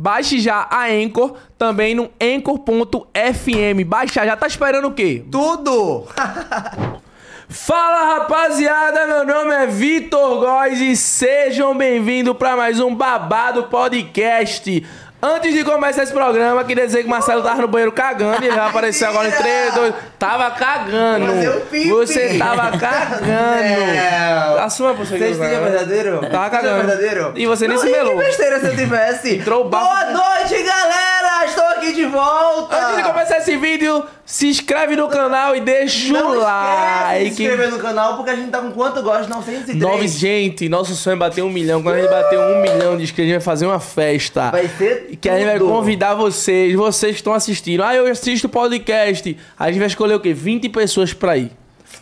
Baixe já a Anchor também no anchor.fm. Baixa já, tá esperando o quê? Tudo! Fala rapaziada, meu nome é Vitor Góes e sejam bem-vindos para mais um Babado Podcast. Antes de começar esse programa, queria dizer que o Marcelo tava no banheiro cagando e ele vai aparecer agora em 3, 2. Tava cagando. Você tava cagando. Não. Assuma por Vocês tinham verdadeiro? Tava cagando. verdadeiro? E você nem se melou. Que besteira se eu tivesse. Entrou. Boa noite, galera! Estou aqui de volta! Antes de começar esse vídeo, se inscreve no canal e deixa Não o like. se inscrever no canal, porque a gente tá com quanto gosta? 903. Nove, gente, nosso sonho é bater um milhão. Quando a gente bater um milhão de inscritos, a gente vai fazer uma festa. Vai ser Que a gente vai tudo. convidar vocês, vocês que estão assistindo. Ah, eu assisto o podcast. A gente vai escolher o quê? 20 pessoas pra ir.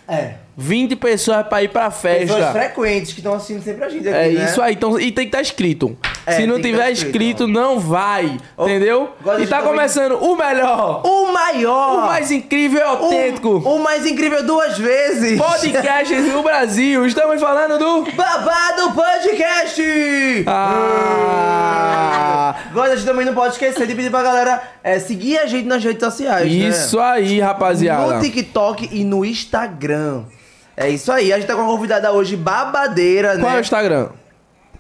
É. 20 pessoas pra ir pra Pessoas festa. frequentes que estão assistindo sempre a gente aqui, É né? isso aí. Então, e tem que estar inscrito. É, Se não que tiver tá inscrito. não vai. Entendeu? E tá começando o melhor, O maior! o mais incrível e o, autêntico o mais incrível duas vezes! podcast do Brasil. Estamos falando do. Babado Podcast! Ah! Agora a gente também não pode esquecer de pedir pra galera é, seguir a gente nas redes sociais, né? Isso aí, rapaziada. No TikTok e no Instagram. É isso aí. A gente tá com uma convidada hoje babadeira, Qual é o né? Instagram?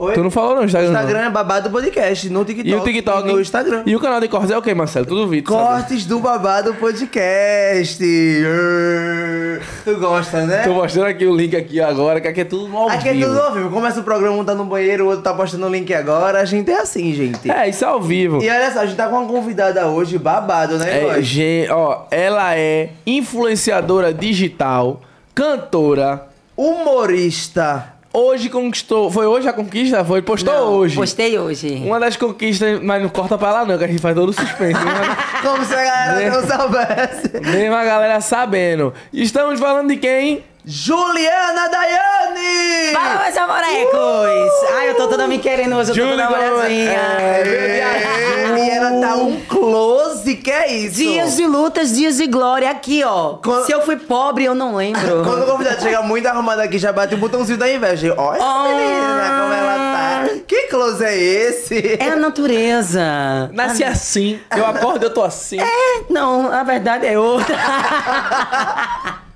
Oi? Tu não falou não, Instagram. não. Instagram é babado podcast. No TikTok E o TikTok? e no Instagram. E o canal de cortes é o que, Marcelo? Tudo vídeo. sabe? Cortes do babado podcast. Tu gosta, né? Tô mostrando aqui o link aqui agora, que aqui é tudo ao Aqui é vivo. tudo ao vivo. Começa o programa, um tá no banheiro, o outro tá postando o link agora. A gente é assim, gente. É, isso é ao vivo. E olha só, a gente tá com uma convidada hoje, babado, né, É, Góis? gen- ó, ela é influenciadora digital, cantora. Humorista. Hoje conquistou. Foi hoje a conquista? Foi? Postou Não, hoje. Postei hoje. Uma das conquistas, mas não corta pra lá não, que a gente faz todo o suspense. né? Como se a galera Né? não soubesse. Mesmo a galera sabendo. Estamos falando de quem? Juliana Daiane! Fala, meus amorecos! Ai, eu tô toda me querendo hoje, eu tô toda molhadinha. É, e ela tá um close, que é isso? Dias de lutas, dias de glória. Aqui, ó. Quando- Se eu fui pobre, eu não lembro. Quando o convidado chega muito arrumado aqui, já bate o botãozinho da inveja. Olha essa Oh. menina, como ela tá. Que close é esse? É a natureza. Nasci assim. Eu acordo, eu tô assim. É, não, a verdade é outra.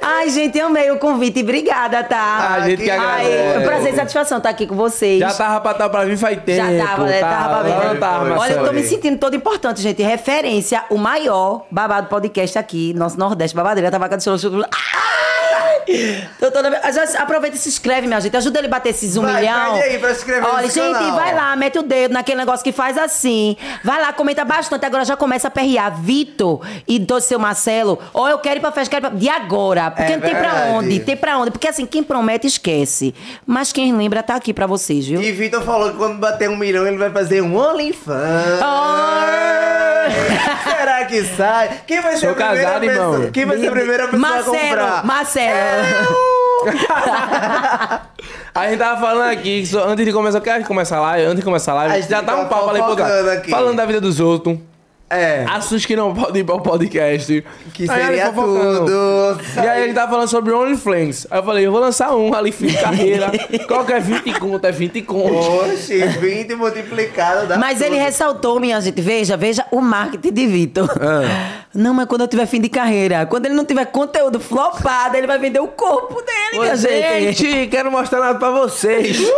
Ai, gente, amei o convite. Obrigada, tá? A gente que Ai, agradece. um prazer e satisfação estar aqui com vocês. Já tava pra estar pra vir faz tempo. Já tava, né? Tava pra vir. Não tava, Olha, Olha, eu tô me sentindo toda importante, gente. Referência, o maior babado podcast aqui, nosso Nordeste Babadeira, tá vaca do seu. Tô Aproveita e se inscreve, minha gente. Ajuda ele a bater esses um Vai, milhão. pede aí pra se inscrever Olha, gente, canal. vai lá, mete o dedo naquele negócio que faz assim. Vai lá, comenta bastante. Agora já começa a perrear. Vitor e do seu Marcelo. Ó, eu quero ir pra festa, quero ir pra... De agora. Porque É não tem pra onde. Tem pra onde. Porque assim, quem promete, esquece. Mas quem lembra tá aqui pra vocês, viu? E Vitor falou que quando bater um milhão ele vai fazer um OnlyFans. Oh! Será que sai? Quem vai ser Sou a primeira casado, pessoa? irmão. Quem vai ser a primeira pessoa a Marcelo, comprar? Marcelo. A gente tava falando aqui, que só- antes de começar, quer começar a live? Antes de começar a live, A gente já dá um tá papo ali pro fofocando cara. aqui. Falando da vida dos outros. É. Assuntos que não podem ir para o podcast. Que Aí seria fofocando. tudo. E aí ele tava falando sobre OnlyFans. Aí eu falei, eu vou lançar um ali, fim de carreira. Qual que é 20 conto? É 20 conto. Oxe, 20 multiplicado dá Mas ele tudo. ressaltou, minha gente, veja, veja o marketing de Vitor. Ah. Não, mas quando eu tiver fim de carreira, quando ele não tiver conteúdo flopado, ele vai vender o corpo dele, minha gente. Gente, quero mostrar nada pra vocês.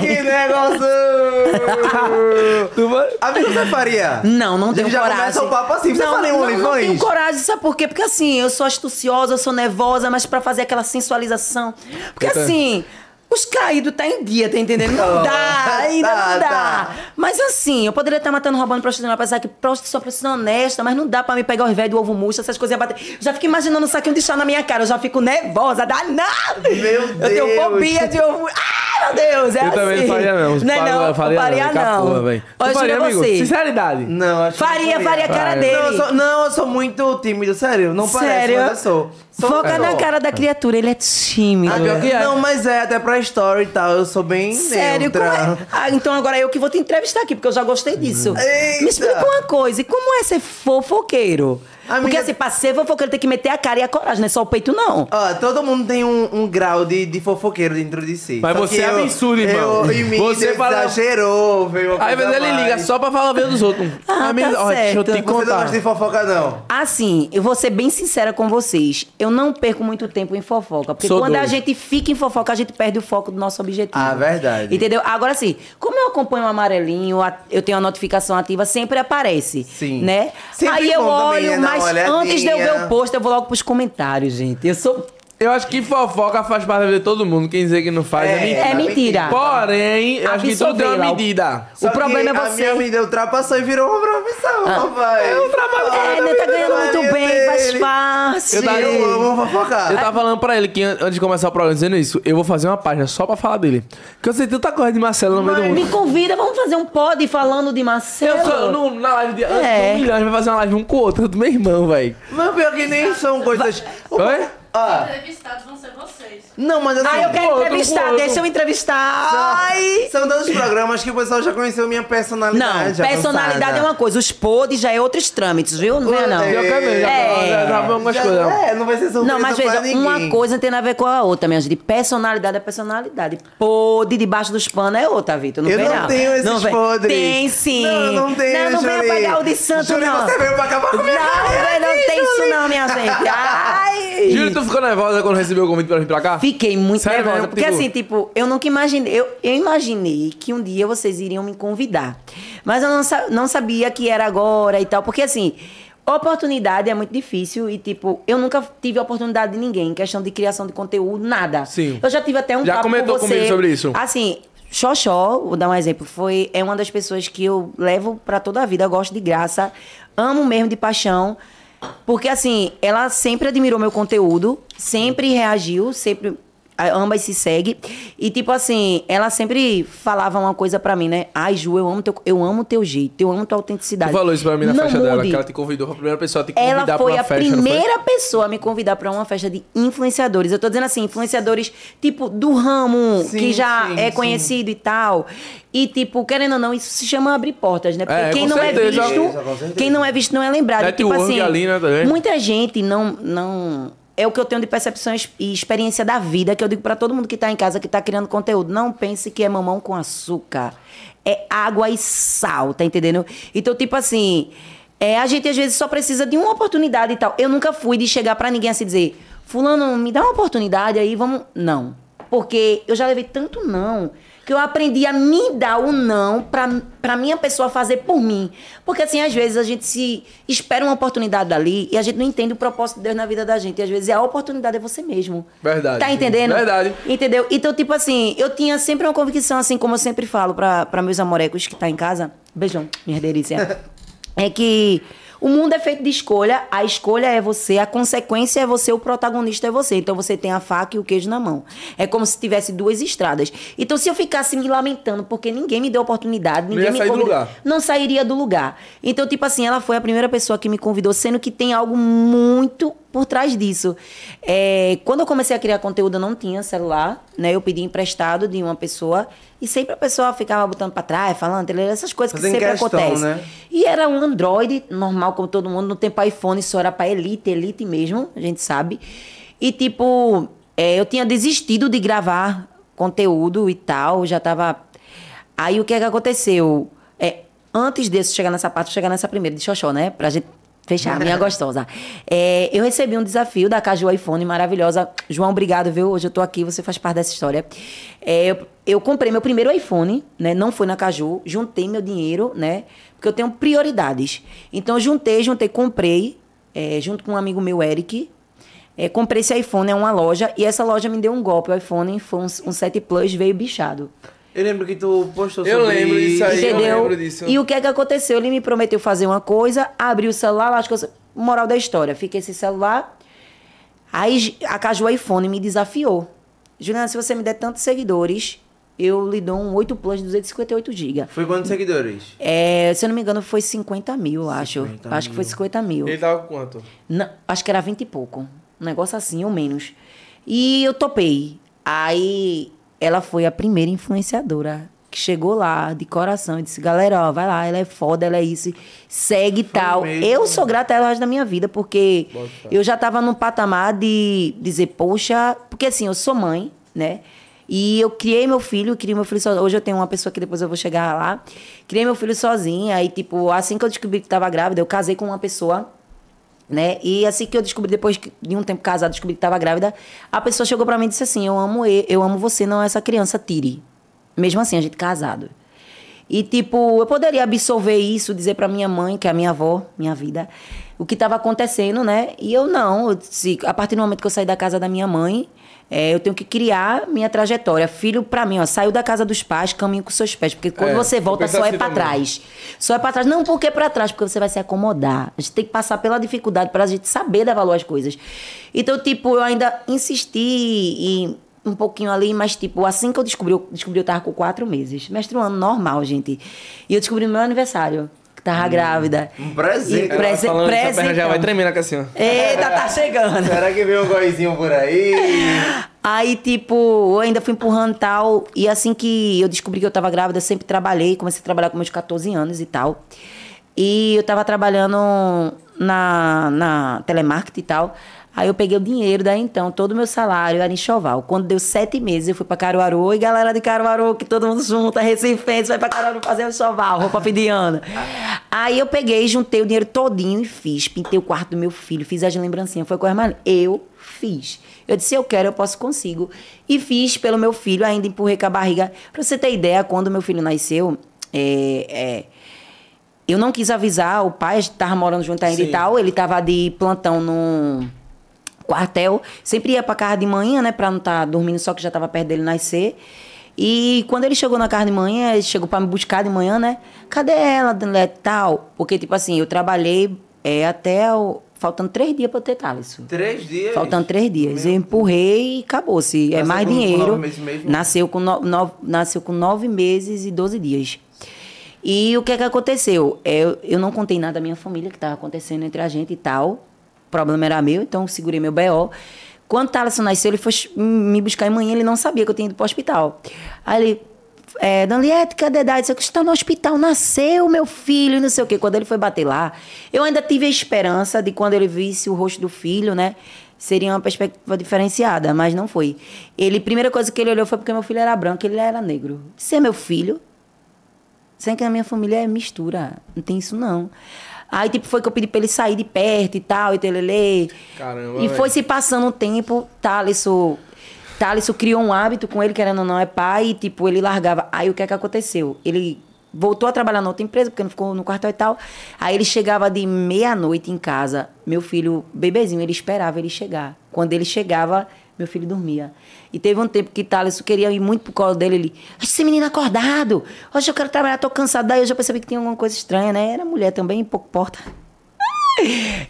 Que negócio! Tu vai- Amigo, você faria? Não, não tenho já coragem. começa o papo assim, você não, fala em não, não OnlyFans? tenho coragem, sabe por quê? Porque assim, eu sou astuciosa, eu sou nervosa, mas pra fazer aquela sensualização. Porque Puta. assim, Os caídos tá em dia, tá entendendo? Não Oh, dá, ainda tá, não dá. tá. Mas assim, eu poderia estar matando, roubando, prostituindo, apesar que prostituição é profissão honesta, mas não dá pra me pegar os velhos do ovo murcho, essas coisas bater. Eu já fico imaginando um saquinho de chá na minha cara, eu já fico nervosa, danado. Meu Eu tenho Deus. fobia de ovo. Ah, meu Deus, é Eu assim. também não faria, não. Não, é não, Eu faria, eu faria não. não. Olha, Tu faria, a amigo? você. Sinceridade. Não, acho que não Faria, faria a cara Faria. dele. Não, eu sou, não, eu sou muito tímido, sério. Não parece, Sério? mas eu sou. sou Foca na cara da criatura, ele é tímido. Ah, que É. Não, mas é, até pra story e tal, eu sou bem Sério, é? Ah, então agora eu que vou te entrevistar aqui, porque eu já gostei disso. Eita! Me explica uma coisa, e como é ser fofoqueiro? Amiga- Porque assim, pra ser fofoqueiro tem que meter a cara e a coragem, não é só o peito, não. Ó, todo mundo tem um, um grau de, de fofoqueiro dentro de si. Mas Só você é absurdo, irmão. Eu, em mim, Você fala- exagerou, veio uma Aí às coisa vezes ele a mais. liga só pra falar bem dos outros. Ah, Amigo, tá ó, deixa eu te certo. Você não contar. gosta de fofoca, não? Assim, eu vou ser bem sincera com vocês. Eu não perco muito tempo em fofoca. Porque Sou quando a doido. gente fica em fofoca, a gente perde o foco do nosso objetivo. Ah, verdade. Entendeu? Agora, assim, como eu acompanho o amarelinho, a- eu tenho a notificação ativa, sempre aparece. Sim. Né? Sempre Aí eu bom também, olho, né, mas antes de eu ver o post, eu vou logo pros comentários, gente. Eu sou. Eu acho que fofoca faz parte da vida de todo mundo. Quem dizer que não faz é, É, mentira. É mentira. Porém, eu acho que tudo tem uma o- medida. Só problema que é A você- minha vida ultrapassou e virou uma profissão, rapaz. Eu trabalho É, né? Tá ganhando muito bem, faz fácil. Eu, tava- eu amo fofocar. Eu tava falando pra ele que an- antes de começar o programa dizendo isso, eu vou fazer uma página só pra falar dele. Porque eu sei tanta coisa de Marcelo no meio do mundo. Me convida, vamos fazer um pod falando de Marcelo. Eu sou no, na live de É. um milhão, a gente vai fazer uma live um com o outro, do meu irmão, velho. Mas pior que nem são coisas... Oi? Ah, entrevistados vão ser vocês. não, mas assim... Ah, eu quero entrevistar, outro. deixa eu entrevistar. Ai! São tantos programas que o pessoal já conheceu minha Não, personalidade. personalidade avançada. é uma coisa, os pods já é outros trâmites, viu? Não venha não. É. Eu também, já, É. já, já, algumas Já- coisas. É, não vai ser surpresa Não, mas veja, ninguém. uma coisa tem a ver com a outra, minha gente. Personalidade é personalidade. Pod debaixo dos panos é outra, Vitor. Não Eu vem não não. tenho esses não vem. podres. Tem sim. Não, não tenho, Não, não venha Julie. pagar o de santo, Julie, não. você veio pra acabar com minha Não, não tem isso não, minha gente. Ai! Júlio, tu ficou nervosa quando recebeu o convite pra vir pra cá? Fiquei muito Sério nervosa. mesmo? Porque Tipo- assim, tipo, eu nunca imaginei. Eu, eu imaginei que um dia vocês iriam me convidar. Mas eu não, não sabia que era agora e tal. Porque assim. Oportunidade é muito difícil e, tipo, eu nunca tive oportunidade de ninguém em questão de criação de conteúdo, nada. Sim. Eu já tive até um Já papo comentou com você. comigo sobre isso. Assim, Xoxó, vou dar um exemplo, foi, é uma das pessoas que eu levo pra toda a vida. Eu gosto de graça, amo mesmo de paixão. Porque, assim, ela sempre admirou meu conteúdo, sempre reagiu, sempre. A- Ambas se seguem. E, tipo assim, ela sempre falava uma coisa pra mim, né? Ai, Ju, eu amo teu, eu amo teu jeito, eu amo tua autenticidade. Tu falou isso pra mim na Não festa dela, mude. que ela te convidou, foi a primeira pessoa a te convidar Ela pra foi uma a festa, não foi? primeira pessoa a me convidar pra uma festa de influenciadores. Eu tô dizendo assim, influenciadores tipo do ramo, Sim, que já sim, é sim. conhecido e tal. E tipo, querendo ou não, isso se chama abrir portas, né? Porque É, quem com não certeza. é visto, quem não é visto não é lembrado. tipo Network assim, ali, né, muita gente não não é o que eu tenho de percepção e experiência da vida, que eu digo pra todo mundo que tá em casa, que tá criando conteúdo. Não pense que é mamão com açúcar. É água e sal, tá entendendo? Então, tipo assim, é, a gente às vezes só precisa de uma oportunidade e tal. Eu nunca fui de chegar pra ninguém assim dizer, fulano, me dá uma oportunidade aí, vamos... Não. Porque eu já levei tanto não, que eu aprendi a me dar o não pra, pra minha pessoa fazer por mim. Porque assim, às vezes a gente se espera uma oportunidade dali e a gente não entende o propósito de Deus na vida da gente. E às vezes a oportunidade é você mesmo. Verdade. Tá entendendo? Verdade. Entendeu? Então, tipo assim, eu tinha sempre uma convicção, assim, como eu sempre falo pra, pra meus amorecos que tá em casa. Beijão, minha delícia. é que o mundo é feito de escolha, a escolha é você, a consequência é você, o protagonista é você. Então você tem a faca e o queijo na mão. É como se tivesse duas estradas. Então, se eu ficasse me lamentando porque ninguém me deu oportunidade, ninguém ia me convidou, lugar. não sairia do lugar. Então, tipo assim, ela foi a primeira pessoa que me convidou, sendo que tem algo muito por trás disso. É, quando eu comecei a criar conteúdo, eu não tinha celular, né? Eu pedi emprestado de uma pessoa e sempre a pessoa ficava botando pra trás, falando, essas coisas que Fazendo sempre questão, acontecem. né? E era um Android normal, como todo mundo. No tempo iPhone só era pra elite, elite mesmo, a gente sabe. E tipo, é, eu tinha desistido de gravar conteúdo e tal, já tava. Aí o que é que aconteceu? É, antes disso chegar nessa parte, chegar nessa primeira de Xoxó, né? Pra gente fechar, minha gostosa. É, eu recebi um desafio da Caju iPhone maravilhosa. João, obrigado, viu? Hoje eu tô aqui, você faz parte dessa história. É, eu, eu comprei meu primeiro iPhone, né? Não foi na Caju, juntei meu dinheiro, né? Porque eu tenho prioridades. Então, juntei, juntei, comprei, é, junto com um amigo meu, Eric. É, comprei esse iPhone, é uma loja, e essa loja me deu um golpe. O iPhone foi um, um 7 Plus, veio bichado. Eu lembro que tu postou Eu sobre lembro disso aí. eu Entendeu? lembro disso. E o que é que aconteceu? Ele me prometeu fazer uma coisa, abri o celular, lá, acho que eu... moral da história, fiquei esse celular. Aí a Caju iPhone me desafiou. Juliana, se você me der tantos seguidores, eu lhe dou um 8 Plus de 258 GB. Foi quantos seguidores? É, se eu não me engano, foi 50 mil, eu acho. 50 Acho que foi 50 mil. Ele tava com quanto? Não, acho que era 20 e pouco. Um negócio assim, ou menos. E eu topei. Aí ela foi a primeira influenciadora que chegou lá de coração e disse: galera, ó, vai lá, ela é foda, ela é isso, segue e tal. mesmo? Eu sou grata a ela o resto da minha vida, porque eu já tava num patamar de dizer, poxa, porque assim, eu sou mãe, né? E eu criei meu filho, criei meu filho sozinho. Hoje eu tenho uma pessoa que depois eu vou chegar lá. Criei meu filho sozinha. Aí, tipo, assim que eu descobri que tava grávida, eu casei com uma pessoa né? E assim que eu descobri, depois de um tempo casado, descobri que estava grávida, a pessoa chegou pra mim e disse assim: Eu amo eu amo você, não essa criança, tire. Mesmo assim, a gente casado. E, tipo, eu poderia absorver isso, dizer pra minha mãe, que é a minha avó, minha vida, o que estava acontecendo, né? E eu não. Eu disse, a partir do momento que eu saí da casa da minha mãe, é, eu tenho que criar minha trajetória. Filho, pra mim, ó, saiu da casa dos pais, caminho com seus pés. Porque quando É, você volta, só é assim pra também. trás. Só é pra trás. Não porque pra trás, porque você vai se acomodar. A gente tem que passar pela dificuldade pra gente saber dar valor às coisas. Então, tipo, eu ainda insisti em um pouquinho ali, mas, tipo, assim que eu descobri, eu descobri eu tava com quatro meses. Menstruando normal, gente. E eu descobri no meu aniversário, tava grávida. Um presente. E prese- Falando a perna já vai tremendo aqui assim, ó. Eita, tá chegando. Será que veio um goizinho por aí? Aí, tipo, eu ainda fui empurrando e tal. E assim que eu descobri que eu tava grávida, eu sempre trabalhei. Comecei a trabalhar com meus 14 anos e tal. E eu tava trabalhando na, na telemarketing e tal. Aí eu peguei o dinheiro, daí então, todo o meu salário era enxoval. Quando deu sete meses, eu fui pra Caruaru. E galera de Caruaru, que todo mundo junta, Recifense, vai pra Caruaru fazer o enxoval, roupa fidiana. Aí eu peguei, juntei o dinheiro todinho e fiz. Pintei o quarto do meu filho, fiz as lembrancinhas. Foi coisa mais linda. Eu fiz. Eu disse, eu quero, eu posso, consigo. E fiz pelo meu filho, ainda empurrei com a barriga. Pra você ter ideia, quando meu filho nasceu, é, é, eu não quis avisar, o pai estava morando junto ainda Sim. e tal, ele estava de plantão no quartel, sempre ia pra casa de manhã, né, pra não estar dormindo só que já estava perto dele nascer. E quando ele chegou na casa de manhã, ele chegou pra me buscar de manhã, né? Cadê ela, Danilete, tal? Porque, tipo assim, eu trabalhei é, até o- faltando três dias pra eu ter Thaleson. Três dias. Faltando três dias. Eu empurrei e acabou-se. É Nasceu mais com- com dinheiro. nove meses mesmo? Nasceu com, no- nove, nasceu com nove meses e doze dias. E o que é que aconteceu? Eu, eu não contei nada à minha família que estava acontecendo entre a gente e tal. O problema era meu, então segurei meu BO. Quando Thaleson nasceu, ele foi me buscar em manhã, ele não sabia que eu tinha ido para o hospital. Aí ele, é, Daniete, cadê a idade? Você está no hospital, nasceu meu filho, não sei o quê. Quando ele foi bater lá, eu ainda tive a esperança de quando ele visse o rosto do filho, né? Seria uma perspectiva diferenciada, mas não foi. Ele, primeira coisa que ele olhou foi porque meu filho era branco, ele era negro. Você é meu filho? Sendo que na minha família é mistura. Não tem isso, não. Aí, tipo, foi que eu pedi pra ele sair de perto e tal, e telelê. Caramba, E foi se passando um tempo, Thaleson... Thaleson criou um hábito com ele, querendo ou não, é pai, e, tipo, ele largava. Aí, o que é que aconteceu? Ele voltou a trabalhar na outra empresa, porque não ficou no quartel e tal. Aí, ele chegava de meia-noite em casa. Meu filho, bebezinho, ele esperava ele chegar. Quando ele chegava, meu filho dormia. E teve um tempo que Thaleson queria ir muito pro colo dele. Ele, esse menino acordado. Hoje eu quero trabalhar, tô cansado. Daí eu já percebi que tinha alguma coisa estranha, né? Era mulher também, pouco porta.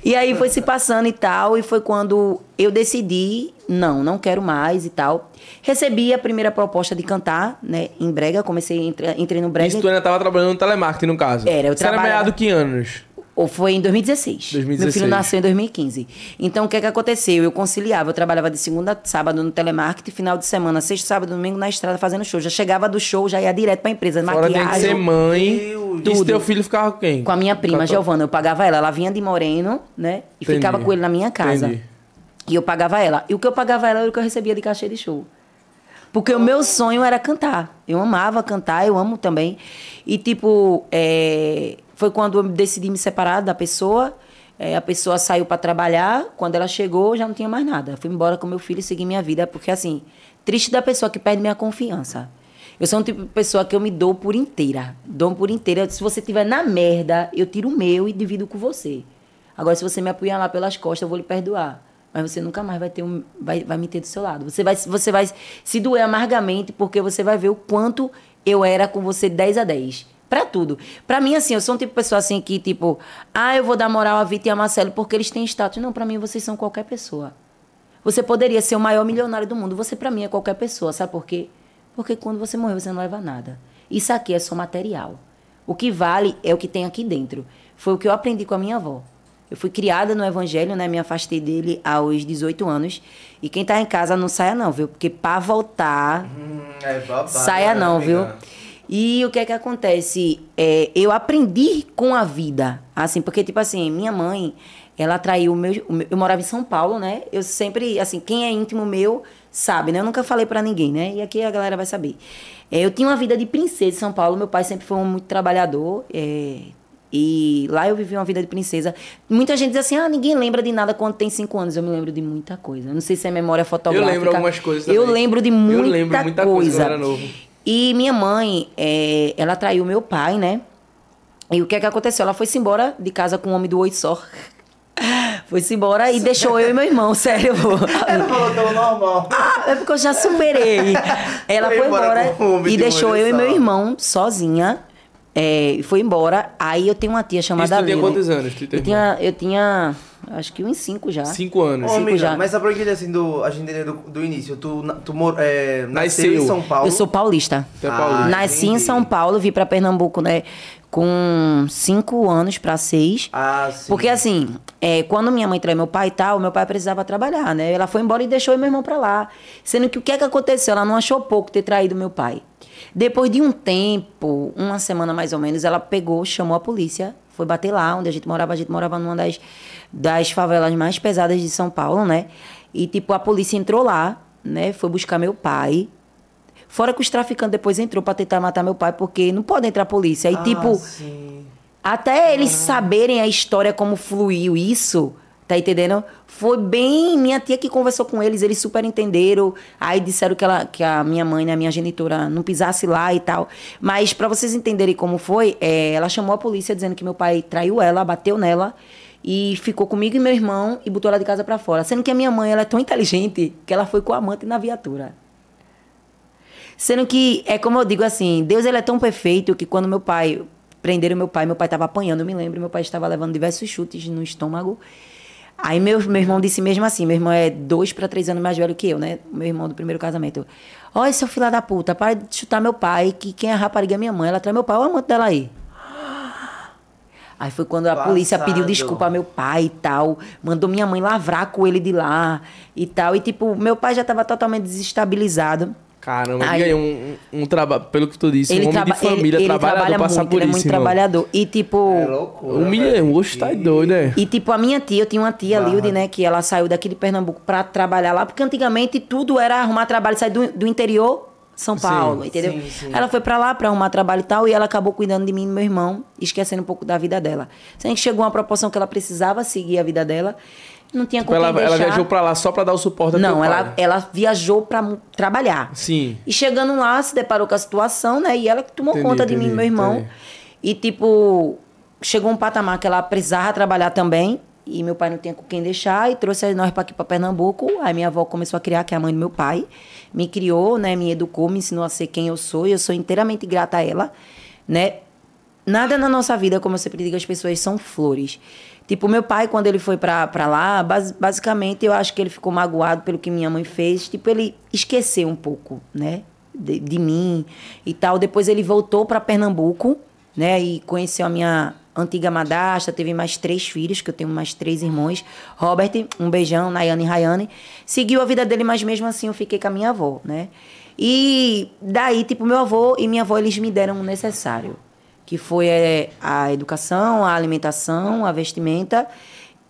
E aí foi se passando e tal, e foi quando eu decidi, não, não quero mais e tal. Recebi a primeira proposta de cantar, né, em brega, comecei, entre- entrei no brega. Isso tu ainda tava trabalhando no telemarketing, no caso. Era, eu Você era trabalhava- meado que anos? Ou foi em 2016. 2016. Meu filho nasceu em 2015. Então, o que é que aconteceu? Eu conciliava, eu trabalhava de segunda a sábado no telemarketing, final de semana, sexta, sábado, domingo na estrada fazendo show. Já chegava do show, já ia direto pra empresa, Fora tem que maquiagem. ser mãe. Deus. E Tudo. teu filho ficava com quem? Com a minha prima, Giovana, eu pagava ela. Ela vinha de Moreno, né? E Entendi. ficava com ele na minha casa. Entendi. E eu pagava ela. E o que eu pagava ela era o que eu recebia de cachê de show. Porque o meu sonho era cantar. Eu amava cantar, eu amo também. E, tipo, é, foi quando eu decidi me separar da pessoa. É, a pessoa saiu para trabalhar. Quando ela chegou, já não tinha mais nada. Fui embora com meu filho e segui minha vida. Porque, assim, triste da pessoa que perde minha confiança. Eu sou um tipo de pessoa que eu me dou por inteira. Dou por inteira. Se você estiver na merda, eu tiro o meu e divido com você. Agora, se você me lá pelas costas, eu vou lhe perdoar. mas você nunca mais vai ter um, vai, vai me ter do seu lado. Você vai, você vai se doer amargamente porque você vai ver o quanto eu era com você 10 a 10. Pra tudo. Pra mim, assim, eu sou um tipo de pessoa assim que, tipo, ah, eu vou dar moral a Vita e a Marcelo porque eles têm status. Não, pra mim, vocês são qualquer pessoa. Você poderia ser o maior milionário do mundo. Você, pra mim, é qualquer pessoa. Sabe por quê? Porque quando você morrer, você não leva nada. Isso aqui é só material. O que vale é o que tem aqui dentro. Foi o que eu aprendi com a minha avó. Eu fui criada no evangelho, né? Me afastei dele aos 18 anos. E quem tá em casa não saia não, viu? Porque pra voltar, Hum, é babado, saia né, não, amiga? viu? E o que é que acontece? É, eu aprendi com a vida. Assim, porque, tipo assim, minha mãe, ela atraiu o meu, Eu morava em São Paulo, né? Eu sempre, assim, quem é íntimo meu sabe, né? Eu nunca falei pra ninguém, né? E aqui a galera vai saber. É, eu tinha uma vida de princesa em São Paulo. Meu pai sempre foi um muito trabalhador. é, e lá eu vivi uma vida de princesa. Muita gente diz assim: ah, ninguém lembra de nada quando tem cinco anos. Eu me lembro de muita coisa. Eu não sei se é memória fotográfica. lembro algumas coisas Eu também. lembro de Eu muita, lembro muita coisa quando eu era novo. E minha mãe, é, ela traiu meu pai, né? E o que é que aconteceu? Ela foi-se embora de casa com um homem do oito só. Foi-se embora e deixou eu e meu irmão, sério. Ela falou tão normal. Ah, é porque eu já superei. Ela Foi foi embora embora e de deixou eu e meu irmão sozinha. É, foi embora. Aí eu tenho uma tia chamada Isso tu tinha Lili. quantos anos? Tu Eu tinha, eu tinha, acho que uns cinco já. Cinco anos. Ô, Cinco amiga, já. mas eu entender assim, do, a gente do, do início, tu, tu mor, é, nasceu Nasceu. em São Paulo. Eu sou paulista. É Ah, paulista. Nasci em entendi. São Paulo, vim pra Pernambuco, né? Com cinco anos pra seis. Ah, sim. Porque assim, é, quando minha mãe traiu meu pai e tal, meu pai precisava trabalhar, né? Ela foi embora e deixou eu meu irmão pra lá. Sendo que o que é que aconteceu? Ela não achou pouco ter traído meu pai. Depois de um tempo, uma semana mais ou menos, ela pegou, chamou a polícia, foi bater lá onde a gente morava. A gente morava numa das, das favelas mais pesadas de São Paulo, né? E tipo, a polícia entrou lá, né? Foi buscar meu pai. Fora que os traficantes depois entrou pra tentar matar meu pai, porque não pode entrar a polícia. Aí, Ah, tipo, sim. até eles saberem a história, como fluiu isso, tá entendendo? Foi bem. Minha tia que conversou com eles, eles super entenderam. Aí disseram que, ela, que a minha mãe, né, a minha genitora, não pisasse lá e tal. Mas pra vocês entenderem como foi, é, ela chamou a polícia dizendo que meu pai traiu ela, bateu nela. E ficou comigo e meu irmão e botou ela de casa pra fora. Sendo que a minha mãe ela é tão inteligente que ela foi com a amante na viatura. Sendo que, é como eu digo assim, Deus ele é tão perfeito que quando meu pai, prenderam meu pai, meu pai estava apanhando, eu me lembro, meu pai estava levando diversos chutes no estômago. Aí meu, meu irmão disse mesmo assim, meu irmão é dois para três anos mais velho que eu, né? Meu irmão do primeiro casamento. Olha, seu filho da puta, para de chutar meu pai, que quem é a rapariga é minha mãe, ela traz meu pai, olha o amante dela aí. Aí foi quando a polícia pediu Passado. desculpa a meu pai e tal. Mandou minha mãe lavrar com ele de lá e tal. E, tipo, meu pai já estava totalmente desestabilizado. Caramba, Aí- e aí, um, um, um trabalho, pelo que tu disse, um homem traba- de família, ele, ele trabalhador, trabalha passar muito, por ele é isso, muito irmão. trabalhador. E, tipo... É loucura. Humilha, velho. oxe, tá doido, né? E tipo, a minha tia, eu tinha uma tia, Barra. Lilde, né, que ela saiu daqui de Pernambuco pra trabalhar lá, porque antigamente tudo era arrumar trabalho, sair do, do interior, São Sim, Paulo, entendeu? sim, sim. Ela foi pra lá pra arrumar trabalho e tal, e ela acabou cuidando de mim e do meu irmão, esquecendo um pouco da vida dela. Sendo que chegou uma proporção que ela precisava seguir a vida dela, não tinha Tipo, com ela, quem ela deixar. viajou pra lá só pra dar o suporte Não, pai. ela, ela viajou pra trabalhar. Sim. E chegando lá, se deparou com a situação, né? E ela que tomou Entendi, conta de mim e entendi, meu irmão. entendi. E, tipo, chegou um patamar que ela precisava trabalhar também. E meu pai não tinha com quem deixar. E trouxe nós pra aqui pra Pernambuco. Aí minha avó começou a criar, que é a mãe do meu pai. Me criou, né? Me educou, me ensinou a ser quem eu sou. E eu sou inteiramente grata a ela, né? Nada na nossa vida, como eu sempre digo, as pessoas são flores. Tipo, meu pai, quando ele foi pra, pra lá, bas- basicamente eu acho que ele ficou magoado pelo que minha mãe fez. Tipo, ele esqueceu um pouco, né? De, de mim e tal. Depois ele voltou pra Pernambuco, né? E conheceu a minha antiga madrasta. Teve mais três filhos, que eu tenho mais três irmãos. Robert, um beijão, Nayane e Rayane. Seguiu a vida dele, mas mesmo assim eu fiquei com a minha avó, né? E daí, tipo, meu avô e minha avó, eles me deram o necessário que foi é, a educação, a alimentação, a vestimenta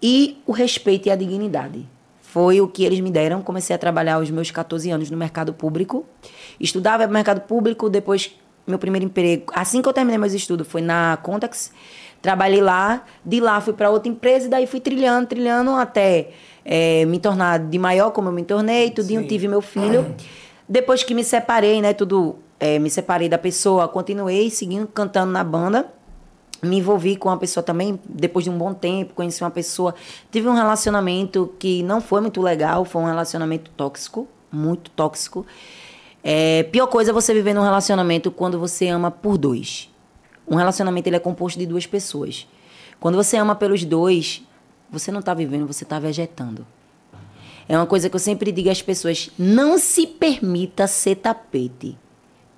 e o respeito e a dignidade. Foi o que eles me deram. Comecei a trabalhar aos meus 14 anos no mercado público. Estudava no mercado público, depois meu primeiro emprego, assim que eu terminei meus estudos, foi na Contax. Trabalhei lá, de lá fui para outra empresa e daí fui trilhando, trilhando até é, me tornar de maior como eu me tornei, tudinho, tive meu filho. Depois que me separei, né, tudo, é, me separei da pessoa, continuei seguindo cantando na banda. me envolvi com uma pessoa também, depois de um bom tempo, conheci uma pessoa. Tive um relacionamento que não foi muito legal, foi um relacionamento tóxico, muito tóxico. É, pior coisa é você viver num relacionamento quando você ama por dois. Um relacionamento ele é composto de duas pessoas. Quando você ama pelos dois, você não está vivendo, você está vegetando. É uma coisa que eu sempre digo às pessoas: não se permita ser tapete.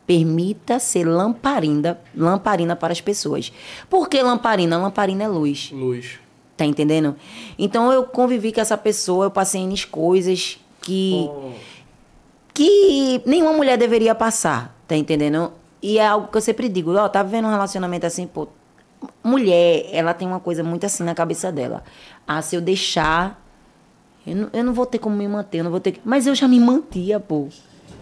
Permita ser lamparina, lamparina para as pessoas. Por que lamparina? Lamparina é luz. Luz. Tá entendendo? Então eu convivi com essa pessoa, eu passei em coisas que. que nenhuma mulher deveria passar, tá entendendo? E é algo que eu sempre digo, ó, tá vendo um relacionamento assim, pô. Mulher, ela tem uma coisa muito assim na cabeça dela. Ah, se eu deixar. Eu não, eu não vou ter como me manter, eu não vou ter. Mas eu já me mantia, pô.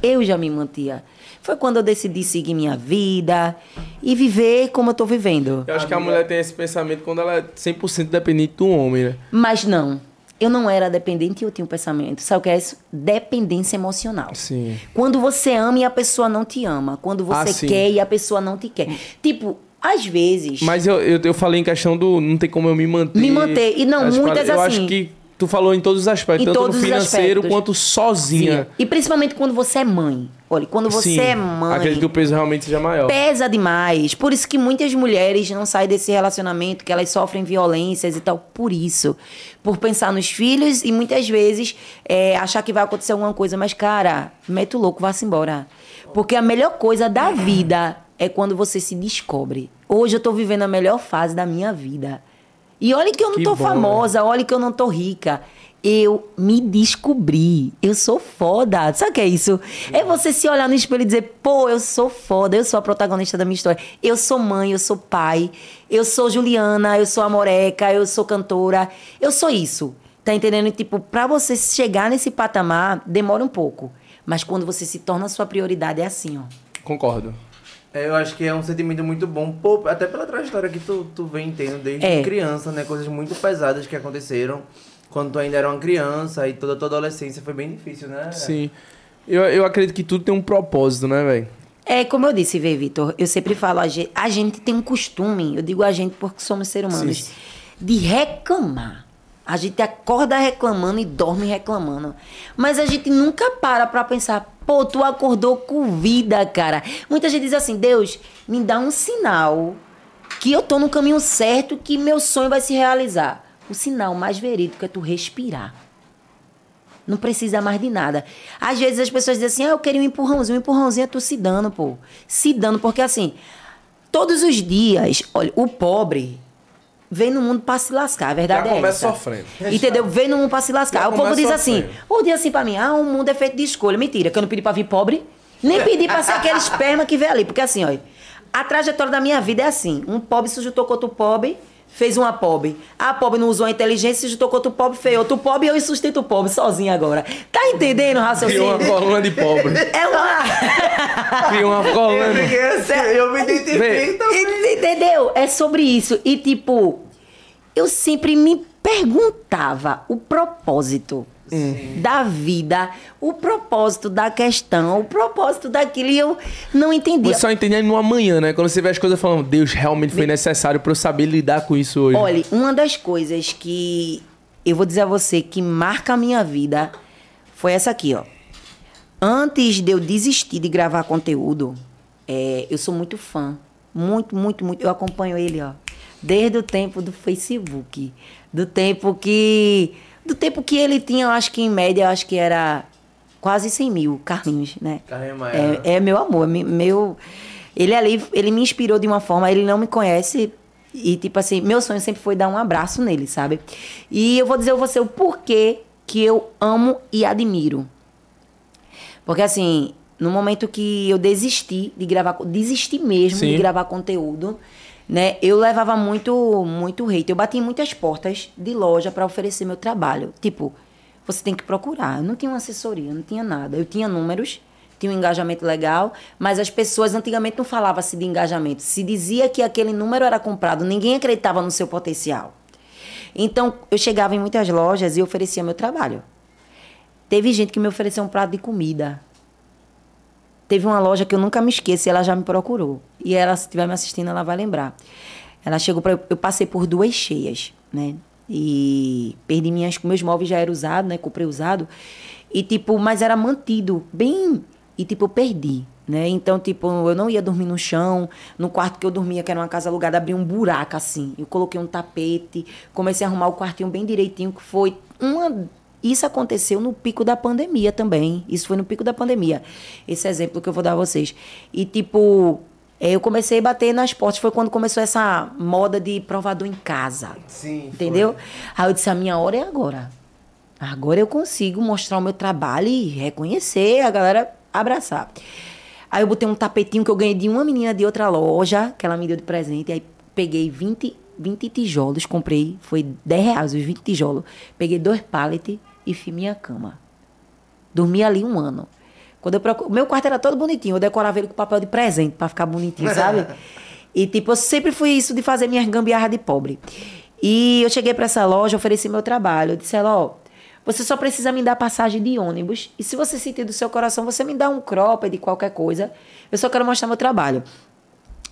Eu já me mantia. Foi quando eu decidi seguir minha vida e viver como eu tô vivendo. Eu acho que a mulher tem esse pensamento quando ela é 100% dependente do homem, né? Mas não. Eu não era dependente e eu tinha um pensamento. Sabe o que é isso? Dependência emocional. Sim. Quando você ama e a pessoa não te ama. Quando Ah, você sim. quer e a pessoa não te quer. Tipo, às vezes. Mas eu, eu, eu falei em questão do não tem como eu me manter. Me manter. E não, muitas Eu assim. acho que tu falou em todos os aspectos, Em tanto no financeiro quanto sozinha. Sim. E principalmente quando você é mãe. Olha, quando você Sim, é mãe. Acredito que o peso realmente seja maior. pesa demais. Por isso que muitas mulheres não saem desse relacionamento, que elas sofrem violências e tal. Por isso. Por pensar nos filhos e muitas vezes é, achar que vai acontecer alguma coisa. Mas, cara, mete o louco, vá-se embora. Porque a melhor coisa da vida é quando você se descobre. Hoje eu tô vivendo a melhor fase da minha vida. E olha que eu não Que tô bom, famosa, olha que eu não tô rica. Eu me descobri. Eu sou foda. Sabe o que é isso? É você se olhar no espelho e dizer, pô, eu sou foda, eu sou a protagonista da minha história. Eu sou mãe, eu sou pai, eu sou Juliana, eu sou amoreca, eu sou cantora. Eu sou isso. Tá entendendo? Tipo, pra você chegar nesse patamar, demora um pouco. Mas quando você se torna a sua prioridade, é assim, ó. Concordo. É, eu acho que é um sentimento muito bom, pô, até pela trajetória que tu, tu vem tendo desde É. criança, né? Coisas muito pesadas que aconteceram quando tu ainda era uma criança e toda a tua adolescência foi bem difícil, né? Sim. Eu, eu acredito que tudo tem um propósito, né, velho? É, como eu disse, Vê, Vitor, eu sempre falo, a gente, a gente tem um costume, eu digo a gente porque somos seres humanos, Sim. de reclamar. A gente acorda reclamando e dorme reclamando. Mas a gente nunca para pra pensar, pô, tu acordou com vida, cara. Muita gente diz assim, Deus, me dá um sinal que eu tô no caminho certo, que meu sonho vai se realizar. O sinal mais verídico é tu respirar. Não precisa mais de nada. Às vezes as pessoas dizem assim, ah, eu queria um empurrãozinho. Um empurrãozinho é tu se dando, pô. Se dando, porque assim, todos os dias, olha, o pobre vem no mundo pra se lascar, a verdade Já é começa essa. sofrendo. Entendeu? Vem no mundo pra se lascar. Já o povo diz assim, ou diz assim pra mim, ah, o mundo é feito de escolha. Mentira, que eu não pedi pra vir pobre. Nem pedi pra ser aquele esperma que vem ali. Porque assim, olha, a trajetória da minha vida é assim. Um pobre se juntou com outro pobre, fez uma pobre. A pobre não usou a inteligência, se juntou com outro pobre, fez outro pobre e eu sustento o pobre sozinho agora. Tá entendendo o Criou uma raciocínio? coluna de pobre. É uma... Criou uma Eu coluna. fiquei assim, eu me identifiquei também. Entendeu? É sobre isso. E, tipo, eu sempre me perguntava o propósito da vida, o propósito da questão, o propósito daquilo. E eu não entendia. Você só entende no amanhã, né? Quando você vê as coisas falando, Deus, realmente foi necessário pra eu saber lidar com isso hoje. Olha, uma das coisas que eu vou dizer a você que marca a minha vida foi essa aqui, ó. Antes de eu desistir de gravar conteúdo, é, eu sou muito fã. Muito, muito, muito. Eu acompanho ele, ó. Desde o tempo do Facebook. Do tempo que. Do tempo que ele tinha, eu acho que em média, eu acho que era quase 100 mil, Carlinhos, né? Carlinhos Maia. É, é meu amor, é me- meu. Ele ali, ele me inspirou de uma forma, ele não me conhece. E, tipo assim, meu sonho sempre foi dar um abraço nele, sabe? E eu vou dizer a você o porquê que eu amo e admiro. Porque, assim, no momento que eu desisti de gravar, desisti mesmo Sim. de gravar conteúdo, né? Eu levava muito, muito hate. Eu bati em muitas portas de loja para oferecer meu trabalho. Tipo, você tem que procurar. Eu não tinha uma assessoria, não tinha nada. Eu tinha números, tinha um engajamento legal, mas as pessoas antigamente não falavam assim de engajamento. Se dizia que aquele número era comprado, ninguém acreditava no seu potencial. Então, eu chegava em muitas lojas e oferecia meu trabalho. Teve gente que me ofereceu um prato de comida. Teve uma loja que eu nunca me esqueço e ela já me procurou. E ela, se estiver me assistindo, ela vai lembrar. Ela chegou para eu passei por duas cheias, né? E perdi minhas meus móveis já eram usados, né? Comprei usado. E tipo, mas era mantido bem e tipo eu perdi, né? Então, tipo, eu não ia dormir no chão, no quarto que eu dormia, que era uma casa alugada, abri um buraco assim. Eu coloquei um tapete, comecei a arrumar o quartinho bem direitinho, que foi uma isso aconteceu no pico da pandemia também. Isso foi no pico da pandemia. Esse exemplo que eu vou dar a vocês. E, tipo, é, eu comecei a bater nas portas. Foi quando começou essa moda de provador em casa. Sim. Entendeu? Aí eu disse: a minha hora é agora. Agora eu consigo mostrar o meu trabalho e reconhecer, a galera abraçar. Aí eu botei um tapetinho que eu ganhei de uma menina de outra loja, que ela me deu de presente. Aí peguei 20, 20 tijolos, comprei, foi 10 reais os 20 tijolos. Peguei dois pallets e fiz minha cama. Dormi ali um ano. Quando eu procuro... Meu quarto era todo bonitinho. Eu decorava ele com papel de presente para ficar bonitinho, sabe? e tipo, eu sempre fui isso de fazer minhas gambiarras de pobre. E eu cheguei para essa loja, ofereci meu trabalho. Eu disse, ela, ó, você só precisa me dar passagem de ônibus. E se você sentir do seu coração, você me dá um cropped de qualquer coisa. Eu só quero mostrar meu trabalho.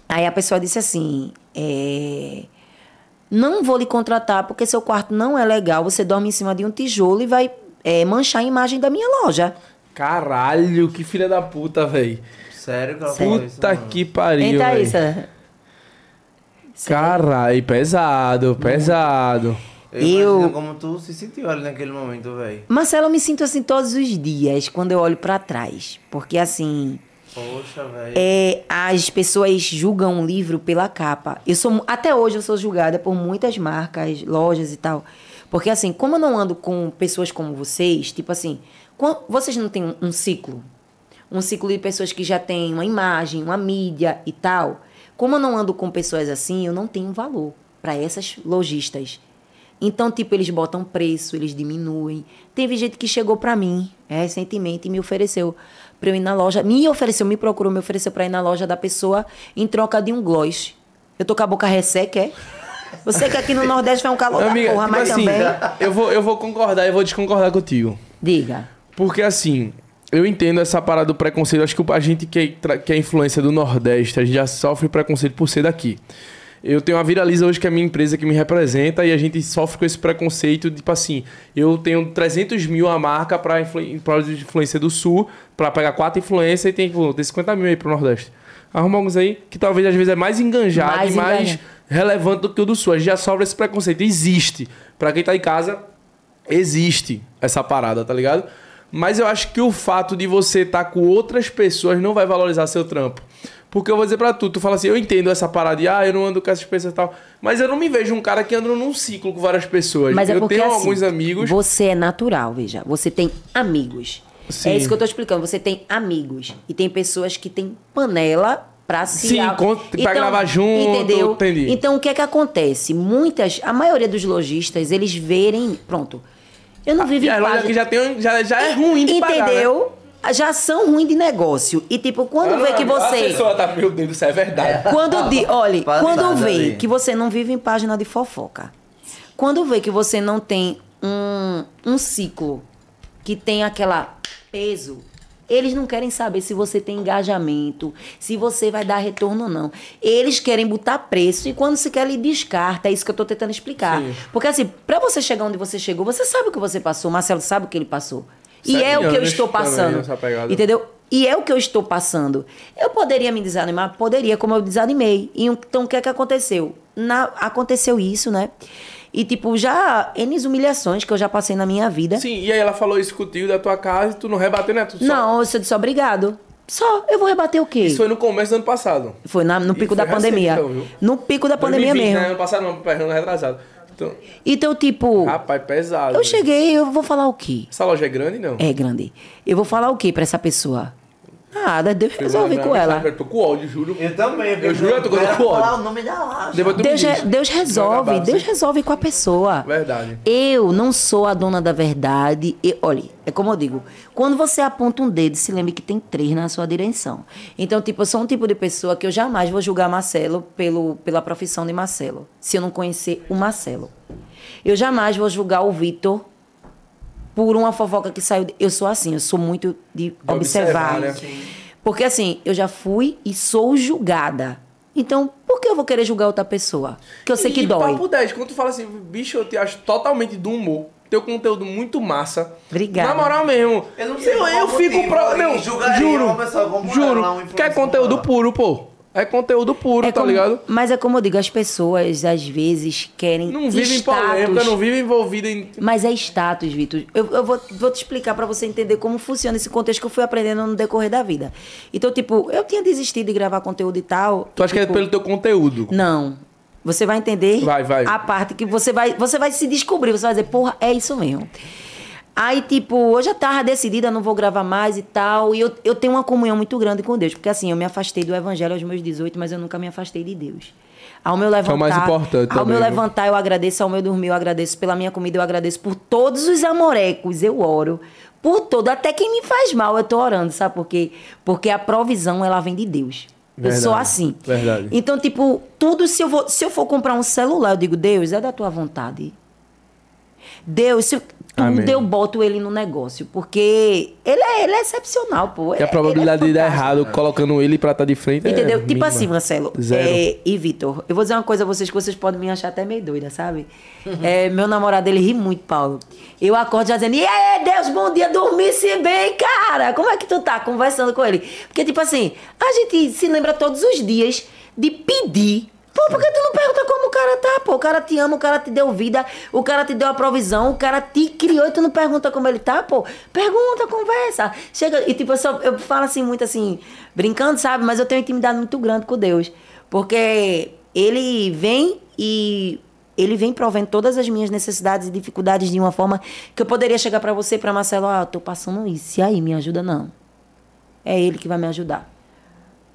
Aí a pessoa disse assim, é não vou lhe contratar porque seu quarto não é legal. Você dorme em cima de um tijolo e vai é, manchar a imagem da minha loja. Caralho, que filha da puta, velho. Sério que ela falou isso, Puta mano? que pariu. Eita, véi. isso. Caralho, pesado, pesado. Eu, Eu- como tu se sentiu ali naquele momento, velho. Marcelo, eu me sinto assim todos os dias quando eu olho pra trás. Porque assim, Poxa, velho. é, as pessoas julgam um livro pela capa. Eu sou até hoje eu sou julgada por muitas marcas, lojas e tal. Porque assim, como eu não ando com pessoas como vocês, tipo assim, vocês não têm um, ciclo, um ciclo de pessoas que já têm uma imagem, uma mídia e tal. Como eu não ando com pessoas assim, eu não tenho valor para essas lojistas. Então, tipo, eles botam preço, eles diminuem. Teve gente que chegou pra mim recentemente e me ofereceu pra eu ir na loja. Me ofereceu, me procurou, me ofereceu pra ir na loja da pessoa em troca de um gloss. Eu tô com a boca resseca, é? Você que aqui no Nordeste faz um calor Amiga, da porra, tipo mas assim, também... eu vou, eu vou concordar e vou desconcordar contigo. Diga. Porque assim, eu entendo essa parada do preconceito. Acho que a gente que é, que é influência do Nordeste, a gente já sofre preconceito por ser daqui. Eu tenho a Viraliza hoje, que é a minha empresa que me representa, e a gente sofre com esse preconceito, tipo assim, eu tenho 300 mil a marca para influência do Sul, para pegar quatro influências e tem, pô, tem 50 mil aí pro Nordeste. Arruma alguns aí, que talvez às vezes é mais enganjado Mais e mais relevante do que o do Sul. A gente já sofre esse preconceito. Existe. Para quem tá em casa, existe essa parada, tá ligado? Mas eu acho que o fato de você estar com outras pessoas não vai valorizar seu trampo. Porque eu vou dizer pra tu, tu fala assim, eu entendo essa parada de, ah, eu não ando com essas pessoas e tal. Mas eu não me vejo um cara que anda num ciclo com várias pessoas. Mas é eu porque tenho assim, alguns amigos. Você é natural, veja. Você tem amigos. Sim. É isso que eu tô explicando. Você tem amigos. E tem pessoas que têm panela pra se... Sim, con- pra gravar junto, Entendeu? entendi. Então, o que é que acontece? Muitas... A maioria dos lojistas, eles verem... Pronto. Eu não vivo E em página- que já, tem, já, já é ruim de pagar, né? Já são ruins de negócio. E, tipo, quando vê que A você... pessoa tá, meu Deus céu, é verdade. Quando di, olha, Passada quando vê ali. que você não vive em página de fofoca, quando vê que você não tem um, um ciclo que tem aquela peso, eles não querem saber se você tem engajamento, se você vai dar retorno ou não. Eles querem botar preço e quando se quer, ele descarta. É isso que eu tô tentando explicar. Sim. Porque assim, pra você chegar onde você chegou, você sabe o que você passou. O Marcelo sabe o que ele passou. E Sete é o que eu estou passando. Entendeu? E é o que eu estou passando. Eu poderia me desanimar? Poderia, como eu desanimei. Então, o que é que aconteceu? Na, aconteceu isso, né? E, tipo, já N humilhações que eu já passei na minha vida. Sim, e aí ela falou isso contigo da tua casa e tu não rebateu, né? Tu só- Não, eu só disse obrigado. Só, eu vou rebater o quê? Isso foi no começo do ano passado. Foi na- no E pico da pandemia. recente, então, no pico da pandemia 2020, mesmo. Né? Ano passado não, ano retrasado. Então, Então, tipo, rapaz, pesado. eu cheguei, eu vou falar o quê? Essa loja é grande, não? É grande. Eu vou falar o quê pra essa pessoa? Nada, Deus resolve com ela. Eu tô com ódio, juro. Eu também. Eu juro, eu tô com ódio. falar o nome da me Deus, re- Deus resolve, Deus sim. resolve com a pessoa. Verdade. Eu não sou a dona da verdade. E, olha, é como eu digo: quando você aponta um dedo, se lembre que tem três na sua direção. Então, tipo, eu sou um tipo de pessoa que eu jamais vou julgar Marcelo pelo, pela profissão de Marcelo, se eu não conhecer o Marcelo. Eu jamais vou julgar o Vitor por uma fofoca que saiu. de- Eu sou assim, eu sou muito de, observar. observar, né? Porque assim, eu já fui e sou julgada. Então, por que eu vou querer julgar outra pessoa? Que eu sei que e dói. papo 10, quando tu fala assim, bicho, eu te acho totalmente do humor. Teu conteúdo muito massa. Obrigada. Na moral mesmo. Eu não sei eu, eu fico pro. julgaria juro. uma pessoa juro. que é influência conteúdo puro, pô. É conteúdo puro, tá como- ligado? Mas é como eu digo, as pessoas às vezes querem Não vive em status. polêmica, não vive envolvido em. Mas é status, Vitor. Eu, eu vou, vou te explicar pra você entender como funciona esse contexto que eu fui aprendendo no decorrer da vida. Então, tipo, eu tinha desistido de gravar conteúdo e tal. Tu acha que é tipo, pelo teu conteúdo? Não. Você vai entender Vai, vai. a parte que você vai, você vai se descobrir, você vai dizer, porra, é isso mesmo. Aí, tipo, hoje eu tava decidida, não vou gravar mais e tal. E eu, eu tenho uma comunhão muito grande com Deus. Porque assim, eu me afastei do evangelho aos meus 18, mas eu nunca me afastei de Deus. Ao meu levantar. o mais importante Ao também, meu levantar, eu agradeço. Ao meu dormir, eu agradeço. Pela minha comida, eu agradeço. Por todos os amorecos, eu oro. Por todo. Até quem me faz mal, eu tô orando, sabe por quê? Porque a provisão, ela vem de Deus. Eu Verdade, sou assim. verdade. Então, tipo, tudo, se eu, vou, se eu for comprar um celular, eu digo, Deus, é da tua vontade. Deus, se eu, Amém. tudo eu boto ele no negócio. Porque ele é, ele é excepcional, pô. Que a É- probabilidade ele de é dar errado colocando ele pra estar de frente Entendeu? é tipo mínima. assim, Marcelo. Zero. é, e Vitor, eu vou dizer uma coisa a vocês que vocês podem me achar até meio doida, sabe? Uhum. É, meu namorado, ele ri muito, Paulo. Eu acordo já dizendo, e aí, Deus, bom dia, dormi-se bem, cara. Como é que tu tá? Conversando com ele. Porque, tipo assim, a gente se lembra todos os dias de pedir. Pô, por que tu não pergunta como o cara tá? Pô, o cara te ama, o cara te deu vida, o cara te deu a provisão, o cara te criou e tu não pergunta como ele tá, pô. Pergunta, conversa. Chega, e tipo, eu, só, eu falo assim, muito assim, brincando, sabe? Mas eu tenho intimidade muito grande com Deus. Porque ele vem e ele vem provendo todas as minhas necessidades e dificuldades de uma forma que eu poderia chegar pra você, pra Marcelo, ah, tô passando isso. E aí, me ajuda não. É ele que vai me ajudar.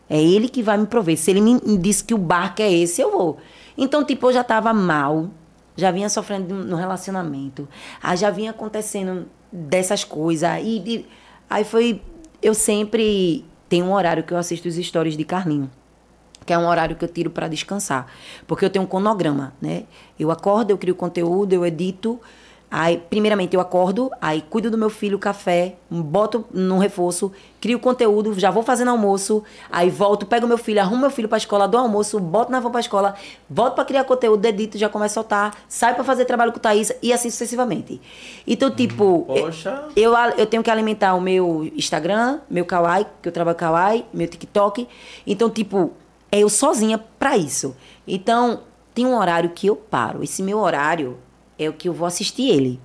É ele que vai me prover. Se ele me disse que o barco é esse, eu vou. Então, tipo, eu já tava mal, já vinha sofrendo no relacionamento, aí já vinha acontecendo dessas coisas. Aí, de- aí foi. Eu sempre tenho um horário que eu assisto os stories de Carlinho que é um horário que eu tiro para descansar. Porque eu tenho um cronograma, né? Eu acordo, eu crio conteúdo, eu edito. Aí, primeiramente, eu acordo, aí cuido do meu filho, café, boto no reforço, crio conteúdo, já vou fazendo almoço, aí volto, pego meu filho, arrumo meu filho pra escola, dou almoço, boto na van pra escola, volto pra criar conteúdo, edito, já começo a soltar, saio pra fazer trabalho com Thaís e assim sucessivamente. Então, tipo, Poxa. eu, eu tenho que alimentar o meu Instagram, meu Kawaii, que eu trabalho Kawaii, meu TikTok. Então, tipo, é eu sozinha pra isso. Então, tem um horário que eu paro. Esse meu horário é o que eu vou assistir ele.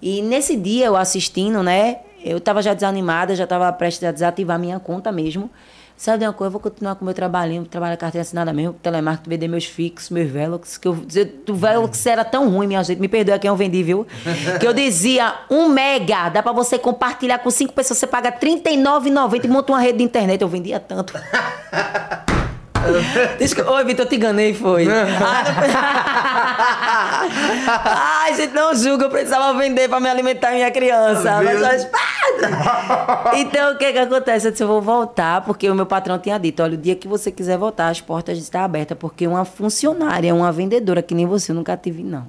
E nesse dia, eu assistindo, né? Eu tava já desanimada, já tava prestes a desativar minha conta mesmo. Sabe de uma coisa? Eu vou continuar com o meu trabalhinho, trabalhar carteira assinada mesmo, telemarketing, vender meus fixos, meus Velox, que eu o Velox era tão ruim, minha gente, me perdoa quem eu vendi, viu? Que eu dizia, um mega, dá pra você compartilhar com cinco pessoas, você paga R$39,90 e monta uma rede de internet. Eu vendia tanto. Desculpa. Oi, Vitor, eu te enganei, foi. Ai, gente, não julga, eu precisava vender pra me alimentar minha criança. Mas parte. Então, o que que acontece? Eu disse, eu vou voltar, porque o meu patrão tinha dito, olha, o dia que você quiser voltar, as portas estão abertas, porque uma funcionária, uma vendedora que nem você, eu nunca tive, não.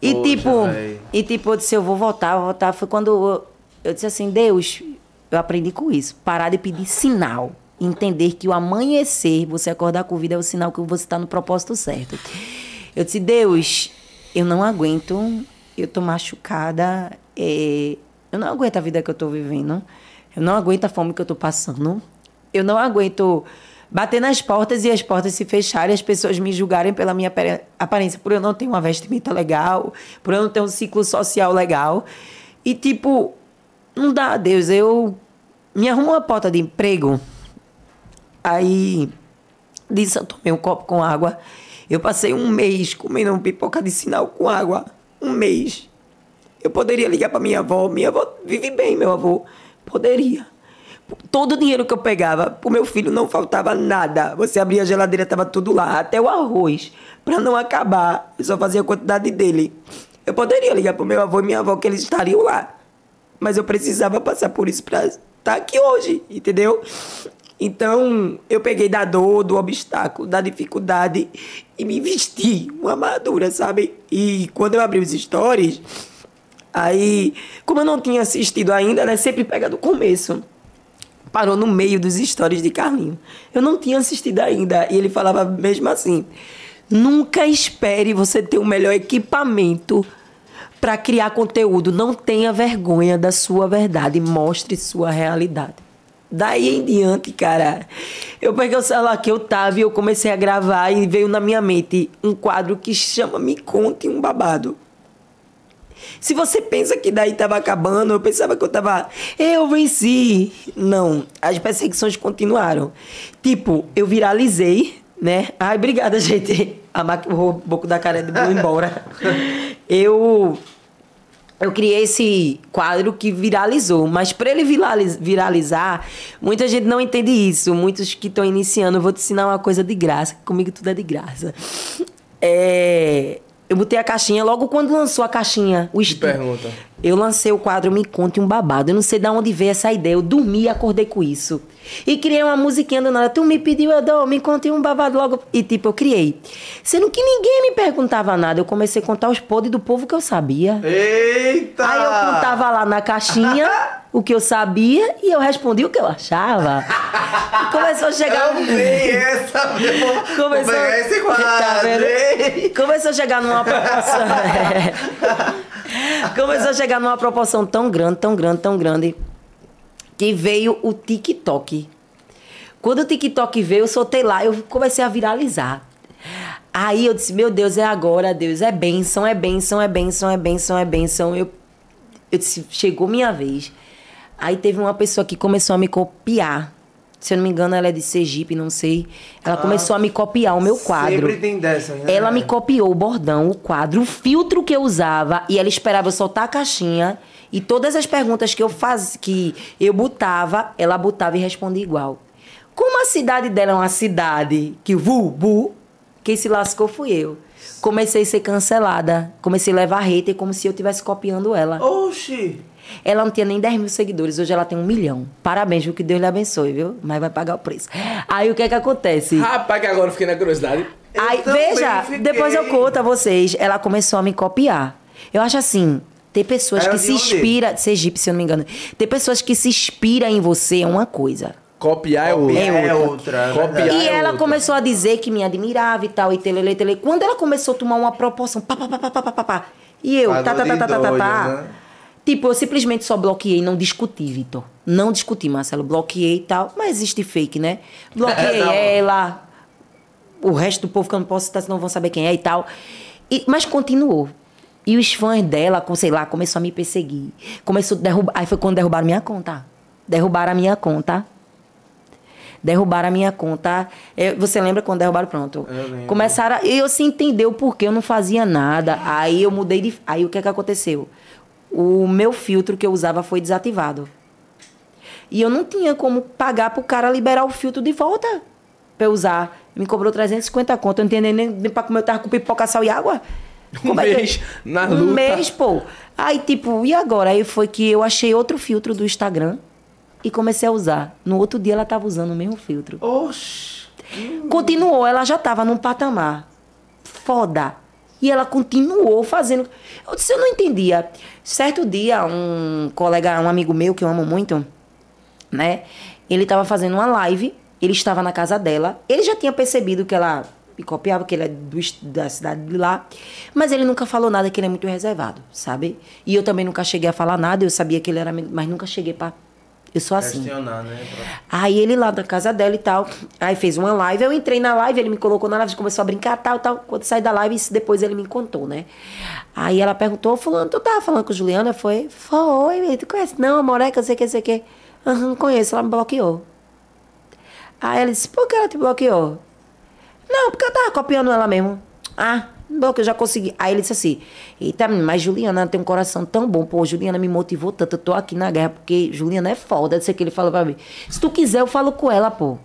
E Poxa, tipo, véi. e tipo, eu disse, eu vou voltar, vou voltar. Foi quando eu, eu disse assim, Deus, eu aprendi com isso. Parar de pedir sinal. Entender que o amanhecer, você acordar com vida, é o sinal que você está no propósito certo. Eu disse, Deus, eu não aguento, eu tô machucada, é, eu não aguento a vida que eu tô vivendo, eu não aguento a fome que eu tô passando, eu não aguento bater nas portas e as portas se fecharem, as pessoas me julgarem pela minha aparência, por eu não ter uma vestimenta legal, por eu não ter um ciclo social legal. E tipo, não dá, Deus, eu me arrumo uma porta de emprego. Aí disse, eu tomei um copo com água. Eu passei um mês comendo um pipoca de sinal com água. Um mês. Eu poderia ligar para minha avó. Minha avó vive bem, meu avô. Poderia. Todo o dinheiro que eu pegava, pro meu filho não faltava nada. Você abria a geladeira, tava tudo lá, até o arroz. Pra não acabar, eu só fazia a quantidade dele. Eu poderia ligar pro meu avô e minha avó que eles estariam lá. Mas eu precisava passar por isso pra estar aqui hoje, entendeu? Então, eu peguei da dor, do obstáculo, da dificuldade e me vesti uma armadura, sabe? E quando eu abri os stories, aí, como eu não tinha assistido ainda, né? Sempre pega do começo. parou no meio dos stories de Carlinho. Eu não tinha assistido ainda. E ele falava mesmo assim: nunca espere você ter o melhor equipamento para criar conteúdo. Não tenha vergonha da sua verdade. Mostre sua realidade. Daí em diante, cara, eu peguei o celular que eu tava e eu comecei a gravar e veio na minha mente um quadro que chama Me Conte um Babado. Se você pensa que daí tava acabando, eu pensava que eu tava. Eu venci. Não, as perseguições continuaram. Tipo, eu viralizei, né? Ai, obrigada, gente. A máquina, o boco da cara de boa embora. eu. Eu criei esse quadro que viralizou, mas para ele viraliz- viralizar, muita gente não entende isso. Muitos que estão iniciando, eu vou te ensinar uma coisa de graça. Comigo tudo é de graça. É, eu botei a caixinha logo quando lançou a caixinha. O Que pergunta. Eu lancei o quadro Me Conte um Babado. Eu não sei de onde veio essa ideia. Eu dormi e acordei com isso. E criei uma musiquinha do nada. Tu me pediu, eu dou, me conte um babado logo. E tipo, eu criei. Sendo que ninguém me perguntava nada. Eu comecei a contar os podres do povo que eu sabia. Eita! Aí eu contava lá na caixinha o que eu sabia e eu respondi o que eu achava. Começou a chegar. Eu vi essa, meu. Começou, esse Tá quadro. Ei. Começou a chegar numa proporção. Começou a chegar numa proporção tão grande, tão grande, tão grande, que veio o TikTok. Quando o TikTok veio, eu soltei lá, eu comecei a viralizar. Aí eu disse, meu Deus, é agora, Deus, é bênção, é bênção, é bênção, é bênção, é bênção. Eu, eu disse, chegou minha vez. Aí teve uma pessoa que começou a me copiar. Se eu não me engano, ela é de Sergipe, não sei. Ela começou a me copiar o meu quadro. Sempre tem dessas, né? Ela me copiou o bordão, o quadro, o filtro que eu usava e ela esperava eu soltar a caixinha e todas as perguntas que eu faz, que eu botava, ela botava e respondia igual. Como a cidade dela é uma cidade que vu, bu, quem se lascou fui eu. Comecei a ser cancelada, comecei a levar hater como se eu estivesse copiando ela. Oxi! Ela não tinha nem 10 mil seguidores, hoje ela tem um milhão. Parabéns, viu? Que Deus lhe abençoe, viu? Mas vai pagar o preço. Aí o que é que acontece? Rapaz, que agora eu fiquei na curiosidade. Aí, veja, fiquei. depois eu conto a vocês. Ela começou a me copiar. Eu acho assim, ter pessoas que se inspira, egípcio, se eu não me engano, ter pessoas que se inspira em você é uma coisa. Copiar é outra. É outra. É outra. É copiar e é ela outra. começou a dizer que me admirava e tal, e telele, tele Quando ela começou a tomar uma proporção, pá, pá, pá, pá, pá, pá, pá, e eu, tá tá, tá, tá, tá, tá, tá, tá, tá, Tipo, eu simplesmente só bloqueei, não discuti, Vitor. Não discuti, Marcelo. Bloqueei e tal. Mas existe fake, né? Bloqueei ela, o resto do povo que eu não posso citar, senão vão saber quem é e tal. E- mas continuou. E os fãs dela, com, sei lá, começou a me perseguir. Começou a derrubar. Aí foi quando derrubaram minha conta. Derrubaram a minha conta. Derrubaram a minha conta. É, você lembra quando derrubaram? Pronto. Eu. Começaram. a- Eu se entendeu porque eu não fazia nada. Aí eu mudei de. Aí o que é que aconteceu? O meu filtro que eu usava foi desativado. E eu não tinha como pagar pro cara liberar o filtro de volta pra eu usar. Me cobrou 350 conto. Eu não tinha nem, nem pra comer. Eu tava com pipoca, sal e água. Um Como é que- mês na Um luta. mês, pô. Aí, tipo, e agora? Aí foi que eu achei outro filtro do Instagram e comecei a usar. No outro dia ela tava usando o mesmo filtro. Oxi! Continuou, ela já tava num patamar foda. E ela continuou fazendo. Eu disse, eu não entendia. Certo dia, um colega, um amigo meu que eu amo muito, né? Ele tava fazendo uma live, ele estava na casa dela. Ele já tinha percebido que ela me copiava, que ele é do, da cidade de lá. Mas ele nunca falou nada, que ele é muito reservado, sabe? E eu também nunca cheguei a falar nada, eu sabia que ele era. Mas nunca cheguei pra. Eu sou assim. Questionar, né? Aí ele lá da casa dela e tal. Aí fez uma live, eu entrei na live, ele me colocou na live, começou a brincar, tal, tal. Quando saí da live, isso depois ele me contou, né? Aí ela perguntou, fulano, tu tava falando com Juliana? Foi, foi, tu conhece? Não, Moreca, sei que, sei que. Aham, conheço, ela me bloqueou. Aí ela disse, por que ela te bloqueou? Não, porque eu tava copiando ela mesmo. Ah, bloqueou, já consegui. Aí ele disse assim, eita, mas Juliana tem um coração tão bom. Pô, Juliana me motivou tanto, eu tô aqui na guerra, porque Juliana é foda. Disse que ele falou pra mim. Se tu quiser, eu falo com ela, pô.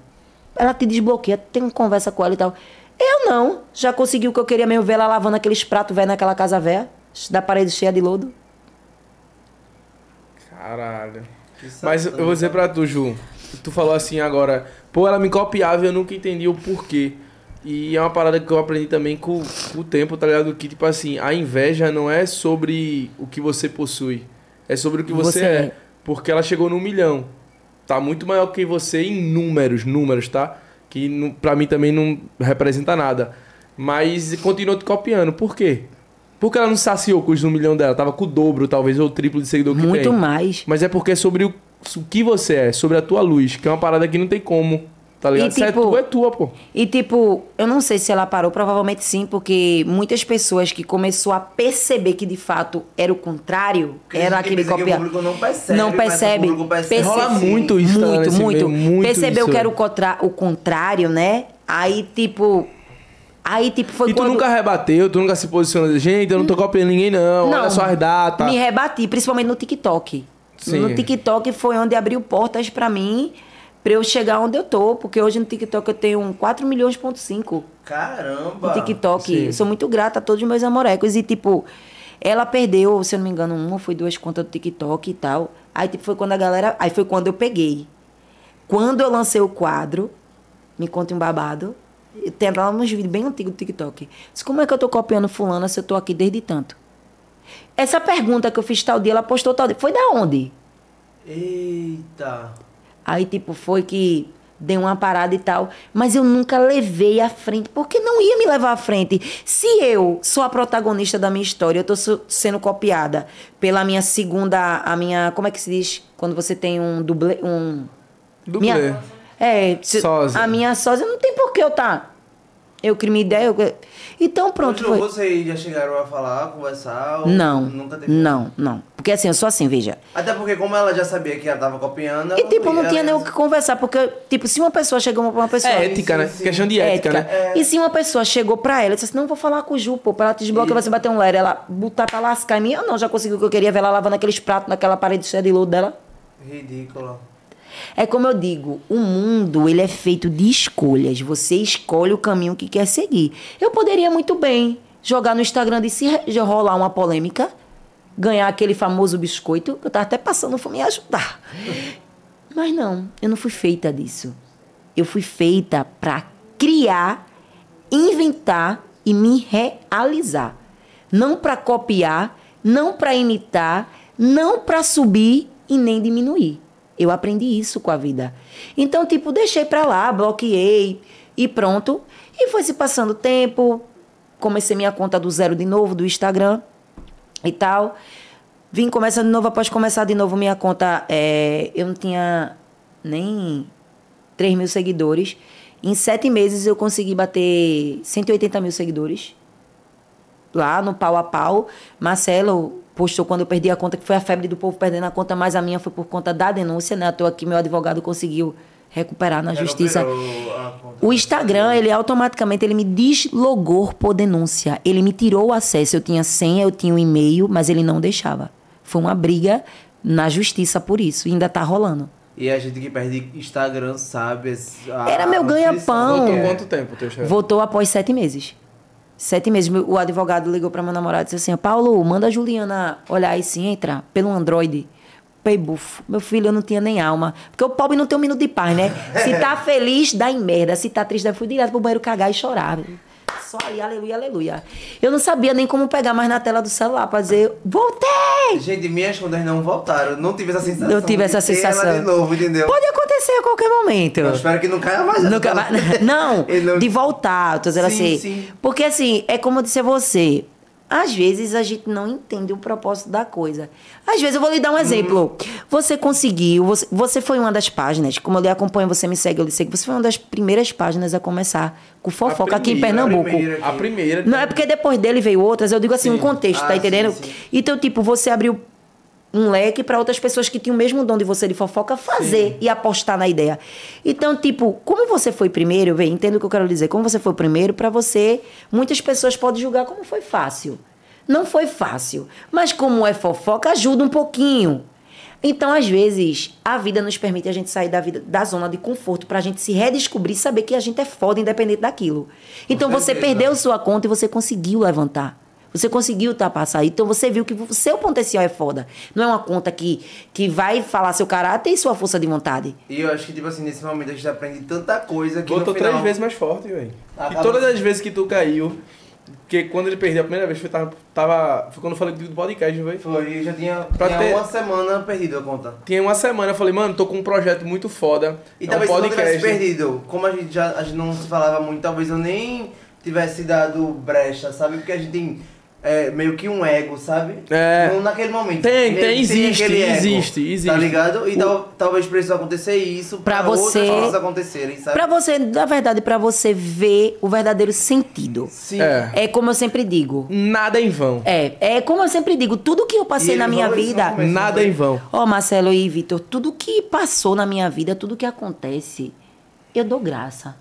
Ela te desbloqueia, tem conversa com ela e tal. Eu não. Já consegui o que eu queria mesmo, ver ela lavando aqueles pratos velhos naquela casa velha, da parede cheia de lodo. Caralho. Mas eu vou dizer pra tu, Ju. Tu falou assim agora, pô, ela me copiava e eu nunca entendi o porquê. E é uma parada que eu aprendi também com, com o tempo, tá ligado? Que, tipo assim, a inveja não é sobre o que você possui. É sobre o que você, Você é. é. Porque ela chegou no milhão. tá muito maior que você em números, números, tá? Que não- pra mim também não representa nada. Mas continuou te copiando. Por quê? Porque ela não saciou com os um milhão dela. Tava com o dobro, talvez, ou o triplo de seguidor que Muito tem. mais. Mas é porque é sobre o, o que você é, sobre a tua luz, que é uma parada que não tem como, tá ligado? E, Se é tipo, tua, é tua, pô. E tipo, eu não sei se ela parou, provavelmente sim, porque muitas pessoas que começou a perceber que de fato era o contrário, Porque era aquele que o copiar. público não percebe, Não mas o percebe. público percebe. Perce- Rola muito isso, muito, nesse muito. meio, muito Percebeu isso, que era o, contra... o contrário, né? Aí, tipo. Aí, tipo, foi E tu quando. nunca rebateu, tu nunca se posicionou. Gente, eu não tô copiando ninguém, não. Olha só as datas. Me rebati, principalmente no TikTok. Sim. No TikTok foi onde abriu portas pra mim, pra eu chegar onde eu tô. Porque hoje no TikTok eu tenho 4 milhões ponto 5 Caramba. no TikTok. sim. Eu sou muito grata a todos os meus amorecos. E, tipo, ela perdeu, se eu não me engano, uma ou foi duas contas do TikTok e tal. Aí, tipo, foi quando a galera. Aí foi quando eu peguei. Quando eu lancei o quadro, me conta um babado. Tem lá uns vídeos bem antigos do TikTok. Disse, como é que eu tô copiando fulana se eu tô aqui desde tanto? Essa pergunta que eu fiz tal dia, ela postou tal dia. Foi da onde? Eita. Aí, tipo, foi que deu uma parada e tal. Mas eu nunca levei à frente, porque não ia me levar à frente. Se eu sou a protagonista da minha história, eu tô sendo copiada pela minha segunda. A minha. Como é que se diz? Quando você tem um dublê. Um. Dublê. Minha, é, se- a minha sósia não tem por que eu tá. Eu crio minha ideia. eu- então pronto, Ju, foi. Vocês já chegaram a falar, conversar? ou Não, Nunca teve. não, não. Porque assim, eu sou assim, veja. Até porque como ela já sabia que ela tava copiando... E tipo, não tinha nem o que conversar, porque, tipo, se uma pessoa chegou pra uma pessoa. É ética, né? sim. Questão de ética, né? E se uma pessoa chegou pra ela e disse assim, não, vou falar com o Ju, pô, pra ela te desbloquear, você bater um ler, ela botar pra lascar em mim, eu não, já conseguiu o que eu queria ver ela lavando aqueles pratos naquela parede cheia de lodo dela. Ridícula. É como eu digo, o mundo, ele é feito de escolhas. Você escolhe o caminho que quer seguir. Eu poderia muito bem jogar no Instagram de se rolar uma polêmica, ganhar aquele famoso biscoito, eu tava até passando fome e ajudar. Mas não, eu não fui feita disso. Eu fui feita para criar, inventar e me realizar. Não para copiar, não para imitar, não para subir e nem diminuir. Eu aprendi isso com a vida. Então, tipo, deixei pra lá, bloqueei e pronto. E foi se passando tempo. Comecei minha conta do zero de novo do Instagram e tal. Vim começando de novo, após começar de novo minha conta, é, eu não tinha nem 3 mil seguidores. Em sete meses eu consegui bater 180 mil seguidores. Lá no pau a pau. Marcelo postou quando eu perdi a conta, que foi a febre do povo perdendo a conta, mas a minha foi por conta da denúncia, né? Estou aqui, meu advogado conseguiu recuperar na justiça. O Instagram, ele automaticamente ele me deslogou por denúncia. Ele me tirou o acesso. Eu tinha senha, eu tinha um e-mail, mas ele não deixava. Foi uma briga na justiça por isso. E ainda tá rolando. E a gente que perde Instagram sabe... a- Era meu ganha-pão. Voltou quanto tempo, teu chefe? Voltou após sete meses. Sete meses. O advogado ligou para meu namorado e disse assim: Paulo, manda a Juliana olhar aí se entra pelo Android. Pei bufo. Meu filho, eu não tinha nem alma. Porque o pobre não tem um minuto de paz, né? Se tá feliz, dá em merda. Se tá triste, dá fui direto pro banheiro cagar e chorar. Só ali, aleluia, aleluia. Eu não sabia nem como pegar mais na tela do celular pra dizer: voltei! Gente, minhas contas não voltaram. Eu não tive essa sensação. Eu tive essa sensação. Ela de novo, entendeu? Pode acontecer a qualquer momento. Eu espero que não caia mais. Nunca Não, não- de voltar, tô dizendo Sim, assim. sim. Porque assim, é como eu disse a você. Às vezes a gente não entende o propósito da coisa. Às vezes eu vou lhe dar um exemplo. Você conseguiu, você, você foi uma das páginas, como eu lhe acompanho, você me segue, eu lhe sigo, você foi uma das primeiras páginas a começar com fofoca aqui em primeira, a Pernambuco. primeira. A primeira. Não é porque depois dele veio outras, eu digo assim, um contexto, Ah, tá entendendo? sim, sim. Então, tipo, você abriu um leque para outras pessoas que tinham o mesmo dom de você de fofoca fazer e apostar na ideia. Então, tipo, como você foi primeiro, vem, entendo o que eu quero dizer. Como você foi primeiro, para você, muitas pessoas podem julgar como foi fácil. Não foi fácil, mas como é fofoca, ajuda um pouquinho. Então, às vezes, a vida nos permite a gente sair da vida, da zona de conforto pra gente se redescobrir e saber que a gente é foda independente daquilo. Então, você perdeu sua conta e você conseguiu levantar. Você conseguiu ultrapassar. Então você viu que o seu potencial é foda. Não é uma conta que, que vai falar seu caráter e sua força de vontade. E eu acho que, tipo assim, nesse momento a gente aprende tanta coisa que Voltou no final... três vezes mais forte, velho. E Acaba- todas as vezes que tu caiu, Porque quando ele perdeu a primeira vez, foi, tava, tava, foi quando eu falei do podcast, não foi? Foi, já tinha, Pra tinha ter- uma semana perdido a conta. Tinha uma semana, eu falei, mano, tô com um projeto muito foda. E é um talvez se eu não tivesse perdido, como a gente já a gente não se falava muito, talvez eu nem tivesse dado brecha, sabe? Porque a gente tem é, meio que um ego, sabe? É. Não naquele momento. Tem, tem, que existe, ego, existe, existe. Tá ligado? E O- tal, talvez precisou acontecer isso Pra pra, você- outras coisas acontecerem, sabe? Pra você, na verdade, pra você ver o verdadeiro sentido. Sim. É. É como eu sempre digo. Nada em vão. É, é como eu sempre digo, tudo que eu passei na minha vida. Nada em vão. Ó, Marcelo e Vitor, tudo que passou na minha vida, tudo que acontece, eu dou graça.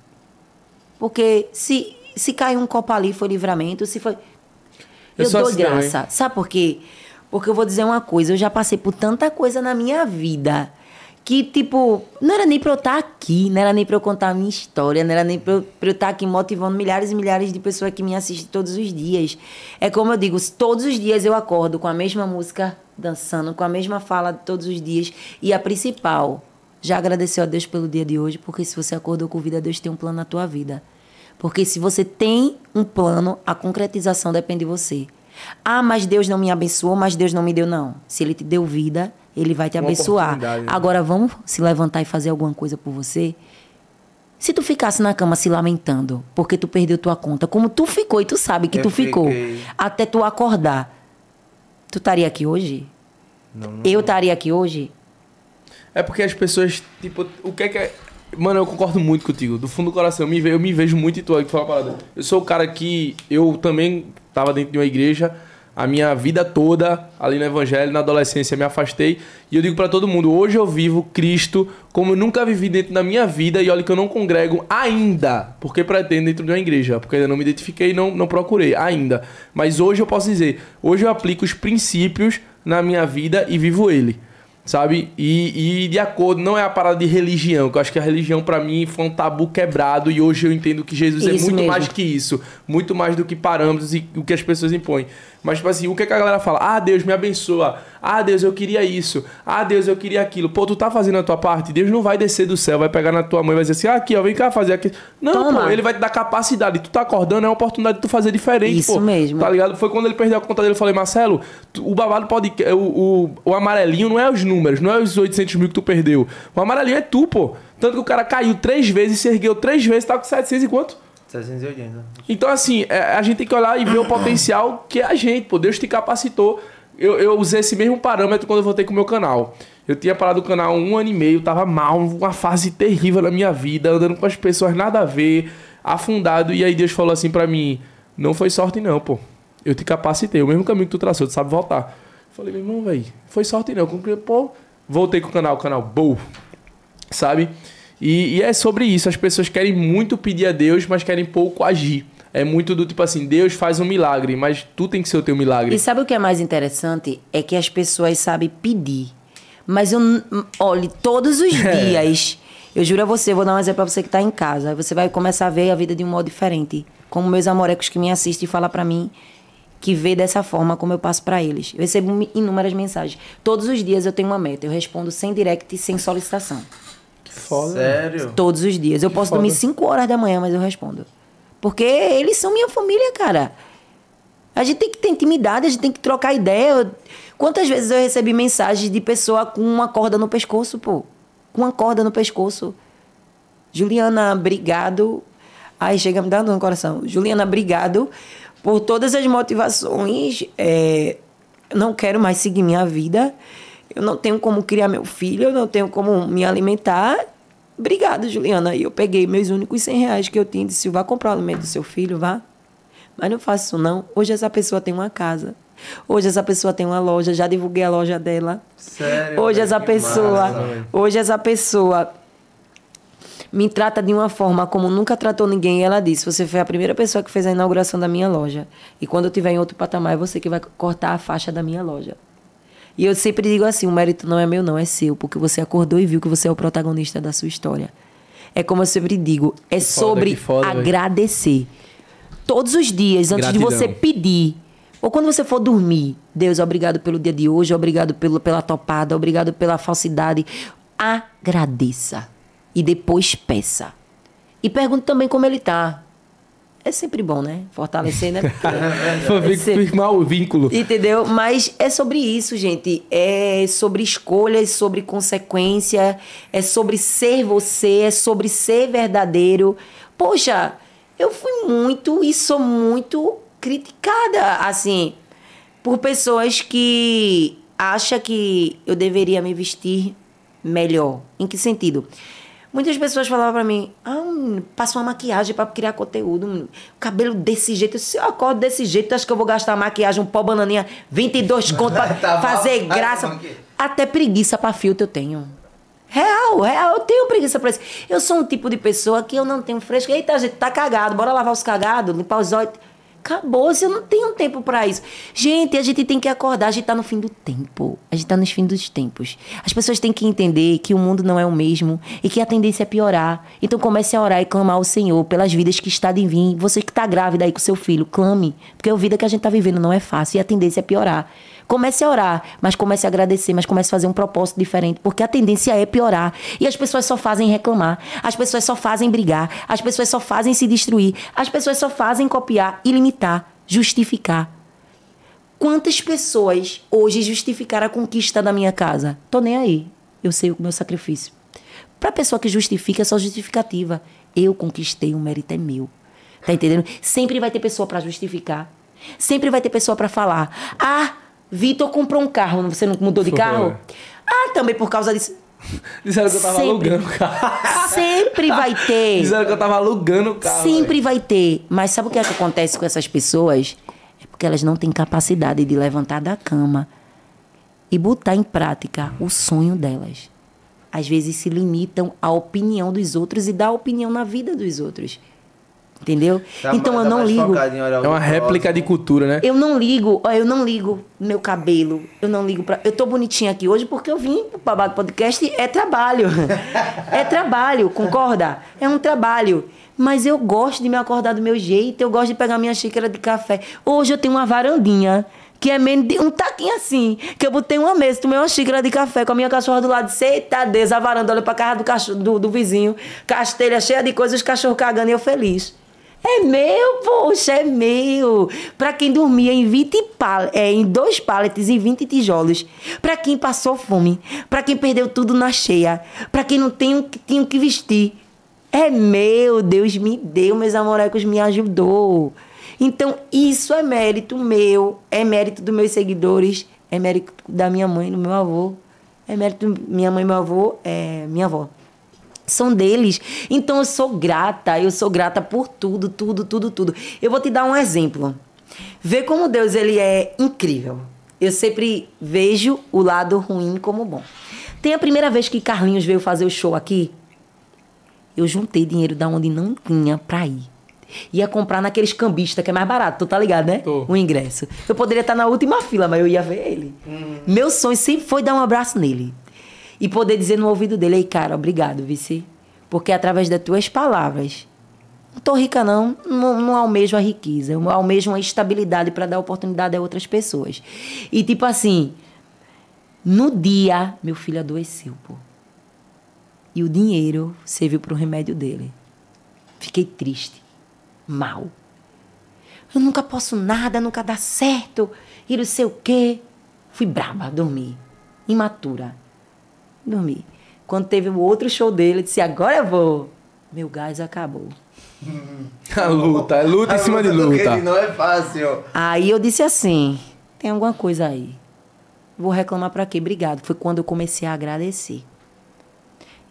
Porque se, se caiu um copo ali, foi livramento. Se foi. Eu Eu, dou assim graça. Sabe por quê? Porque eu vou dizer uma coisa, eu já passei por tanta coisa na minha vida. Que, tipo, não era nem pra eu estar aqui, não era nem pra eu contar a minha história, não era nem pra eu, pra eu estar aqui motivando milhares e milhares de pessoas que me assistem todos os dias. É como eu digo, todos os dias eu acordo com a mesma música, dançando, com a mesma fala todos os dias. E a principal, já agradeceu a Deus pelo dia de hoje, porque se você acordou com vida, Deus tem um plano na tua vida. Porque se você tem um plano, a concretização depende de você. Ah, mas Deus não me abençoou, mas Deus não me deu, não. Se Ele te deu vida, Ele vai te Uma abençoar. né? Agora, vamos se levantar e fazer alguma coisa por você? Se tu ficasse na cama se lamentando porque tu perdeu tua conta, como tu ficou e tu sabe que Eu tu ficou, fiquei. até tu acordar, tu estaria aqui hoje? Eu estaria aqui hoje? É porque as pessoas, tipo, o que é que é. Mano, eu concordo muito contigo. Do fundo do coração, eu me, ve- eu me vejo muito em tu. Fala parada. Eu sou o cara que. Eu também tava dentro de uma igreja. A minha vida toda, ali no Evangelho, na adolescência, me afastei. E eu digo pra todo mundo: hoje eu vivo Cristo como eu nunca vivi dentro da minha vida. E olha que eu não congrego ainda, porque pretendo dentro de uma igreja. Porque ainda não me identifiquei não, não procurei ainda. Mas hoje eu posso dizer: hoje eu aplico os princípios na minha vida e vivo ele sabe? E, e de acordo, não é a parada de religião, que eu acho que a religião pra mim foi um tabu quebrado e hoje eu entendo que Jesus é Isso muito mesmo. mais que isso, muito mais do que parâmetros e o que as pessoas impõem. Mas, tipo assim, o que, que a galera fala? Ah, Deus me abençoa. Ah, Deus, eu queria isso. Ah, Deus, eu queria aquilo. Pô, tu tá fazendo a tua parte. Deus não vai descer do céu, vai pegar na tua mãe e vai dizer assim: ah, aqui, ó, vem cá fazer aqui. Não, Toma. pô, ele vai te dar capacidade. Tu tá acordando, é uma oportunidade de tu fazer diferente, Isso pô. mesmo. Tá ligado? Foi quando ele perdeu a conta dele, eu falei, Marcelo, tu- o babado pode. O, o, o amarelinho não é os números, não é os 800 mil que tu perdeu. O amarelinho é tu, pô. Tanto que o cara caiu três vezes, se ergueu três vezes, tá com 700 e quanto? 780. Então, assim, é, a gente tem que olhar e ver o potencial que é a gente, pô. Deus te capacitou. Eu, eu usei esse mesmo parâmetro quando eu voltei com o meu canal. Eu tinha parado o canal um ano e meio, tava mal, uma fase terrível na minha vida, andando com as pessoas nada a ver, afundado. E aí Deus falou assim pra mim: Não foi sorte, não, pô. Eu te capacitei, o mesmo caminho que tu traçou, tu sabe voltar. Eu falei, meu irmão, velho, foi sorte não. Pô, voltei com o canal, o canal, boa sabe? E, e é sobre isso. As pessoas querem muito pedir a Deus, mas querem pouco agir. É muito do tipo assim, Deus faz um milagre, mas tu tem que ser o teu milagre. E sabe o que é mais interessante? É que as pessoas sabem pedir. Mas eu, olhe, todos os dias, eu juro a você, vou dar um exemplo pra você que tá em casa. Aí Você vai começar a ver a vida de um modo diferente. Como meus amorecos que me assistem e falam pra mim que vê dessa forma como eu passo pra eles. Eu recebo inúmeras mensagens. Todos os dias eu tenho uma meta. Eu respondo sem direct e sem solicitação. Foda. Sério? Todos os dias. Eu posso foda. dormir 5 horas da manhã, mas eu respondo. Porque eles são minha família, cara. A gente tem que ter intimidade, a gente tem que trocar ideia. Quantas vezes eu recebi mensagens de pessoa com uma corda no pescoço, pô? Com uma corda no pescoço. Juliana, obrigado. Ai, chega me dar dor no coração. Juliana, obrigado por todas as motivações. É, não quero mais seguir minha vida. Eu não tenho como criar meu filho, eu não tenho como me alimentar. Obrigado, Juliana. E eu peguei meus únicos 100 reais que eu tinha e disse: vá comprar o alimento do seu filho, vá. Mas não faço isso, não. Hoje essa pessoa tem uma casa. Hoje essa pessoa tem uma loja. Já divulguei a loja dela. Sério? Hoje essa pessoa, massa, hoje essa pessoa me trata de uma forma como nunca tratou ninguém. E ela disse: Você foi a primeira pessoa que fez a inauguração da minha loja. E quando eu estiver em outro patamar, é você que vai cortar a faixa da minha loja. E eu sempre digo assim: o mérito não é meu, não, é seu, porque você acordou e viu que você é o protagonista da sua história. É como eu sempre digo: é foda, sobre foda, agradecer. Todos os dias, antes Gratidão. de você pedir, ou quando você for dormir, Deus, obrigado pelo dia de hoje, obrigado pelo, pela topada, obrigado pela falsidade. Agradeça. E depois peça. E pergunte também como ele tá. É sempre bom, né? Fortalecer, né? Pra É sempre- firmar o vínculo. Entendeu? Mas é sobre isso, gente. É sobre escolhas, sobre consequência, é sobre ser você, é sobre ser verdadeiro. Poxa, eu fui muito e sou muito criticada, assim, por pessoas que acham que eu deveria me vestir melhor. Em que sentido? Muitas pessoas falavam pra mim, ah, passa uma maquiagem pra criar conteúdo, cabelo desse jeito, se eu acordo desse jeito, acho que eu vou gastar maquiagem, um pó bananinha, 22 conto pra Tá fazer Vai, graça. vamos aqui. Até preguiça pra filtro eu tenho. Real, real, eu tenho preguiça pra isso. Eu sou um tipo de pessoa que eu não tenho fresco. Eita, gente, tá cagado, bora lavar os cagados, limpar os olhos. Acabou, se eu não tenho tempo pra isso. Gente, a gente tem que acordar, a gente tá no fim do tempo. A gente tá nos fim dos tempos. As pessoas têm que entender que o mundo não é o mesmo e que a tendência é piorar. Então comece a orar e clamar ao Senhor pelas vidas que está de vir. Você que tá grávida aí com seu filho, clame. Porque a vida que a gente tá vivendo não é fácil e a tendência é piorar. Comece a orar, mas comece a agradecer, mas comece a fazer um propósito diferente, porque a tendência é piorar. E as pessoas só fazem reclamar, as pessoas só fazem brigar, as pessoas só fazem se destruir, as pessoas só fazem copiar e limitar, justificar. Quantas pessoas hoje justificaram a conquista da minha casa? Tô nem aí. Eu sei o meu sacrifício. Pra pessoa que justifica, é só justificativa. Eu conquistei, o mérito é meu. Tá entendendo? Sempre vai ter pessoa pra justificar. Sempre vai ter pessoa pra falar. Ah, Vitor comprou um carro, você não mudou de Foi. carro? Ah, também por causa disso. Disseram que eu tava Sempre. alugando o carro. Sempre vai ter. Disseram que eu tava alugando o carro. Sempre vai ter. Mas sabe o que, é que acontece com essas pessoas? É porque elas não têm capacidade de levantar da cama e botar em prática o sonho delas. Às vezes se limitam à opinião dos outros e dar opinião na vida dos outros. Entendeu? Tá então mais- eu não ligo. É uma próximo. réplica de cultura, né? Eu não ligo, ó, eu não ligo meu cabelo, eu não ligo pra. Eu tô bonitinha aqui hoje porque eu vim pro Babado Podcast, é trabalho. é trabalho, concorda? É um trabalho. Mas eu gosto de me acordar do meu jeito, eu gosto de pegar minha xícara de café. Hoje eu tenho uma varandinha. Que é menos de um taquinho assim. Que eu botei uma mesa, tomei uma xícara de café com a minha cachorra do lado. Eita Deus, a varanda olha pra casa do, cachorro, do, do vizinho. Castelha cheia de coisas, os cachorros cagando e eu feliz. É meu, poxa, é meu. Pra quem dormia em 20 pal é, em dois pallets e 20 tijolos. Pra quem passou fome. Pra quem perdeu tudo na cheia. Pra quem não tem o que tinha o que vestir. É meu, Deus me deu, meus amorecos me ajudou. Então, isso é mérito meu, é mérito dos meus seguidores, é mérito da minha mãe, do meu avô. É mérito minha mãe meu avô, é minha avó são deles. Então eu sou grata, eu sou grata por tudo, tudo, tudo, tudo. Eu vou te dar um exemplo. Vê como Deus ele é incrível. Eu sempre vejo o lado ruim como bom. Tem a primeira vez que Carlinhos veio fazer o show aqui, eu juntei dinheiro da onde não tinha pra ir. Ia comprar naqueles cambistas que é mais barato, tu tá ligado, né? Tô. O ingresso. Eu poderia estar na última fila, mas eu ia ver ele. Meu sonho sempre foi dar um abraço nele. E poder dizer no ouvido dele, ei, cara, obrigado, vice. Porque através das tuas palavras, não tô rica não, não, não almejo a riqueza, eu almejo uma estabilidade para dar oportunidade a outras pessoas. E tipo assim, no dia, meu filho adoeceu, pô. E o dinheiro serviu para o remédio dele. Fiquei triste, mal. Eu nunca posso nada, nunca dá certo, e não sei o quê. Fui braba, dormi. Imatura. Dormi. Quando teve o outro show dele, eu disse, agora eu vou. Meu gás acabou. A luta, é luta em cima de do luta. Não é fácil. Aí eu disse assim: tem alguma coisa aí. Vou reclamar pra quê? Obrigado. Foi quando eu comecei a agradecer.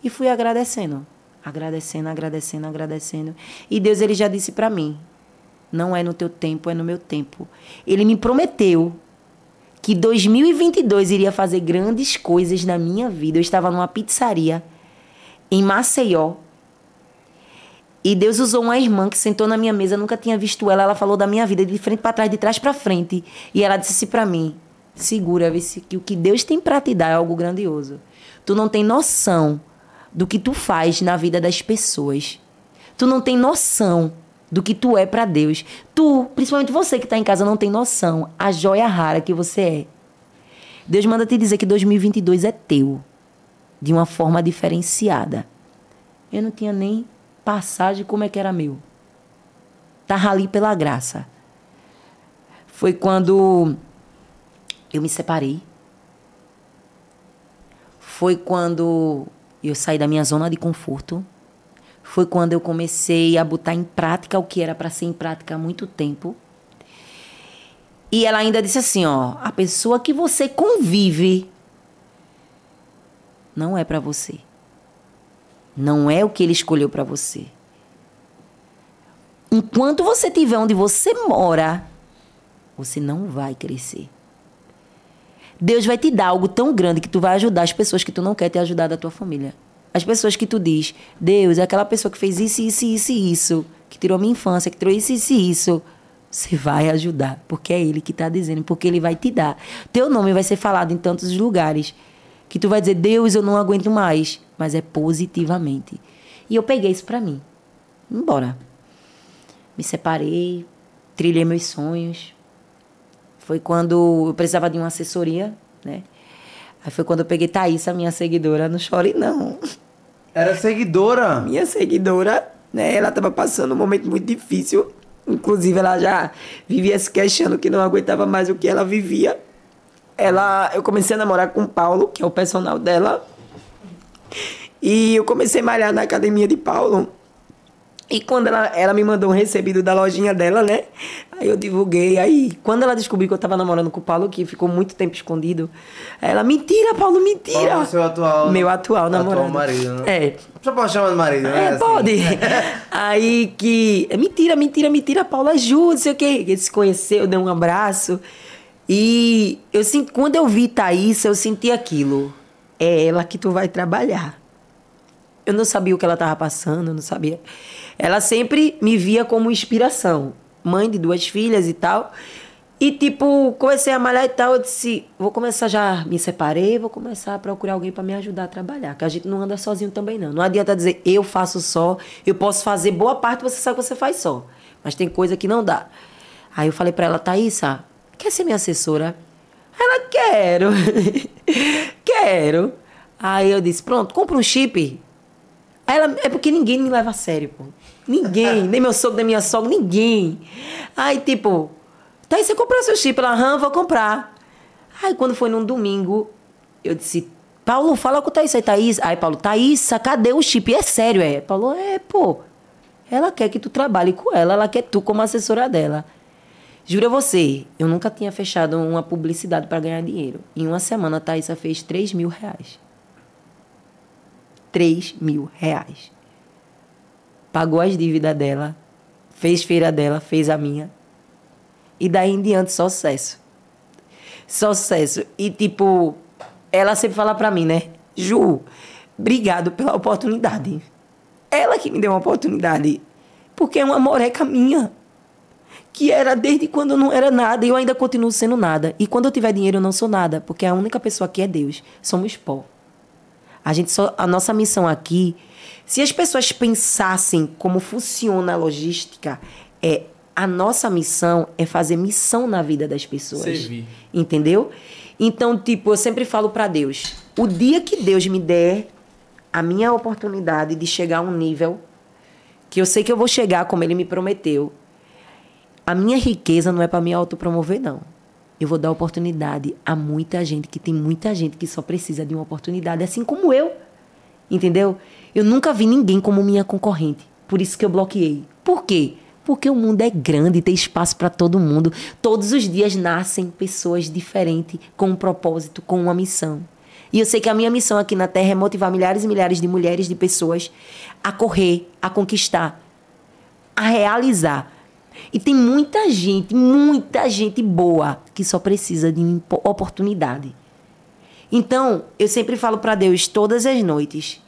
E fui agradecendo. Agradecendo, agradecendo, agradecendo. E Deus ele já disse pra mim: não é no teu tempo, é no meu tempo. Ele me prometeu que 2022 iria fazer grandes coisas na minha vida. Eu estava numa pizzaria em Maceió. E Deus usou uma irmã que sentou na minha mesa, nunca tinha visto ela. Ela falou da minha vida de frente para trás, de trás para frente. E ela disse assim para mim: segura, que o que Deus tem para te dar é algo grandioso. Tu não tem noção do que tu faz na vida das pessoas. Tu não tem noção do que tu é para Deus. Tu, principalmente você que tá em casa, não tem noção a joia rara que você é. Deus manda te dizer que 2022 é teu, de uma forma diferenciada. Eu não tinha nem passagem como é que era meu. Tava ali pela graça. Foi quando eu me separei. Foi quando eu saí da minha zona de conforto. Foi quando eu comecei a botar em prática o que era para ser em prática há muito tempo. E ela ainda disse assim, ó, a pessoa que você convive não é para você. Não é o que ele escolheu para você. Enquanto você estiver onde você mora, você não vai crescer. Deus vai te dar algo tão grande que tu vai ajudar as pessoas que tu não quer ter ajudado da tua família. As pessoas que tu diz, Deus é aquela pessoa que fez isso, isso, isso e isso, que tirou minha infância, que tirou isso, isso e isso. Você vai ajudar, porque é Ele que está dizendo, porque Ele vai te dar. Teu nome vai ser falado em tantos lugares que tu vai dizer, Deus, eu não aguento mais, mas é positivamente. E eu peguei isso para mim. Embora. Me separei, trilhei meus sonhos. Foi quando eu precisava de uma assessoria, né? Aí foi quando eu peguei Thaís, a minha seguidora, não chore não. Era seguidora? Minha seguidora, né? Ela estava passando um momento muito difícil. Inclusive, ela já vivia se queixando que não aguentava mais o que ela vivia. Ela, eu comecei a namorar com o Paulo, que é o personal dela. E eu comecei a malhar na academia de Paulo. E quando ela, ela me mandou um recebido da lojinha dela, né? Aí eu divulguei. Aí, quando ela descobriu que eu tava namorando com o Paulo, que ficou muito tempo escondido, ela, mentira, Paulo, mentira. Paulo, seu atual. Meu atual namorado. Atual marido, né? É. Só pode chamar de marido, né? É, Assim. pode. Aí que. Mentira, mentira, mentira, Paulo, ajuda, não sei o quê. Ele se conheceu, deu um abraço. E eu senti, quando eu vi Thaís, eu senti aquilo. É ela que tu vai trabalhar. Eu não sabia o que ela estava passando, eu não sabia. Ela sempre me via como inspiração. Mãe de duas filhas e tal. E, tipo, comecei a malhar e tal. Eu disse: vou começar já. Me separei, vou começar a procurar alguém para me ajudar a trabalhar. Que a gente não anda sozinho também, não. Não adianta dizer eu faço só, eu posso fazer boa parte, você sabe que você faz só. Mas tem coisa que não dá. Aí eu falei para ela: Thaísa, quer ser minha assessora? Ela, quero. quero. Aí eu disse: pronto, compra um chip. Aí ela, é porque ninguém me leva a sério, pô. Ninguém, nem meu sogro, nem minha sogra, ninguém. Aí, tipo, Thaís, você comprou seu chip? Ela, aham, vou comprar. Aí, quando foi num domingo, eu disse, Paulo, fala com o Thaís. Aí, Thaís, aí, Paulo, Thaís, cadê o chip? É sério, é? Paulo, é, pô. Ela quer que tu trabalhe com ela, ela quer tu como assessora dela. Juro a você, eu nunca tinha fechado uma publicidade para ganhar dinheiro. Em uma semana, a Thaísa fez 3 mil reais. 3 mil reais. Pagou as dívidas dela, fez feira dela, fez a minha. E daí em diante, só sucesso. Só sucesso. E tipo, ela sempre fala pra mim, né? Ju, obrigado pela oportunidade. Ela que me deu uma oportunidade. Porque é uma moreca minha. Que era desde quando eu não era nada e eu ainda continuo sendo nada. E quando eu tiver dinheiro, eu não sou nada. Porque a única pessoa aqui é Deus. Somos pó. A gente só, a nossa missão aqui, se as pessoas pensassem como funciona a logística, é a nossa missão é fazer missão na vida das pessoas. Servir. Entendeu? Então, tipo, eu sempre falo para Deus, o dia que Deus me der a minha oportunidade de chegar a um nível que eu sei que eu vou chegar como ele me prometeu, a minha riqueza não é para me autopromover não. Eu vou dar oportunidade a muita gente, que tem muita gente que só precisa de uma oportunidade, assim como eu. Entendeu? Eu nunca vi ninguém como minha concorrente. Por isso que eu bloqueei. Por quê? Porque o mundo é grande, tem espaço para todo mundo. Todos os dias nascem pessoas diferentes, com um propósito, com uma missão. E eu sei que a minha missão aqui na Terra é motivar milhares e milhares de mulheres, de pessoas a correr, a conquistar, a realizar. E tem muita gente, muita gente boa que só precisa de oportunidade. Então, eu sempre falo para Deus todas as noites,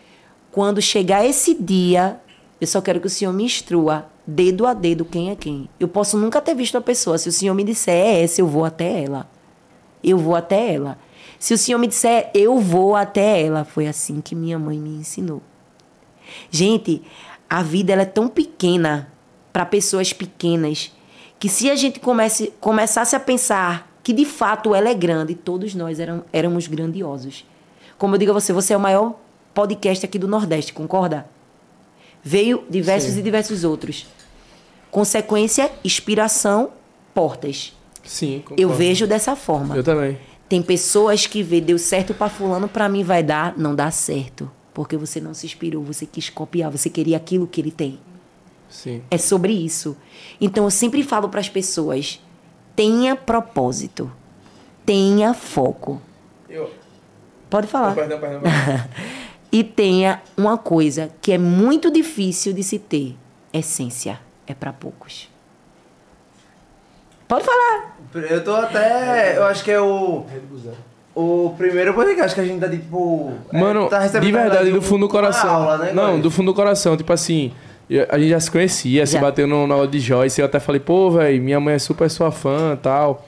quando chegar esse dia, eu só quero que o Senhor me instrua dedo a dedo quem é quem. Eu posso nunca ter visto a pessoa, se o Senhor me disser é essa, eu vou até ela. Eu vou até ela. Se o Senhor me disser eu vou até ela, foi assim que minha mãe me ensinou. Gente, a vida ela é tão pequena para pessoas pequenas que se a gente comece, começasse a pensar que de fato ela é grande, todos nós eram, éramos grandiosos. Como eu digo a você, você é o maior podcast aqui do Nordeste, concorda? Veio diversos Sim. e diversos outros. Consequência, inspiração, portas. Sim, Eu concordo. vejo dessa forma. Eu também. Tem pessoas que vê, deu certo pra fulano, pra mim vai dar, não dá certo. Porque você não se inspirou, você quis copiar, você queria aquilo que ele tem. Sim. É sobre isso. Então eu sempre falo para as pessoas: tenha propósito, tenha foco. Eu... Pode falar. Perdão, perdão, perdão. E tenha uma coisa que é muito difícil de se ter: essência. É para poucos. Pode falar. Eu tô até. Eu acho que é o. O primeiro podcast que a gente tá tipo. é, Mano, tá recebendo, de verdade, do fundo do coração. aula, né, não, do fundo do coração. Tipo assim, eu- a gente já se conhecia, se Já. bateu no, na aula de Joyce. Eu até falei, pô, velho, minha mãe é super sua fã e tal.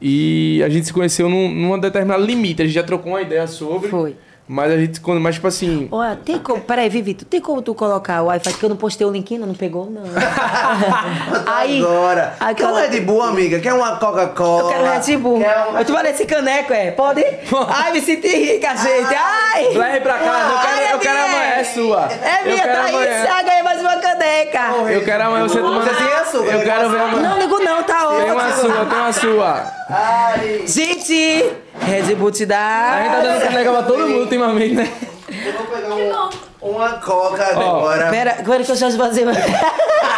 E a gente se conheceu num, numa determinada limite. A gente já trocou uma ideia sobre. Foi. Mas a gente, quando, mas tipo assim, Olha, tem como. Peraí, Vivito, tem como tu colocar o Wi-Fi? Que eu não postei o link ainda, não pegou, não. aí. Agora. aí Quer um Red Bull, amiga? Quer uma Coca-Cola? Eu quero Red Bull. Quer um... Eu te falei esse caneco, é? Pode? Ai, me senti rica, gente. Ai! leve pra casa, eu quero, Ai, eu quero amanhã, é sua. É eu minha, tá amanhã. isso. ganhei mais uma caneca. Eu quero amanhã você tomando. Você tem açúcar, Eu né? quero ver amanhã. Não ligo não, tá Tem uma ótimo. sua, tem uma sua. Ai. Gente, Red Bull te A dá. gente tá dando caneca pra todo mundo ultimamente, né? Eu vou pegar um, uma Coca agora. Pera, pera que eu já fazer.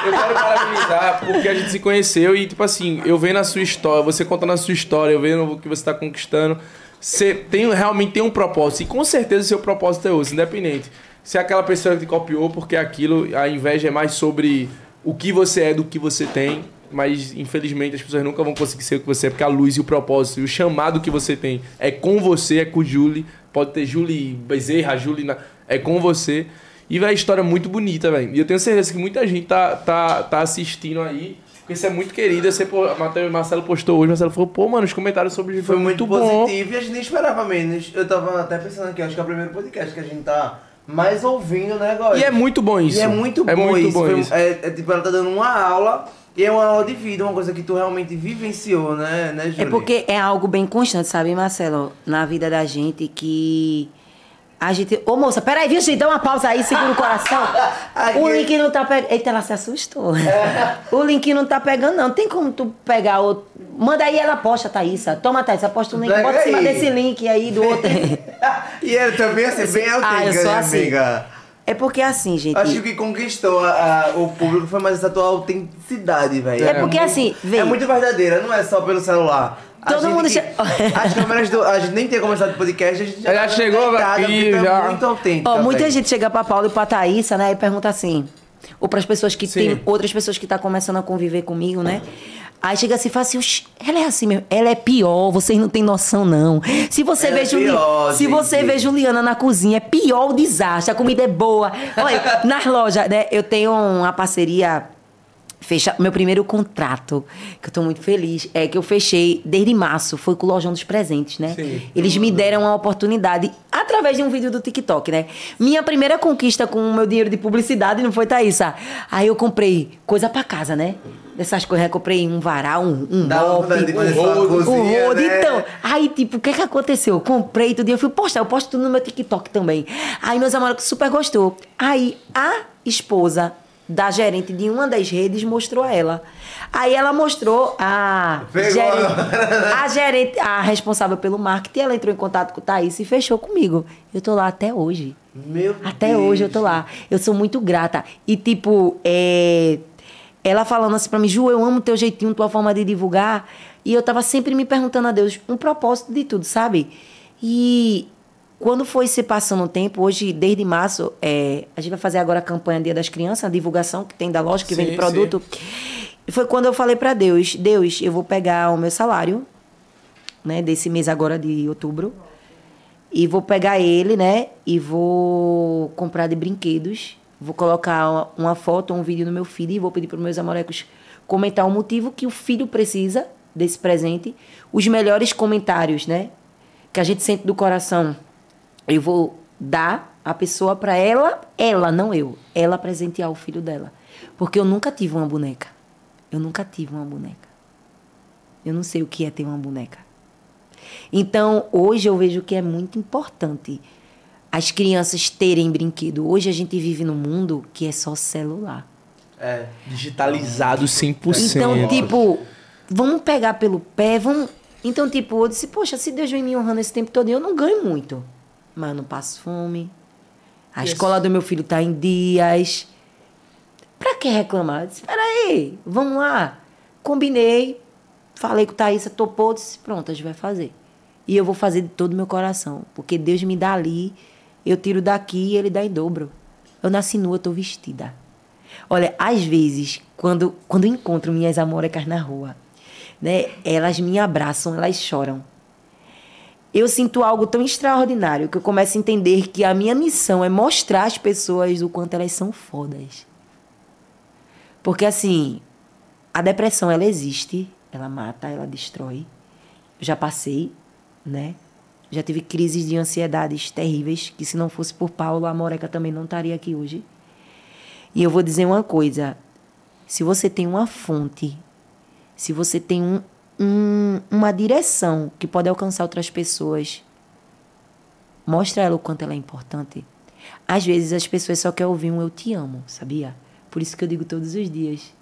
Eu quero parabenizar porque a gente se conheceu e, tipo assim, eu vendo a sua história, você contando a sua história, eu vendo o que você tá conquistando. Você tem, realmente tem um propósito. E com certeza o seu propósito é outro, independente. Se é aquela pessoa que te copiou, porque aquilo, a inveja é mais sobre o que você é do que você tem. Mas, infelizmente, as pessoas nunca vão conseguir ser o que você é, porque a luz e o propósito e o chamado que você tem é com você, é com o Julie. Pode ter Julie Bezerra, Julie. Na... É com você. E, a história é muito bonita, velho. E eu tenho certeza que muita gente tá, tá, tá assistindo aí. Porque você é muito querida. Você, pô, Mateus- Marcelo postou hoje, Marcelo falou, pô, mano, os comentários sobre Foi foi muito, muito, bom. positivo e a gente nem esperava menos. Eu tava até pensando aqui, acho que é o primeiro podcast que a gente tá mais ouvindo, né, agora? E é muito bom isso. E é muito bom muito isso. bom Foi- isso. É, é tipo, ela tá dando uma aula e é uma aula de vida, uma coisa que tu realmente vivenciou, né, né, É porque é algo bem constante, sabe, Marcelo? Na vida da gente que. A gente. Ô moça, peraí, viu, gente? Dá uma pausa aí, segura o coração. O link não tá pegando. Eita, ela se assustou. O link não tá pegando, não. Tem como tu pegar outro. Manda aí, ela posta, Thaísa. Toma, Thaísa, posta o link. Pega Bota em cima aí. desse link aí do outro. e ele também assim, bem Ah, eu autêntica, sou assim. amiga? É porque assim, gente. Acho que o que conquistou a- a- o público foi mais essa tua autenticidade, velho. É porque, assim, vem- É muito verdadeira, não é só pelo celular. A Todo mundo que- As câmeras do. A gente nem tinha começado o podcast, a gente Já tá chegou aqui, porque tá já. muito autêntica. Ó, muita velho. gente chega pra Paula e pra Thaísa, né? E pergunta assim. Ou pras pessoas que Sim. tem outras pessoas que tá começando a conviver comigo, né? Aí chega assim e fala assim, "Oxi, ela é assim mesmo, ela é pior, vocês não têm noção, não. Se você Ela vê é Juli- pior, se você vê Juliana na cozinha, é pior o desastre, a comida é boa. Olha, nas lojas, né? Eu tenho uma parceria fecha meu primeiro contrato, que eu tô muito feliz, é que eu fechei desde março, foi com o Lojão dos Presentes, né? Sim. Eles me deram a oportunidade através de um vídeo do TikTok, né? Minha primeira conquista com o meu dinheiro de publicidade não foi Thaísa. Aí eu comprei coisa pra casa, né? Dessas coisas, eu comprei um varal, um, um fazer um rodo, um rodo. né? Então, aí tipo, o que que aconteceu? Eu comprei tudo e eu fui postar, eu posto tudo no meu TikTok também. Aí meus amigos super gostou. Aí a esposa da gerente de uma das redes mostrou a ela. Aí ela mostrou a gerente, a gerente, a responsável pelo marketing, ela entrou em contato com o Thaís e fechou comigo. Eu tô lá até hoje. Meu Até Deus. hoje eu tô lá. Eu sou muito grata. E, tipo, é... ela falando assim pra mim, Ju, eu amo teu jeitinho, tua forma de divulgar. E eu tava sempre me perguntando a Deus um propósito de tudo, sabe? E quando foi se passando o tempo, hoje, desde março, é, a gente vai fazer agora a campanha Dia das Crianças, a divulgação que tem da loja, que Sim, vende produto. E foi quando eu falei pra Deus, Deus, eu vou pegar o meu salário, né, desse mês agora de outubro, e vou pegar ele, né? E vou comprar de brinquedos. Vou colocar uma- foto, um vídeo no meu feed e vou pedir para meus amorecos comentar o motivo que o filho precisa desse presente. Os melhores comentários, né? Que a gente sente do coração. Eu vou dar a pessoa para ela, ela, não eu. Ela presentear o filho dela. Porque eu nunca tive uma boneca. Eu nunca tive uma boneca. Eu não sei o que é ter uma boneca. Então, hoje eu vejo que é muito importante as crianças terem brinquedo. Hoje a gente vive num mundo que é só celular. É. digitalizado 100%. Então, tipo, vamos pegar pelo pé, vamos. Então, tipo, eu disse, poxa, se Deus vem me honrando esse tempo todo, eu não ganho muito. Mas eu não passo fome. A Yes. escola do meu filho tá em dias. Pra que reclamar? Eu disse, peraí, vamos lá. Combinei, falei com Thaísa, topou, disse, pronto, a gente vai fazer. E eu vou fazer de todo o meu coração. Porque Deus me dá ali, eu tiro daqui e ele dá em dobro. Eu nasci nua, tô vestida. Olha, às vezes, quando, quando encontro minhas amorecas na rua, né, elas me abraçam, elas choram. Eu sinto algo tão extraordinário que eu começo a entender que a minha missão é mostrar às pessoas o quanto elas são fodas. Porque assim, a depressão ela existe, ela mata, ela destrói. Eu já passei, né? Já tive crises de ansiedades terríveis, que se não fosse por Paulo, a Moreca também não estaria aqui hoje. E eu vou dizer uma coisa: se você tem uma fonte, se você tem um, um- uma direção que pode alcançar outras pessoas, mostra ela o quanto ela é importante. Às vezes as pessoas só querem ouvir um eu te amo, sabia? Por isso que eu digo todos os dias.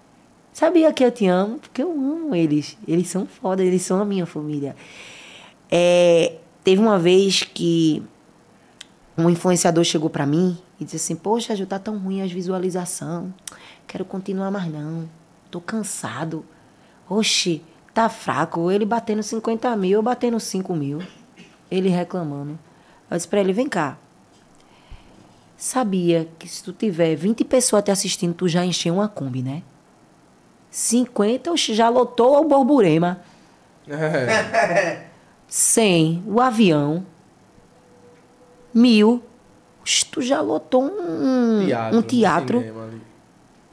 Sabia que eu te amo? Porque eu amo eles. Eles são foda, eles são a minha família. É, teve uma vez que um influenciador chegou pra mim e disse assim: Poxa, Ju, tá tão ruim as visualização. Quero continuar mais não. Tô cansado. Oxi, tá fraco. Ele batendo 50 mil, eu batendo 5 mil. Ele reclamando. Eu disse pra ele: Vem cá. Sabia que se tu tiver 20 pessoas te assistindo, tu já encheu uma Kombi, né? 50, oxi, já lotou o Borborema. É. 100, o avião. Mil, tu já lotou um Teatro, um teatro.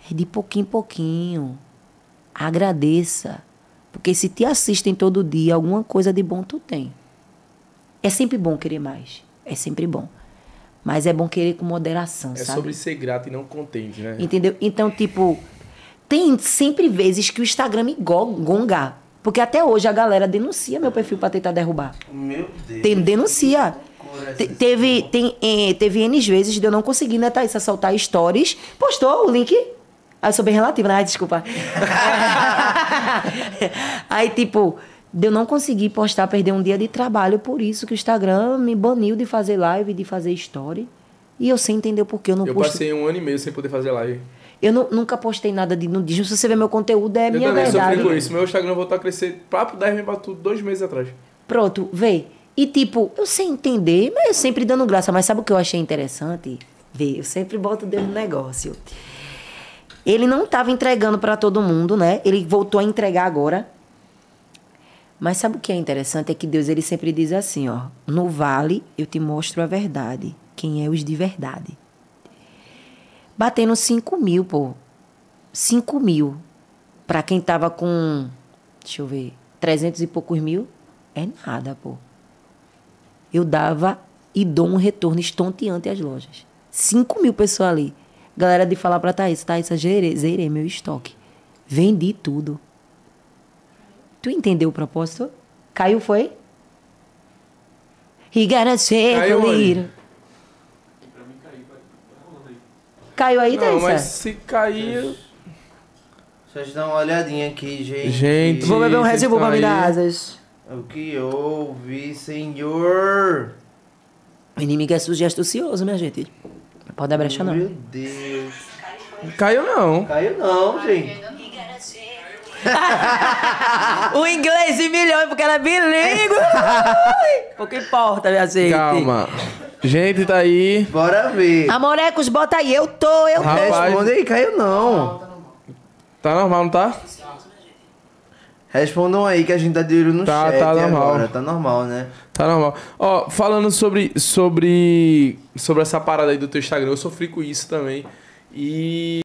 É de pouquinho em pouquinho. Agradeça. Porque se te assistem todo dia, alguma coisa de bom tu tem. É sempre bom querer mais. É sempre bom. Mas é bom querer com moderação, É sabe? sobre ser grato e não contente, né? Entendeu? Então, tipo, tem sempre vezes que o Instagram me go- gonga. Porque até hoje a galera denuncia meu perfil pra tentar derrubar. Meu Deus. Tem, denuncia. Te- teve, tem, eh, teve N vezes de eu não conseguir, né, Thaís, soltar stories. Postou o link. Ah, eu sou bem relativa, né? Ai, desculpa. Aí, tipo, de eu não conseguir postar, perder um dia de trabalho. Por isso que o Instagram me baniu de fazer live, de fazer story. E eu sem entender o porquê eu não Eu posto. passei um ano e meio sem poder fazer live. Eu nu- nunca postei nada de nudismo. Se você ver meu conteúdo, é eu minha também verdade. sofri com isso. Meu Instagram voltou a crescer papo 10 mil pra tudo dois meses atrás. Pronto, vê. E tipo, eu sei entender, mas eu sempre dando graça. Mas sabe o que eu achei interessante? Vê, eu sempre boto o dedo no negócio. Ele não estava entregando para todo mundo, né? Ele voltou a entregar agora. Mas sabe o que é interessante? É que Deus ele sempre diz assim, ó. No vale eu te mostro a verdade. Quem é os de verdade. Batendo 5 mil, pô. 5 mil. Pra quem tava com, deixa eu ver, 300 e poucos mil, é nada, pô. Eu dava e dou um retorno estonteante às lojas. 5 mil pessoas ali. Galera de falar pra Thaís, Thaís, zerei, zerei meu estoque. Vendi tudo. Tu entendeu o propósito? Caiu, foi? He gotta Caiu a little. Caiu aí, Não, Thaís? mas se cair. Deixa eu dar uma olhadinha aqui, gente. Gente. Vou beber um Red Bull pra me dar asas. O que houve, senhor? O inimigo é sujo e astucioso, minha gente. Não pode dar brecha, não. Meu Deus. Caiu não. Caiu não, gente. o inglês de milhões, porque ela é bilíngue. Pouco importa, minha gente. Calma. Gente, tá aí. Bora ver. Amorecos, bota aí. Eu tô, eu tô. Rapaz. Responde aí, caiu não. Tá normal, não tá? Respondam aí que a gente tá de olho no Tá- chat tá normal. agora. Tá normal, né? Tá normal. Ó, falando sobre, sobre, sobre essa parada aí do teu Instagram, eu sofri com isso também. E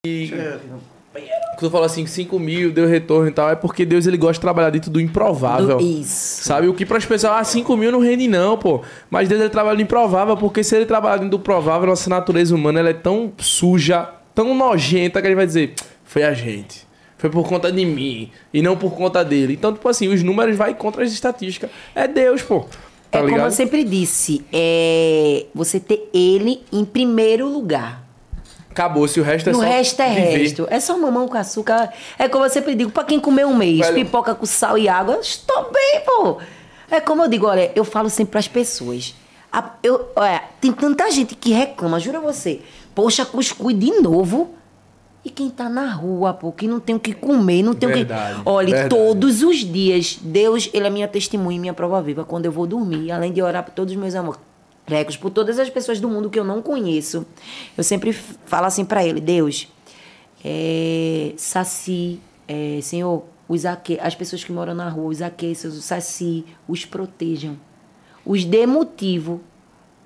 quando tu fala assim, 5 mil, deu retorno e tal, é porque Deus ele gosta de trabalhar dentro do improvável. Do- Isso. Sabe? O que pras pessoas, ah, 5 mil não rende não, pô. Mas Deus ele trabalha no improvável, porque se ele trabalhar dentro do provável, nossa natureza humana ela é tão suja, tão nojenta, que ele vai dizer, foi a gente. Foi por conta de mim e não por conta dele. Então, tipo assim, os números vai contra as estatísticas. É Deus, pô. Tá é como ligado? eu sempre disse, é você ter ele em primeiro lugar. Acabou-se, o resto é no só resto é viver. resto. É só mamão com açúcar. É como eu sempre digo, pra quem comer um mês, Velho. pipoca com sal e água, estou bem, pô. É como eu digo, olha, eu falo sempre pras pessoas. A- eu, olha, tem tanta gente que reclama, juro a você. Poxa, cuscuz de novo. E quem tá na rua, pô, que não tem o que comer, não tem Verdade, o que. Olha, verdade. todos os dias, Deus, Ele é minha testemunha minha prova viva. Quando eu vou dormir, além de orar por todos os meus amores, por todas as pessoas do mundo que eu não conheço, eu sempre falo assim pra Ele: Deus, é, Saci, é, Senhor, os aque, as pessoas que moram na rua, os aqueças, o Saci, os protejam. Os dê motivo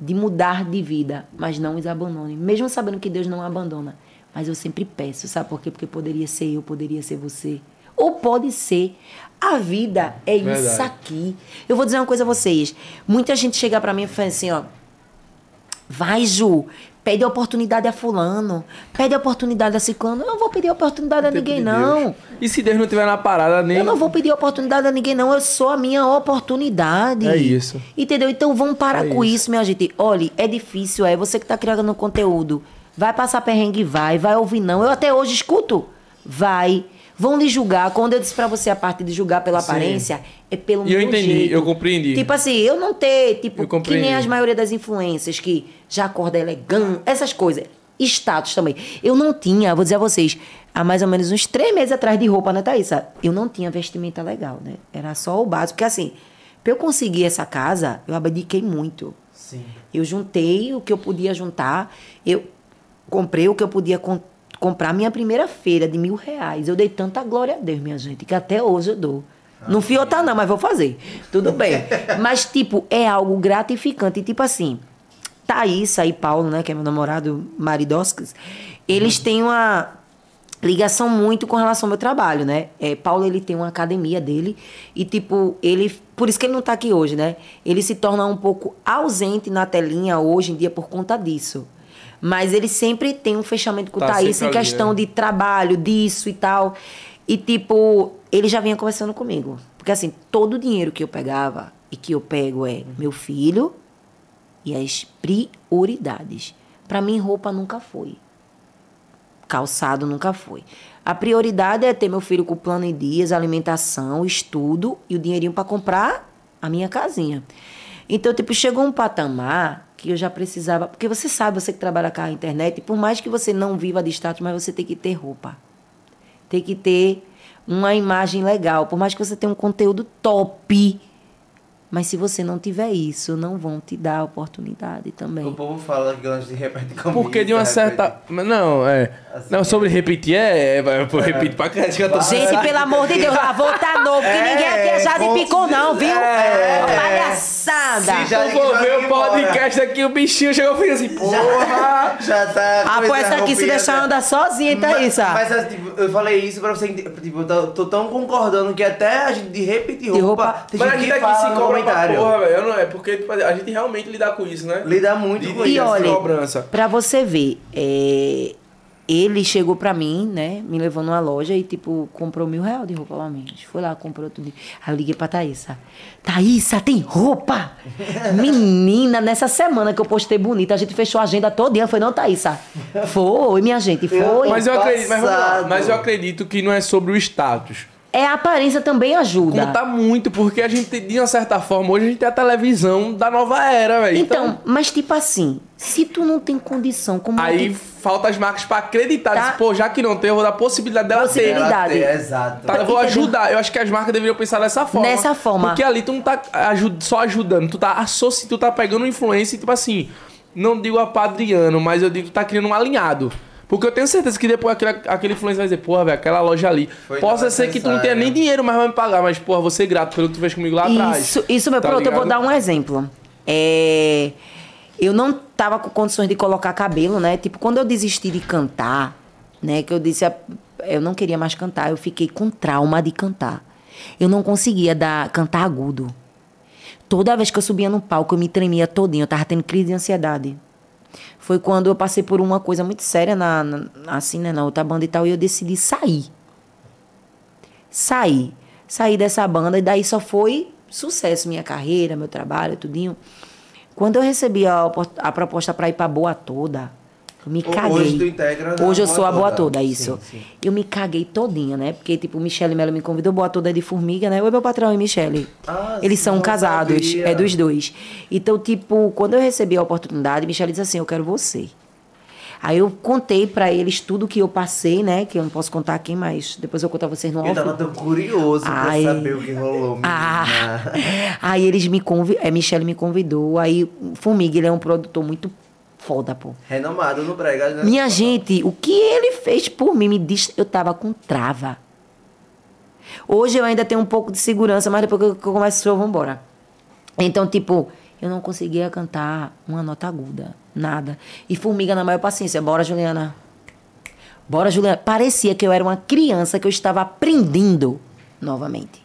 de mudar de vida, mas não os abandone. Mesmo sabendo que Deus não abandona. Mas eu sempre peço, sabe por quê? Porque poderia ser eu, poderia ser você. Ou pode ser. A vida é isso Verdade. aqui. Eu vou dizer uma coisa a vocês. Muita gente chega pra mim e fala assim, ó. Vai, Ju, pede a oportunidade a fulano. Pede a oportunidade a ciclano. Eu não vou pedir a oportunidade a ninguém, de não. E se Deus não estiver na parada, nem. Eu não vou pedir oportunidade a ninguém, não. Eu sou a minha oportunidade. É isso. Entendeu? Então vamos parar É com isso. isso. minha gente. Olha, é difícil, é. Você que tá criando conteúdo. Vai passar perrengue, vai. Vai ouvir, não. Eu até hoje escuto. Vai. Vão lhe julgar. Quando eu disse pra você a parte de julgar pela Sim. aparência, é pelo E eu entendi, jeito. eu compreendi. Tipo assim, eu não ter, tipo, que nem as maioria das influências que já acorda elegante, essas coisas. Status também. Eu não tinha, vou dizer a vocês, há mais ou menos uns três meses atrás de roupa, né, Thaísa? Eu não tinha vestimenta legal, né? Era só o básico. Porque assim, pra eu conseguir essa casa, eu abdiquei muito. Sim. Eu juntei o que eu podia juntar. Eu comprei o que eu podia com- comprar. Minha primeira feira de mil reais. Eu dei tanta glória a Deus, minha gente, que até hoje eu dou. Não fui outra não, mas vou fazer. Tudo bem. mas, tipo, é algo gratificante. E, tipo assim, Thaísa e Paulo, né, que é meu namorado maridoscas, eles têm uma ligação muito com relação ao meu trabalho, né? É, Paulo, ele tem uma academia dele e, tipo, ele... Por isso que ele não tá aqui hoje, né? Ele se torna um pouco ausente na telinha hoje em dia por conta disso. Mas ele sempre tem um fechamento com Tá o Thaís em sempre ali, questão né? de trabalho, disso e tal. E, tipo, ele já vinha conversando comigo. Porque, assim, todo o dinheiro que eu pegava e que eu pego é meu filho e as prioridades. Pra mim, roupa nunca foi. Calçado nunca foi. A prioridade é ter meu filho com plano em dias, alimentação, estudo e o dinheirinho pra comprar a minha casinha. Então, tipo, chegou um patamar que eu já precisava. Porque você sabe, você que trabalha com a internet, por mais que você não viva de status, mas você tem que ter roupa. Tem que ter uma imagem legal. Por mais que você tenha um conteúdo top. Mas se você não tiver isso, não vão te dar a oportunidade também. O povo fala que antes de repetir comigo. Porque de uma certa. Não, é. Assim, não, sobre repetir é. é vai- eu repito pra cá. que eu tô- Gente, pelo amor de Deus, lavou tá novo, que É, ninguém aqui é já de ponto picou, de- não, viu? É. Uma palhaçada. Se já- vou ver o podcast aqui, o bichinho chegou e fez assim, porra! Já tá. Ah, coisa essa aqui se deixar andar sozinha, tá Mas- isso? Mas, assim, tipo, eu falei isso pra você entender. Tipo, eu tô, tô tão concordando que até a gente de repetir roupa, roupa- tem Mas a gente que aqui fala se cobra comentário. porra, velho. Não é porque tipo, a gente realmente lidar com isso, né? Lida muito De- com de E isso. olha, cobrança. pra você ver, é, ele chegou pra mim, né? Me levou numa loja e, tipo, comprou mil reais de roupa lá mesmo. Foi lá, comprou tudo. Aí eu liguei pra Thaísa. Thaísa, tem roupa? Menina, nessa semana que eu postei bonita, a gente fechou a agenda todo dia. Foi, não, Thaísa? Foi, minha gente, foi. Mas eu acredito, mas, vamos lá. Mas eu acredito que não é sobre o status. É, a aparência também ajuda. Como tá muito, porque a gente, de uma certa forma, hoje a gente tem a televisão da nova era, velho. Então, mas tipo assim, se tu não tem condição, como Aí que- falta as marcas pra acreditar. Tá. Diz, Pô, já que não tem, eu vou dar a possibilidade dela Possibilidade. ter. Exato. Tá, eu vou ajudar. Eu acho que as marcas deveriam pensar dessa forma. Nessa forma. Porque ali tu não tá só ajudando, tu tá associ... tu tá pegando influência e, tipo assim, não digo apadriano, mas eu digo que tu tá criando um alinhado. Porque eu tenho certeza que depois aquele, aquele influencer vai dizer, porra, velho, aquela loja ali. Foi Possa ser que tu não tenha nem dinheiro, mas vai me pagar. Mas, porra, você é grato pelo que tu fez comigo lá atrás. Isso, isso meu, Tá pronto, eu vou ligado? dar um exemplo. É, eu não tava com condições de colocar cabelo, né? Tipo, quando eu desisti de cantar, né? Que eu disse, ah, eu não queria mais cantar, eu fiquei com trauma de cantar. Eu não conseguia dar, cantar agudo. Toda vez que eu subia no palco, eu me tremia todinho, eu tava tendo crise de ansiedade. Foi quando eu passei por uma coisa muito séria na, na- assim, né, na outra banda e tal, e eu decidi sair. Saí. Saí dessa banda e daí só foi sucesso minha carreira, meu trabalho, tudinho. Quando eu recebi a, a proposta para ir para Boa Toda, me caguei. hoje tu integra Hoje eu sou a boa Toda. toda, isso. Sim, sim. Eu me caguei todinha, né? Porque, tipo, Michele Mello me convidou, boa toda é de formiga, né? Oi, meu patrão e Michele. Ah, Eles são casados, sabia. é dos dois. Então, tipo, quando eu recebi a oportunidade, Michele disse assim: Eu quero você. Aí eu contei pra eles tudo que eu passei, né? Que eu não posso contar aqui, mas depois eu conto a vocês no Eu tava tão curioso Ai. pra saber o que rolou. Ah, aí eles me convidaram, é, Michele me convidou, aí Formiga, ele é um produtor muito foda, pô. Renomado no brega, né? Minha gente, o que ele fez por mim me disse, eu tava com trava. Hoje eu ainda tenho um pouco de segurança, mas depois que eu começo, eu vou embora. Então, tipo, eu não conseguia cantar uma nota aguda, nada. E Formiga na maior paciência, bora Juliana. Bora Juliana. Parecia que eu era uma criança que eu estava aprendendo novamente.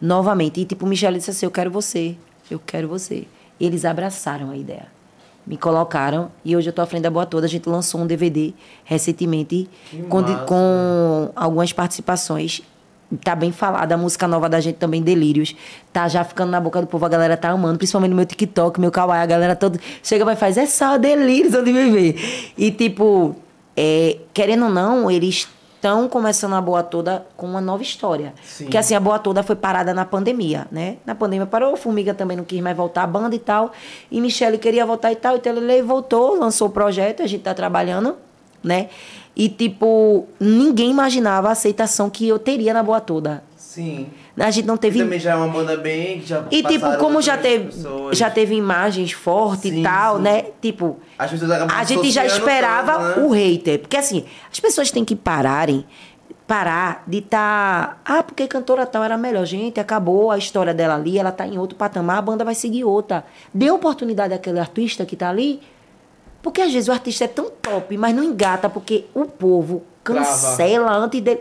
Novamente. E tipo, Michelle disse assim, eu quero você, eu quero você. Eles abraçaram a ideia. Me colocaram e hoje eu tô à frente da Boa Toda. A gente lançou um DVD recentemente com, com algumas participações. Tá bem falada, a música nova da gente também, Delírios. Tá já ficando na boca do povo, a galera tá amando, principalmente no meu TikTok, meu kawaii, a galera toda chega vai faz é só Delírios onde me. E tipo, é, querendo ou não, eles estão começando a Boa Toda com uma nova história. Sim. Porque assim, a Boa Toda foi parada na pandemia, né? Na pandemia parou, Formiga também não quis mais voltar a banda e tal. E Michele queria voltar e tal, então ele voltou, lançou o projeto, a gente tá trabalhando, né? E tipo, ninguém imaginava a aceitação que eu teria na Boa Toda. Sim. A gente não E teve também já é uma banda bem... Já e tipo, como já teve, pessoas. já teve imagens fortes Sim, e tal, sim. né? Tipo, As pessoas a gente já esperava tanto, né? o hater. Porque assim, as pessoas têm que pararem, parar de estar. ah, porque cantora tal era melhor. Gente, acabou a história dela ali, ela tá em outro patamar, a banda vai seguir outra. Dê oportunidade àquele artista que tá ali. Porque às vezes o artista é tão top, mas não engata, porque o povo cancela antes dele.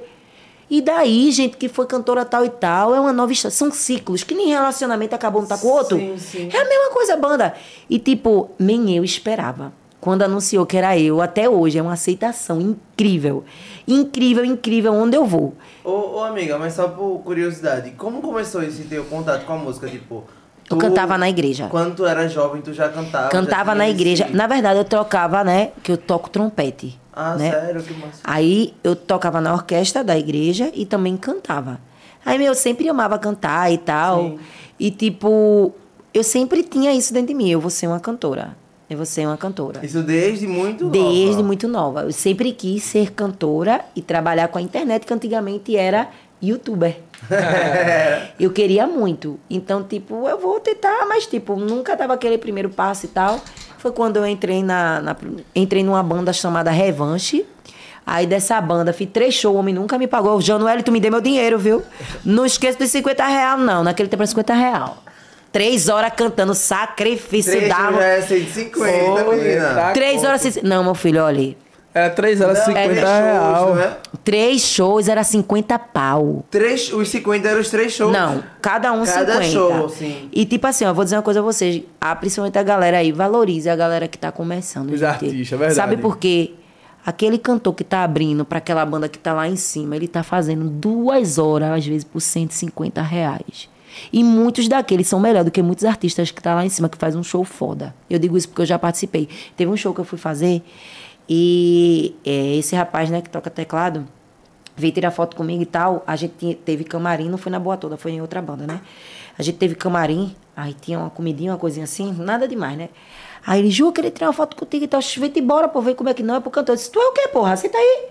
E daí, gente, que foi cantora tal e tal, é uma nova história. São ciclos, que nem relacionamento acabou um tá com o outro. Sim, sim. É a mesma coisa, banda. E tipo, nem eu esperava. Quando anunciou que era eu, até hoje, é uma aceitação incrível. Incrível, incrível, onde eu vou. Ô, ô, amiga, mas só por curiosidade, como começou esse teu contato com a música? Tipo, Eu cantava na igreja. Quando tu era jovem, tu já cantava? Cantava já na igreja. esse- Na verdade, eu tocava, né? Que eu toco trompete. Ah, né? sério? Que massa. Aí eu tocava na orquestra da igreja e também cantava. Aí meu, eu sempre amava cantar e tal. Sim. E tipo, eu sempre tinha isso dentro de mim. Eu vou ser uma cantora. Eu vou ser uma cantora. Isso desde muito Desde nova. muito nova. Eu sempre quis ser cantora e trabalhar com a internet, que antigamente era youtuber. eu queria muito. Então, tipo, eu vou tentar, mas, tipo, nunca dava aquele primeiro passo e tal. Foi quando eu entrei na, na- entrei numa banda chamada Revanche. Aí dessa banda, fiz três shows, o homem nunca me pagou. O Januel, tu me deu meu dinheiro, viu? Não esqueça dos 50 real, não. Naquele tempo era 50 real. Três horas cantando sacrifício Três da... já é 150, Foi, menina. Três horas... Não, meu filho, olha. Era 3 horas e Não, 50 três shows, real. não é? Três shows era 50 pau. Três, os 50 eram os três shows. Não, cada um Cada 50. show, sim. E tipo assim, ó, vou dizer uma coisa a vocês. Ah, principalmente a galera aí, valorize a galera que tá começando. Os gente. artistas, é verdade. Sabe por quê? Aquele cantor que tá abrindo pra aquela banda que tá lá em cima, ele tá fazendo duas horas, às vezes, por 150 reais. E muitos daqueles são melhor do que muitos artistas que tá lá em cima, que faz um show foda. Eu digo isso porque eu já participei. Teve um show que eu fui fazer e é, esse rapaz, né, que toca teclado, veio tirar foto comigo e tal. A gente teve camarim, não foi na Boa Toda, foi em outra banda, né? A gente teve camarim, aí tinha uma comidinha, uma coisinha assim, nada demais, né? Aí ele, Ju, eu queria tirar uma foto contigo e tal. Vem embora, pô, vem como é que não é pro cantor. Eu disse, tu é o quê, porra? Tá aí?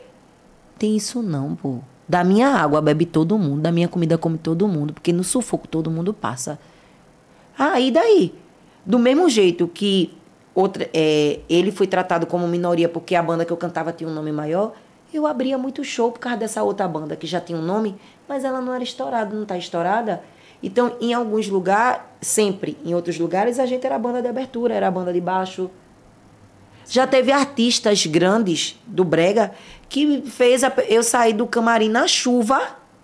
Tem isso não, pô. Da minha água bebe todo mundo, da minha comida come todo mundo, porque no sufoco todo mundo passa. Ah, e daí? Do mesmo jeito que outra, é, ele foi tratado como minoria porque a banda que eu cantava tinha um nome maior, eu abria muito show por causa dessa outra banda que já tinha um nome, mas ela não era estourada, não tá estourada. Então, em alguns lugares, sempre, em outros lugares, a gente era a banda de abertura, era a banda de baixo. Já teve artistas grandes do Brega que fez a- eu sair do camarim na chuva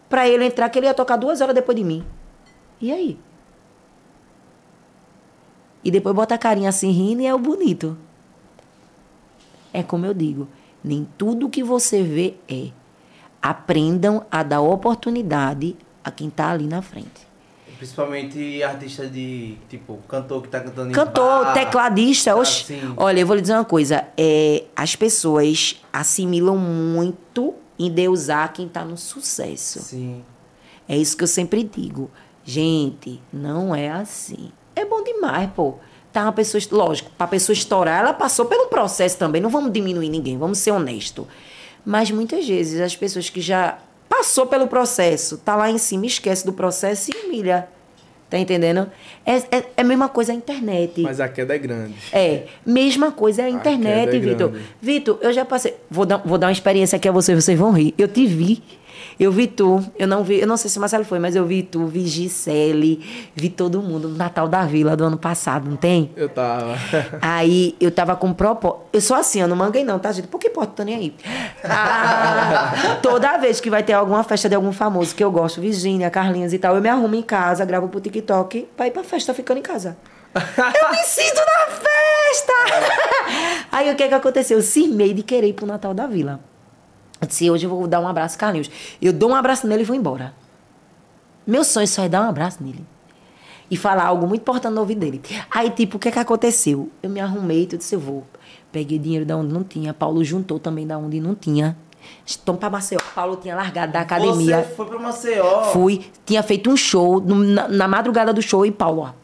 pra ele entrar, que ele ia tocar duas horas depois de mim. E aí? E depois bota a carinha assim rindo e é o bonito. É como eu digo, nem tudo que você vê é. Aprendam a dar oportunidade a quem tá ali na frente. Principalmente artista de, tipo, cantor que tá cantando em Cantor, bar. tecladista, oxe. sim. Olha, eu vou lhe dizer uma coisa. É, as pessoas assimilam muito em deusar quem tá no sucesso. Sim. É isso que eu sempre digo. Gente, não é assim. É bom demais, pô. Tá uma pessoa, lógico, pra pessoa estourar, ela passou pelo processo também. Não vamos diminuir ninguém, vamos ser honestos. Mas muitas vezes as pessoas que já passou pelo processo, tá lá em cima, esquece do processo e humilha. Tá entendendo? É, é, é a mesma coisa a internet. Mas a queda é grande. É, mesma coisa a internet, queda é Vitor. Vitor, eu já passei. Vou dar, vou dar uma experiência aqui a vocês, vocês vão rir. Eu te vi. Eu vi tu, eu não vi, eu não sei se o Marcelo foi, mas eu vi tu, vi Gisele, vi todo mundo no Natal da Vila do ano passado, não tem? Eu tava. Aí eu tava com propósito. Eu sou assim, eu não manguei não, tá, gente? Por que importa? Tô nem aí. Ah, toda vez que vai ter alguma festa de algum famoso que eu gosto, Virgínia, Carlinhos e tal, eu me arrumo em casa, gravo pro TikTok pra ir pra festa ficando em casa. Eu me sinto na festa! Aí o que que aconteceu? Eu cismei de querer ir pro Natal da Vila. Eu disse, hoje eu vou dar um abraço, Carlinhos. Eu dou um abraço nele e vou embora. Meu sonho só é dar um abraço nele. E falar algo muito importante no ouvido dele. Aí, tipo, o que que aconteceu? Eu me arrumei, tudo disse, eu vou. Peguei dinheiro da onde não tinha. Paulo juntou também da onde não tinha. Estamos pra Maceió. Paulo tinha largado da academia. Você foi pra Maceió. Fui, tinha feito um show no- na, na madrugada do show e Paulo, ó.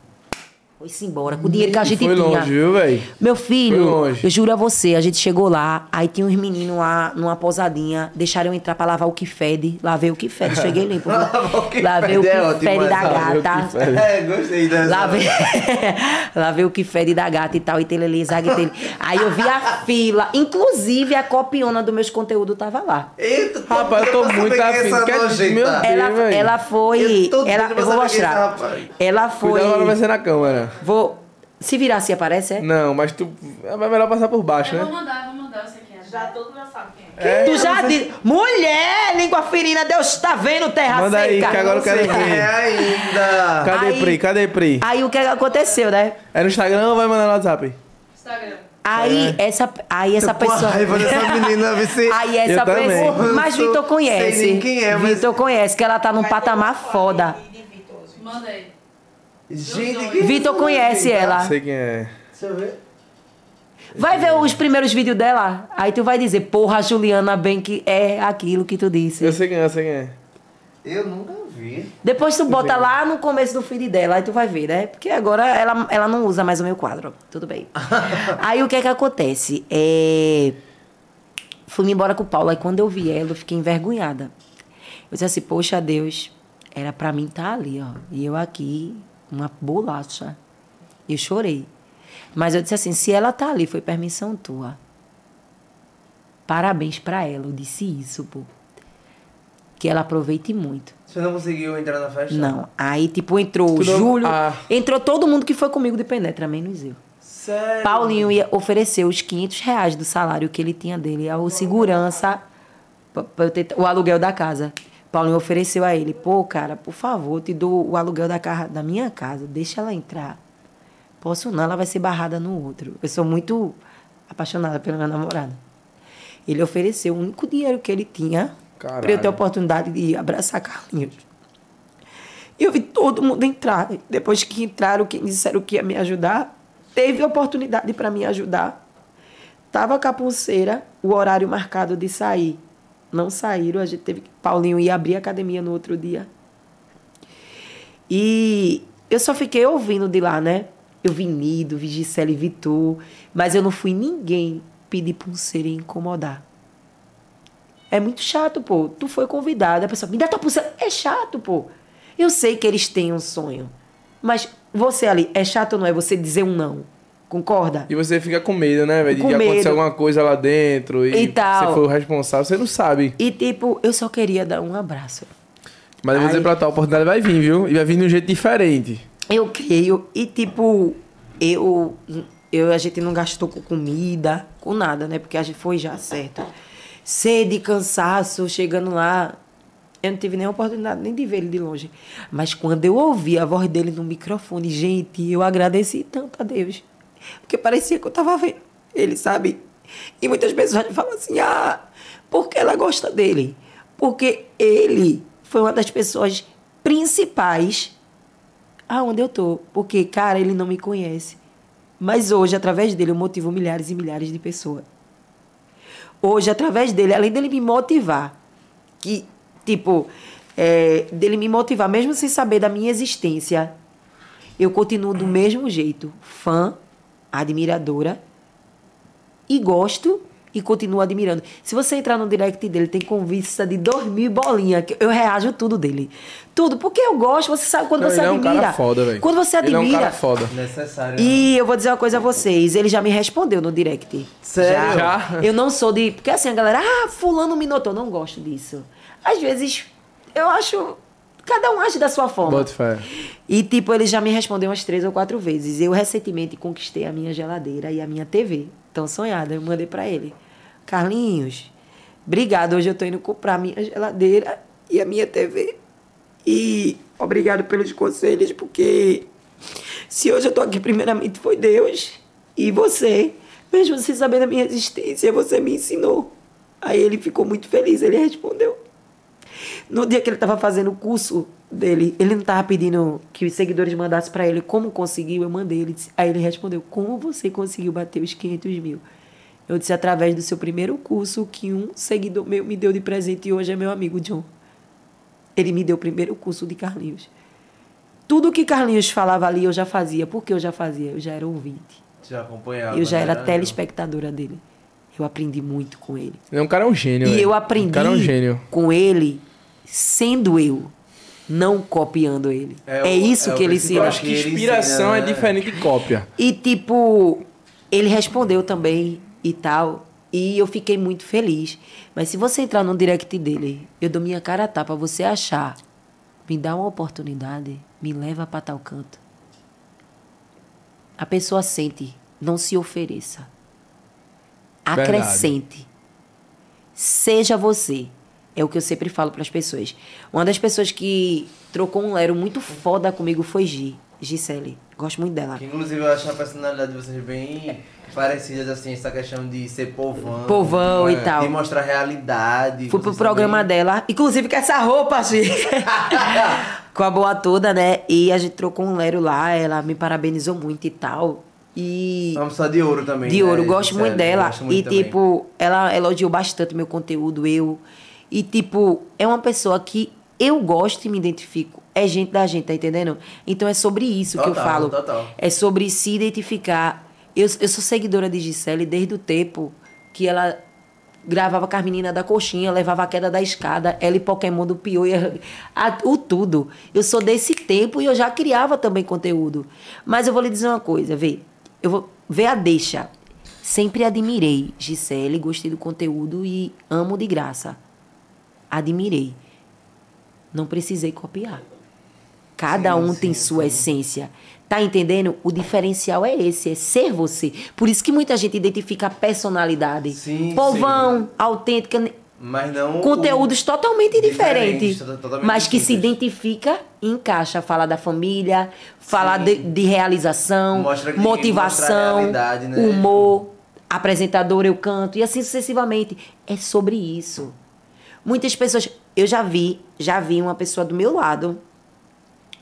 Foi-se embora, com o dinheiro que a gente Foi tinha. longe, viu, velho? Meu Foi filho, longe. eu juro a você, a gente chegou lá, aí tinha uns meninos lá numa pousadinha, deixaram eu entrar pra lavar o que fede, lavei o que fede, cheguei limpo. viu? Lavar o que lavei o fede que é fede da gata. fede. É, gostei dessa. Lavei, lavei o que fede da gata e tal, e telele, zague, tele. Aí eu vi a fila, inclusive a copiona dos meus conteúdos tava lá. Eita, Rapaz, eu tô muito afim. Ela, ela foi. Eu tô ela, eu vou mostrar. rapaz. Ela foi. Cuidado agora vai ser na câmera. Vou. Se virar assim aparece, é? Não, mas tu. É melhor passar por baixo, Eu vou né? mandar, eu vou mandar, eu sei quem é. Já todo mundo sabe quem É, é. tu já disse. Mulher, língua ferina, Deus tá vendo terra Manda aí, seca. que agora eu quero sei ver. é ainda. Cadê Aí- Pri? Cadê Pri? Aí o que aconteceu, né? É no Instagram ou vai mandar no WhatsApp? Instagram. Aí essa, aí essa Tô pessoa. raiva dessa menina, se... Aí essa Eu também. pessoa. Mas Eu Vitor conhece. sei nem quem é, mas- Vitor conhece, que ela tá num patamar foda. Manda aí. Gente, que... Vitor conhece ela. Sei quem é. Deixa eu ver. Vai ver os primeiros vídeos dela. Aí tu vai dizer, porra, a Juliana, bem que é aquilo que tu disse. Eu sei quem é, eu sei quem é. Eu nunca vi. Depois tu bota lá no começo do feed dela, aí tu vai ver, né? Porque agora ela, ela não usa mais o meu quadro. Tudo bem. aí o que é que acontece? É... Fui-me embora com o Paulo, aí quando eu vi ela, eu fiquei envergonhada. Eu disse assim, poxa Deus, era pra mim estar ali, ó. E eu aqui, uma bolacha. Eu chorei. Mas eu disse assim, se ela tá ali, foi permissão tua. Parabéns pra ela, eu disse isso, pô. Que ela aproveite muito. Você não conseguiu entrar na festa? Não. Aí, tipo, entrou o Júlio. Ah. Entrou todo mundo que foi comigo de Penetra, menos eu. Sério? Paulinho ia oferecer os 500 reais do salário que ele tinha dele ao segurança, o aluguel da casa. Paulinho ofereceu a ele, pô, cara, por favor, te dou o aluguel da, ca- da minha casa, deixa ela entrar. Posso não, ela vai ser barrada no outro. Eu sou muito apaixonada pela minha namorada. Ele ofereceu o único dinheiro que ele tinha para eu ter a oportunidade de abraçar Carlinhos. E eu vi todo mundo entrar. Depois que entraram, que disseram que ia me ajudar, teve oportunidade para me ajudar. Tava com a pulseira, o horário marcado de sair. Não saíram, a gente teve que. Paulinho ia abrir a academia no outro dia. E eu só fiquei ouvindo de lá, né? Eu vi Nido, vi Gisele Vitor, mas eu não fui ninguém pedir pulseira e incomodar. É muito chato, pô. Tu foi convidada, a pessoa, me dá tua pulseira. É chato, pô. Eu sei que eles têm um sonho. Mas você ali, é chato ou não é você dizer um não? Concorda? E você fica com medo, né, velho? De Com acontecer medo. alguma coisa lá dentro e, E tal. você foi o responsável, você não sabe. E tipo, eu só queria dar um abraço. Mas eu vou dizer pra a oportunidade vai vir, viu? E vai vir de um jeito diferente. Eu creio. E tipo, eu, eu a gente não gastou com comida, com nada, né? Porque a gente foi já certo. Sede, cansaço, chegando lá. Eu não tive nem oportunidade nem de ver ele de longe. Mas quando eu ouvi a voz dele no microfone, gente, eu agradeci tanto a Deus. Porque parecia que eu tava vendo ele, sabe? E muitas pessoas falam assim: ah, porque ela gosta dele? Porque ele foi uma das pessoas principais aonde eu tô. Porque, cara, ele não me conhece. Mas hoje, através dele, eu motivo milhares e milhares de pessoas. Hoje, através dele, além dele me motivar, que, tipo, é, dele me motivar, mesmo sem saber da minha existência, eu continuo do mesmo jeito, fã, admiradora, e gosto e continuo admirando. Se você entrar no direct dele, tem convista de dormir bolinha, que eu reajo tudo dele. Tudo, porque eu gosto, você sabe quando Não, você ele é um admira. cara foda, velho. quando você Ele é admira. um cara foda. Necessário. né? E eu vou dizer uma coisa a vocês, ele já me respondeu no direct. Sério? Já? Eu não sou de. Porque assim, a galera, ah, fulano me notou. Não gosto disso. Às vezes, eu acho. Cada um age da sua forma. Bota fé. E, tipo, ele já me respondeu umas três ou quatro vezes. Eu recentemente conquistei a minha geladeira e a minha TV. Tão sonhada. Eu mandei pra ele. Carlinhos, obrigado. Hoje eu tô indo comprar a minha geladeira e a minha TV. E obrigado pelos conselhos, porque se hoje eu tô aqui, primeiramente foi Deus e você. Mesmo sem saber da minha existência, você me ensinou. Aí ele ficou muito feliz, ele respondeu. No dia que ele estava fazendo o curso dele, ele não estava pedindo que os seguidores mandassem para ele como conseguiu, eu mandei. Ele disse, aí ele respondeu, como você conseguiu bater os 500 mil? Eu disse, através do seu primeiro curso, que um seguidor meu me deu de presente e hoje é meu amigo John. Ele me deu o primeiro curso de Carlinhos. Tudo que Carlinhos falava ali eu já fazia. Por que eu já fazia? Eu já era ouvinte. Já acompanhava. Eu já era né? telespectadora dele. Eu aprendi muito com ele. Ele é um cara é um gênio, E velho. eu aprendi O cara é um gênio. com ele sendo eu, não copiando ele. É É, o- isso é que ele ensinou. Eu acho que Ele inspiração é diferente de cópia. E tipo, ele respondeu também e tal. E eu fiquei muito feliz. Mas se você entrar no direct dele, eu dou minha cara a tapa, você achar, me dá uma oportunidade, me leva para tal canto. A pessoa sente, não se ofereça. Verdade. Acrescente. Seja você. É o que eu sempre falo para as pessoas. Uma das pessoas que trocou um lero muito foda comigo foi Gi. Gisele. Gosto muito dela. Que, inclusive eu acho a personalidade de vocês bem parecidas, assim, essa questão de ser povão. Povão e de tal. mostrar realidade. Fui pro programa também- dela, inclusive com essa roupa, assim. com a boa toda, né? E a gente trocou um lero lá, ela me parabenizou muito e tal. E. Vamos só de ouro também. De né? ouro, gosto muito Sério, dela. gosto muito e, também. tipo, ela elogiou bastante meu conteúdo, eu. E, tipo, é uma pessoa que eu gosto e me identifico. É gente da gente, tá entendendo? Então é sobre isso que eu Total, falo. total. É sobre se identificar. Eu, eu sou seguidora de Gisele desde o tempo que ela gravava com as meninas da coxinha, levava a queda da escada, ela e Pokémon do Pio, o tudo. Eu sou desse tempo e eu já criava também conteúdo. Mas eu vou lhe dizer uma coisa, vê. Eu vou ver a deixa. Sempre admirei Gisele, gostei do conteúdo e amo de graça. Admirei. Não precisei copiar. Cada Sim, um sim, tem sua sim. essência. Tá entendendo? O diferencial é esse, é ser você. Por isso que muita gente identifica a personalidade. Sim, Povão, autêntica, Mas não. conteúdos totalmente Diferentes, to- totalmente mas que se identifica e encaixa. Fala da família, fala de, de realização, Mostra que- mostra motivação, realidade, né? humor, apresentador eu canto e assim sucessivamente. É sobre isso. Muitas pessoas, eu já vi, já vi uma pessoa do meu lado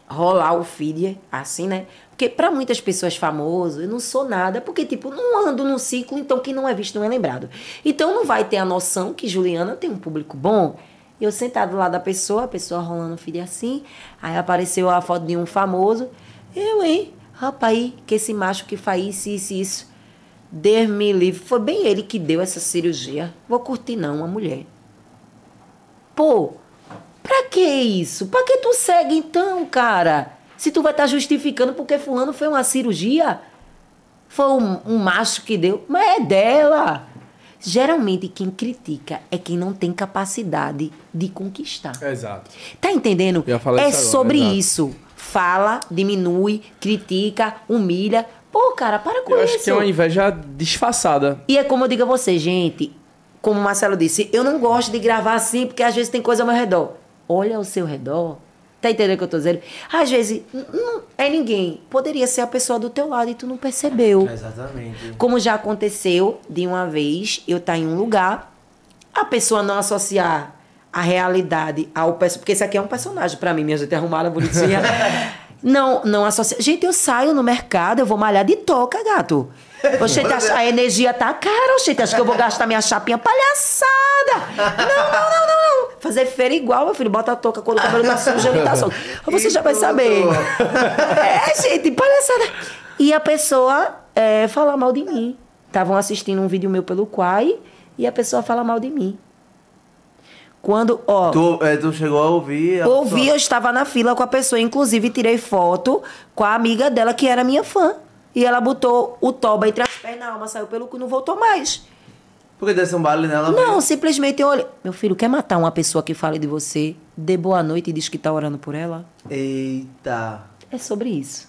rolar o feed assim, né? Porque para muitas pessoas famoso, eu não sou nada, porque tipo, não ando num ciclo, então quem não é visto não é lembrado. Então não vai ter a noção que Juliana tem um público bom. Eu sentado lá da pessoa, a pessoa rolando o feed assim, aí apareceu a foto de um famoso. Eu, hein? Rapaz, que esse macho que faz isso, isso, isso. Deus me livre. Foi bem ele que deu essa cirurgia. Vou curtir não, uma mulher. Pô, pra que isso? Pra que tu segue então, cara? Se tu vai estar justificando porque fulano foi uma cirurgia, foi um, um macho que deu, mas é dela. Geralmente quem critica é quem não tem capacidade de conquistar. Exato. Tá entendendo? Eu É agora, sobre exato. isso. Fala, diminui, critica, humilha. Pô, cara, para com Eu isso. acho que é uma inveja disfarçada. E é como eu digo a você, gente, como o Marcelo disse, eu não gosto de gravar assim porque às vezes tem coisa ao meu redor. Olha ao seu redor. Tá entendendo o que eu tô dizendo? Às vezes, não é ninguém. Poderia ser a pessoa do teu lado e tu não percebeu. Exatamente. Como já aconteceu de uma vez, eu estar em um lugar, a pessoa não associar a realidade ao personagem. Porque esse aqui é um personagem pra mim, minha gente arrumada, bonitinha. Não, não associa. Gente, eu saio no mercado, eu vou malhar de toca, gato. Oxente, a, a energia tá cara, oxente. Acho que eu vou gastar minha chapinha palhaçada. Não, não, não, não, não. Fazer feira igual, meu filho. Bota a touca quando o cabelo tá sujo, ele tá solto. Você já vai tudo. saber. É, gente, palhaçada. E a pessoa é, falar mal de mim. Estavam assistindo um vídeo meu pelo Quai e a pessoa fala mal de mim. Quando, ó. Tu, é, tu chegou a ouvir? a Ouvi, pessoa? eu estava na fila com a pessoa, inclusive tirei foto com a amiga dela, que era minha fã. E ela botou o toba entre as pernas, a alma saiu pelo cu e não voltou mais. Porque desse um baile nela. Não, simplesmente eu olhei. Meu filho, quer matar uma pessoa que fale de você, dê boa noite e diz que tá orando por ela? Eita. É sobre isso.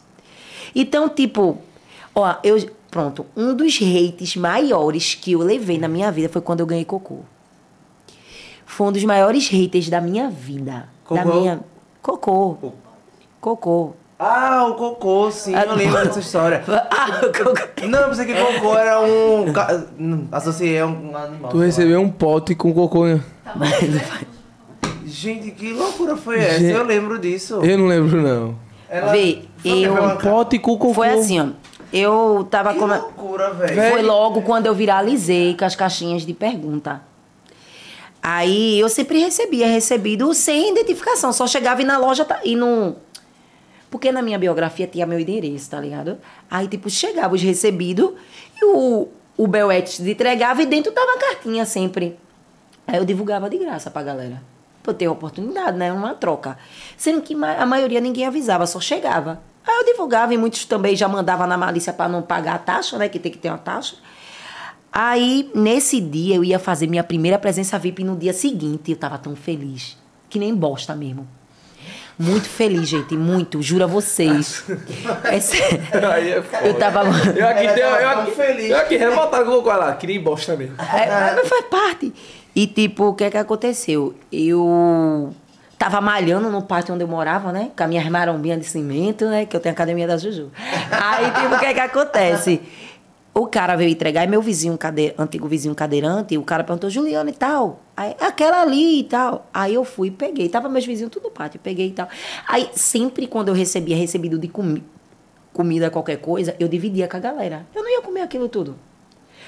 Então, tipo, ó, eu. Pronto, um dos hates maiores que eu levei na minha vida foi quando eu ganhei cocô. Foi um dos maiores haters da minha vida. Da Cocô? minha. Cocô. Cocô. Ah, o cocô, sim, Ah, eu lembro dessa história. Ah, o cocô. Não, eu pensei que cocô era um. ca- Associei a um animal. Tu recebeu um pote com cocô. né? Gente, que loucura foi essa? Gente. Eu lembro disso. Eu não lembro, não. Ela- Vê, eu- Um pote com cocô. Foi assim, ó. Eu tava Que com. loucura, velho. Foi logo quando eu viralizei com as caixinhas de pergunta. Aí eu sempre recebia recebido sem identificação, só chegava e na loja tá- e não. Porque na minha biografia tinha meu endereço, tá ligado? Aí, tipo, chegava os recebidos e o, o Belete entregava e dentro tava a cartinha sempre. Aí eu divulgava de graça pra galera. Pra eu ter oportunidade, né? Uma troca. Sendo que a maioria ninguém avisava, só chegava. Aí eu divulgava e muitos também já mandavam na malícia pra não pagar a taxa, né? Que tem que ter uma taxa. Aí, nesse dia, eu ia fazer minha primeira presença VIP no dia seguinte eu tava tão feliz. Que nem bosta mesmo. Muito feliz, gente. Muito, juro a vocês. É sério. Aí é. Eu tava. Eu aqui, Ela tenho, eu tava aqui, feliz. eu aqui revoltado com lá. Queria ir bosta mesmo. É, mas faz parte. E, tipo, o que é que aconteceu? Eu tava malhando no pátio onde eu morava, né? Com a minha marombinha de cimento, né? Que eu tenho a academia da Juju. Aí, tipo, o que é que acontece? O cara veio entregar, e meu vizinho, cade... antigo vizinho cadeirante, o cara perguntou, Juliana e tal. Aí, aquela ali e tal. Aí eu fui e peguei. Tava meus vizinhos tudo no pátio, peguei e tal. Aí, sempre quando eu recebia recebido de comi... comida, qualquer coisa, eu dividia com a galera. Eu não ia comer aquilo tudo.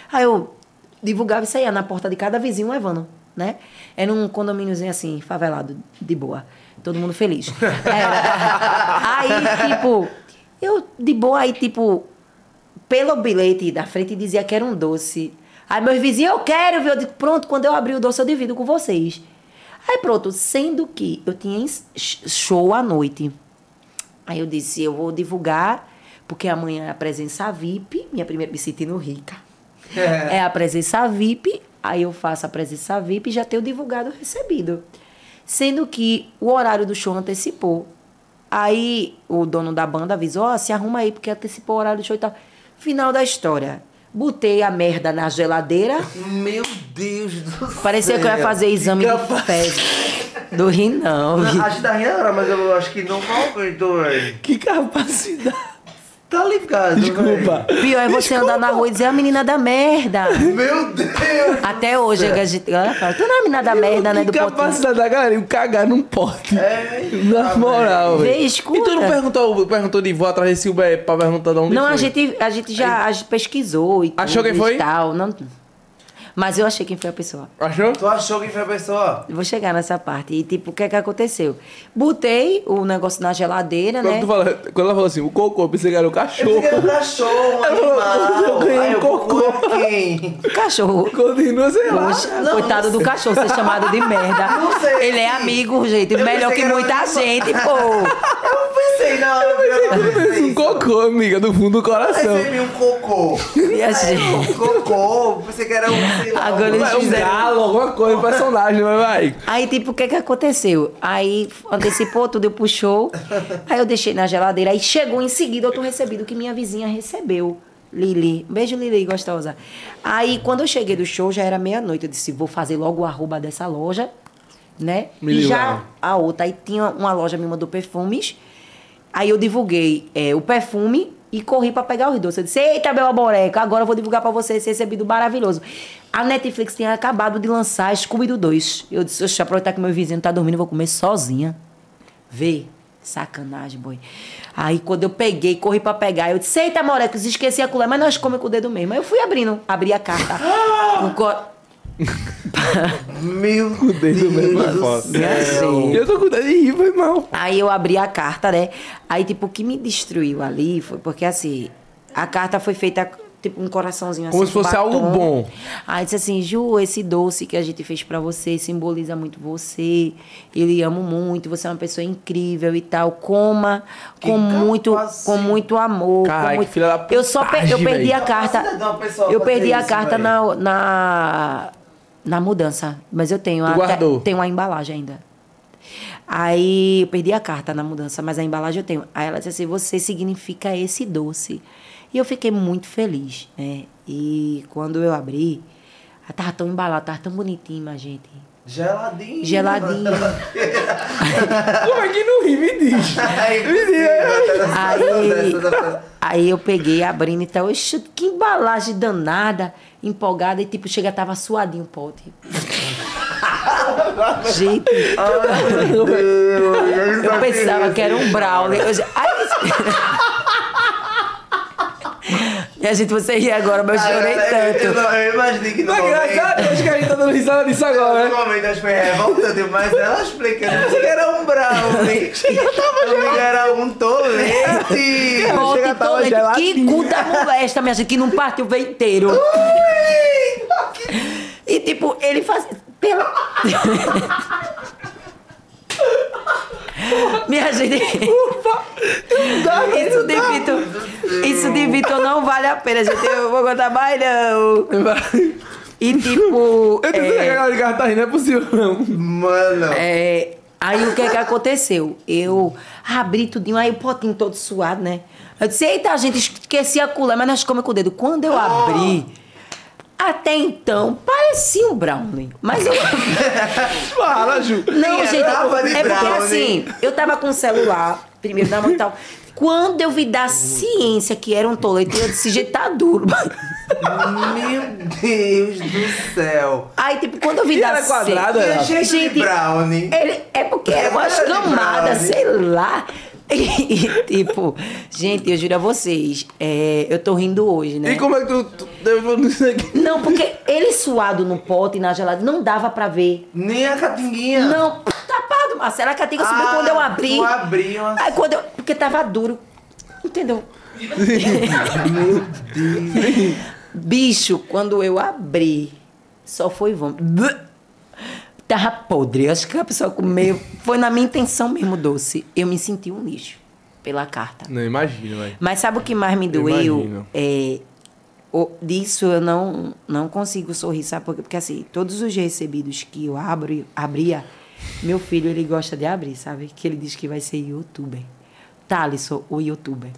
Aí eu divulgava isso aí, na porta de cada vizinho levando, né? Era um condomíniozinho assim, favelado, de boa. Todo mundo feliz. Era. Aí, tipo, eu de boa, aí, tipo, pelo bilhete da frente dizia que era um doce. Aí meus vizinhos, eu quero, viu? Eu digo, pronto, quando eu abrir o doce eu divido com vocês. Aí pronto, sendo que eu tinha sh- show à noite. Aí eu disse, eu vou divulgar, porque amanhã é a presença VIP, minha primeira me sentindo rica. É a presença VIP, aí eu faço a presença VIP e já tenho divulgado recebido. Sendo que o horário do show antecipou. Aí o dono da banda avisou, ó, se arruma aí, porque antecipou o horário do show e tal. Final da história. Botei a merda na geladeira. Meu Deus do céu. Parecia que eu ia fazer exame de capaz. fezes. Do rim, não. Não. Acho que tá rindo agora, mas eu acho que não concordou, velho. Que capacidade. Tá ligado, Desculpa. Pior é você andar na rua e dizer a menina da merda. Meu Deus. Até hoje a gente ela fala, tu não é a menina da merda, né? Do capacidade da galera. Eu cagar num pote. É, Na moral, Vê, velho. escuta. E tu não perguntou, perguntou de vó atrás desse Uber pra perguntar de onde Não, foi? a gente, a gente já a gente pesquisou e Achou tudo quem foi? e tal. Não, mas eu achei quem foi a pessoa. Achou? Tu achou que foi a pessoa? Eu Vou chegar nessa parte. E, tipo, o que é que aconteceu? Botei o negócio na geladeira, Quando, né? tu fala- quando ela falou assim, o cocô, eu pensei que era o Eu cachorro. fiquei um cachorro, um animal. eu ganhei o cocô é quem? Cachorro. Continua, sei lá. Poxa, não, coitado não do cachorro ser chamado de merda. Não sei. Ele é amigo, gente. Eu melhor pensei que que era muita animal. gente, pô. Eu pensei na hora que eu fez um cocô, amiga, do fundo do coração. Recebi um cocô. Minha Aí, gente. um cocô. Pensei que era um, lá, Agora um- eles É um fizeram- galo, alguma coisa, um personagem, mas vai. Aí, tipo, o que que aconteceu? Aí antecipou tudo, eu puxou. Aí eu deixei na geladeira. Aí chegou em seguida outro recebido que minha vizinha recebeu. Lili. Beijo, Lili, gostosa. Aí, quando eu cheguei do show, já era meia-noite. Eu disse, vou fazer logo o arroba dessa loja, né? Me e já lá. a outra. Aí tinha uma loja me mandou perfumes. Aí eu divulguei é, o perfume e corri pra pegar os doces. Eu disse, eita, meu amoreca, agora eu vou divulgar pra você esse recebido maravilhoso. A Netflix tinha acabado de lançar Scooby-Doo 2. Eu disse, oxe, aproveitar que meu vizinho tá dormindo, eu vou comer sozinha. Vê. Sacanagem, boy. Aí quando eu peguei, corri pra pegar, eu disse, eita, molecos, esqueci a colher, mas nós comemos com o dedo mesmo. Aí eu fui abrindo, abri a carta. com co- Meu dedo mesmo é Deus foda. do céu. Eu tô com dano de rir, foi mal. Aí eu abri a carta, né? Aí, tipo, o que me destruiu ali foi porque, assim, a carta foi feita, tipo, um coraçãozinho assim. Como se fosse algo batom. bom. Aí disse assim, Ju, esse doce que a gente fez pra você simboliza muito você. Eu lhe amo muito, você é uma pessoa incrível e tal. Coma Que com muito, capacinho. com muito amor. Carai, com que muito... filha da Eu só per- eu putagem, perdi a carta. Eu perdi a isso, carta na, na na mudança, mas eu tenho Tu a, guardou? tenho a embalagem ainda. Aí eu perdi a carta na mudança, mas a embalagem eu tenho. Aí ela disse assim: você significa esse doce. E eu fiquei muito feliz, né? E quando eu abri, ela tava tão embalada, tava tão bonitinho, minha gente. Geladinho. Geladinho. Como é que não ri? Me diz. Aí, Aí, aí eu peguei, abrindo e tal. Oxe, que embalagem danada, empolgada. E tipo, chega, tava suadinho o pote. Gente, eu pensava que era um brownie. Eu, já- Ai, Minha gente, você ri agora, mas eu chorei Eu, tanto. não- eu imaginei que no Não é momento... engraçado, acho que a gente tá dando risada disso agora, No né? momento acho que foi revoltante, mas ela explicando que era um brownie. Eu que era um tolete. Pote chega, tava todo, que da molesta, minha gente, que não partiu o veio inteiro. E tipo, ele faz. Pela... Minha gente. Isso de Vitor. Isso de Vitor não vale a pena, gente. Eu vou contar mais, não. E tipo. Eu tô é, é... que ela tá rindo, não é possível, não. Mano. é, aí o que que aconteceu? Eu abri tudinho, aí o potinho todo suado, né? Eu disse, eita, gente, esqueci a colher, mas nós comemos com o dedo. Quando eu abri, até então, parecia um brownie. Mas eu... Fala, Ju. Não, gente, é porque brownie. assim, eu tava com o celular, primeiro na mão e tal. Quando eu vi da ciência que era um tolete, eu disse, gente, tá duro. Meu Deus do céu. Aí, tipo, quando eu vi E da era quadrado, ciência... era? Jeito de brownie. Ele, é porque era umas Era de camadas, sei lá. E, tipo, gente, eu juro a vocês, é, eu tô rindo hoje, né? E como é que tu, tu deu isso aqui? Não, porque ele suado no pote e na gelada não dava pra ver. Nem a catinguinha. Não, tapado, Marcela, a catinga subiu Ah, quando eu abri. tu abriu assim. Aí quando eu. Porque tava duro. Entendeu? Meu Deus. Bicho, quando eu abri, só foi vômito. Tava podre. Acho que a pessoa comeu. Foi na minha intenção mesmo, doce. Eu me senti um lixo pela carta. Não, imagina, velho. Mas sabe o que mais me Eu doeu? imagino. É, o- disso eu não, não consigo sorrir, sabe por quê? Porque assim, todos os recebidos que eu abro, abria, meu filho ele gosta de abrir, sabe? Que ele diz que vai ser youtuber. Thalisson, o youtuber.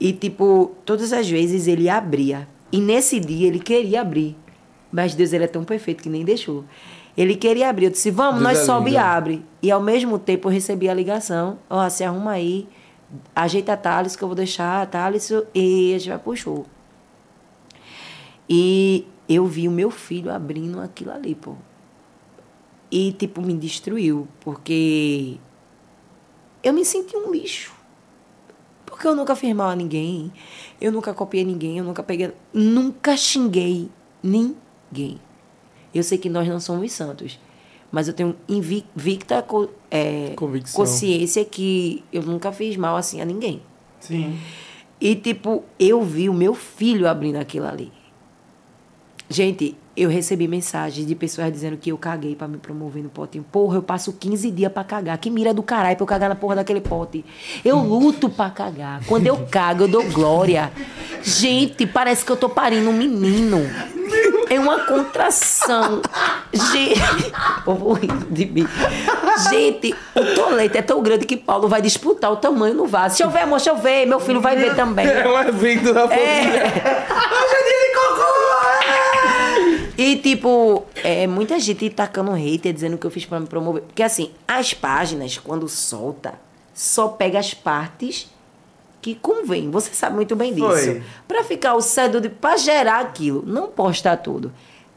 E tipo, todas as vezes ele abria. E nesse dia ele queria abrir. Mas Deus ele é tão perfeito que nem deixou. Ele queria abrir. Eu disse, vamos, Deus nós é sobe e abre. E ao mesmo tempo eu recebi a ligação. Ó, se arruma aí, ajeita a Thales que eu vou deixar a Thales e a gente vai pro show. E eu vi o meu filho abrindo aquilo ali, pô. E, tipo, me destruiu, porque eu me senti um lixo. Porque eu nunca fiz mal a ninguém, eu nunca copiei ninguém, eu nunca peguei. Nunca xinguei ninguém. Eu sei que nós não somos santos, mas eu tenho invicta é, consciência que eu nunca fiz mal assim a ninguém. Sim. E, tipo, eu vi o meu filho abrindo aquilo ali. Gente, eu recebi mensagens de pessoas dizendo que eu caguei pra me promover no potinho. Porra, eu passo 15 dias pra cagar. Que mira do caralho pra eu cagar na porra daquele pote. Eu luto pra cagar. Quando eu cago, eu dou glória. Gente, parece que eu tô parindo um menino. É uma contração. Gente, o povo rindo de mim. Gente, o tolete é tão grande que Paulo vai disputar o tamanho no vaso. Deixa eu ver, amor, deixa eu ver. Meu filho vai ver também. É um evento da família. É. E, tipo, é, muita gente tacando hater dizendo que eu fiz pra me promover. Porque, assim, as páginas, quando solta, só pega as partes que convém. Você sabe muito bem disso. Pra ficar o cedo de. pra gerar aquilo. Não posta tudo.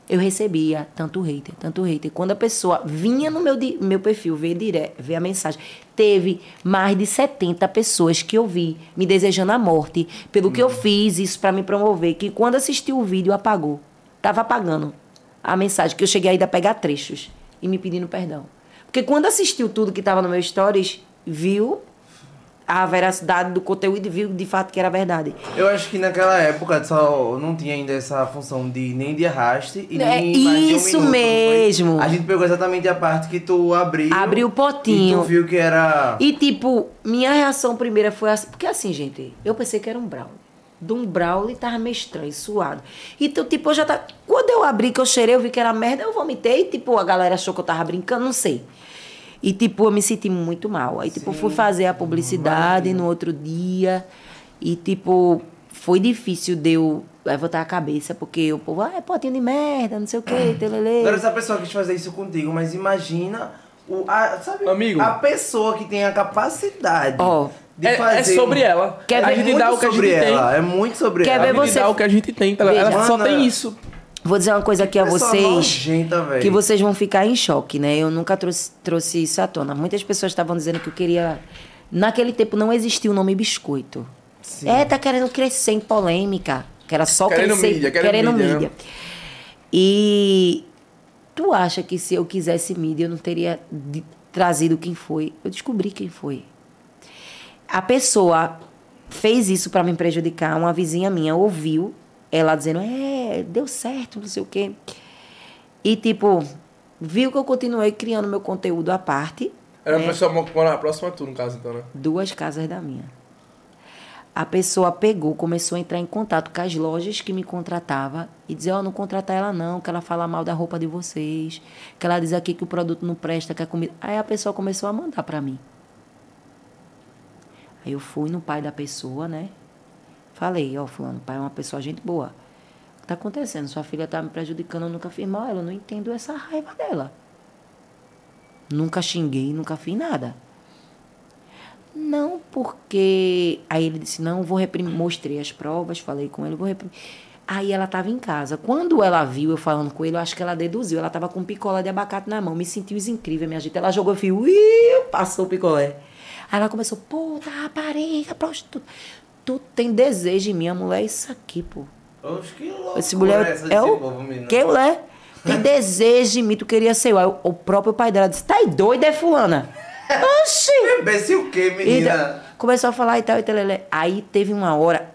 Eu recebia tanto hater, tanto hater. Quando a pessoa vinha no meu, meu perfil ver, dire, ver a mensagem, teve mais de 70 pessoas que eu vi me desejando a morte pelo que eu fiz isso pra me promover, que quando assistiu o vídeo apagou. Tava apagando a mensagem, que eu cheguei ainda a pegar trechos e me pedindo perdão. Porque quando assistiu tudo que tava no meu stories, viu a veracidade do conteúdo e viu de fato que era verdade. Eu acho que naquela época só não tinha ainda essa função de nem de arraste e É nem de um isso minuto, mesmo. A gente pegou exatamente a parte que tu abriu. Abriu o potinho. E tu viu que era. E tipo, minha reação primeira foi assim, porque assim, gente, eu pensei que era um Brawl. De um Brawl e tava meio estranho, suado. Então, tipo, eu já tá. Quando eu abri, que eu cheirei, eu vi que era merda, eu vomitei, tipo, a galera achou que eu tava brincando, não sei. E, tipo, eu me senti muito mal. Aí, tipo, fui fazer a publicidade no outro dia. E, tipo, foi difícil de eu levantar a cabeça, porque o povo, ah, é potinho de merda, não sei o quê, telele. Agora essa pessoa quis fazer isso contigo, mas imagina o, a, sabe, Amigo. a pessoa que tem a capacidade Ó, de É, fazer. é sobre ela. Quer a ver gente muito dá o que a gente sobre tem. ela, É muito sobre Quer ela. ver A você- dá o que a gente tem, tá? Veja. Ela só tem isso. Vou dizer uma coisa aqui a vocês. nojenta, que vocês vão ficar em choque, né? Eu nunca trouxe, trouxe isso à tona. Muitas pessoas estavam dizendo que eu queria. Naquele tempo não existia o nome biscoito. Sim. É, tá querendo crescer em polêmica. Que era só Querendo crescer. mídia, querendo mídia, né? E tu acha que se eu quisesse mídia, eu não teria trazido quem foi? Eu descobri quem foi. A pessoa fez isso pra me prejudicar. Uma vizinha minha ouviu ela dizendo: É, deu certo, não sei o quê. E, tipo, viu que eu continuei criando meu conteúdo à parte. Era né? pessoa que mora na próxima tu, no caso, então, né? Duas casas da minha. A pessoa pegou, começou a entrar em contato com as lojas que me contratava e dizer, ó, não contratar ela não, que ela fala mal da roupa de vocês, que ela diz aqui que o produto não presta, que a comida... Aí a pessoa começou a mandar pra mim. Aí eu fui no pai da pessoa, né? Falei, ó, fulano, o pai é uma pessoa gente boa. O que tá acontecendo? Sua filha tá me prejudicando, eu nunca fiz mal, eu não entendo essa raiva dela. Nunca xinguei, nunca fiz nada. Não, porque. Aí ele disse: não, vou reprimir. Mostrei as provas, falei com ele, vou reprimir. Aí ela estava em casa. Quando ela viu eu falando com ele, eu acho que ela deduziu. Ela estava com picolé de abacate na mão. Me sentiu incrível, minha gente. Ela jogou fio, passou o picolé. Aí ela começou: puta, rapariga, prostituta. Tu tem desejo em mim, a mulher é isso aqui, pô. Oxe, que louco. Esse mulher essa é o. que mulher? Tem desejo em mim, tu queria ser eu. Aí o- próprio pai dela disse: tá aí doida, é fulana? Oxi! Bebesse o quê, E menina? da- começou a falar e tal, e tal. Aí teve uma hora.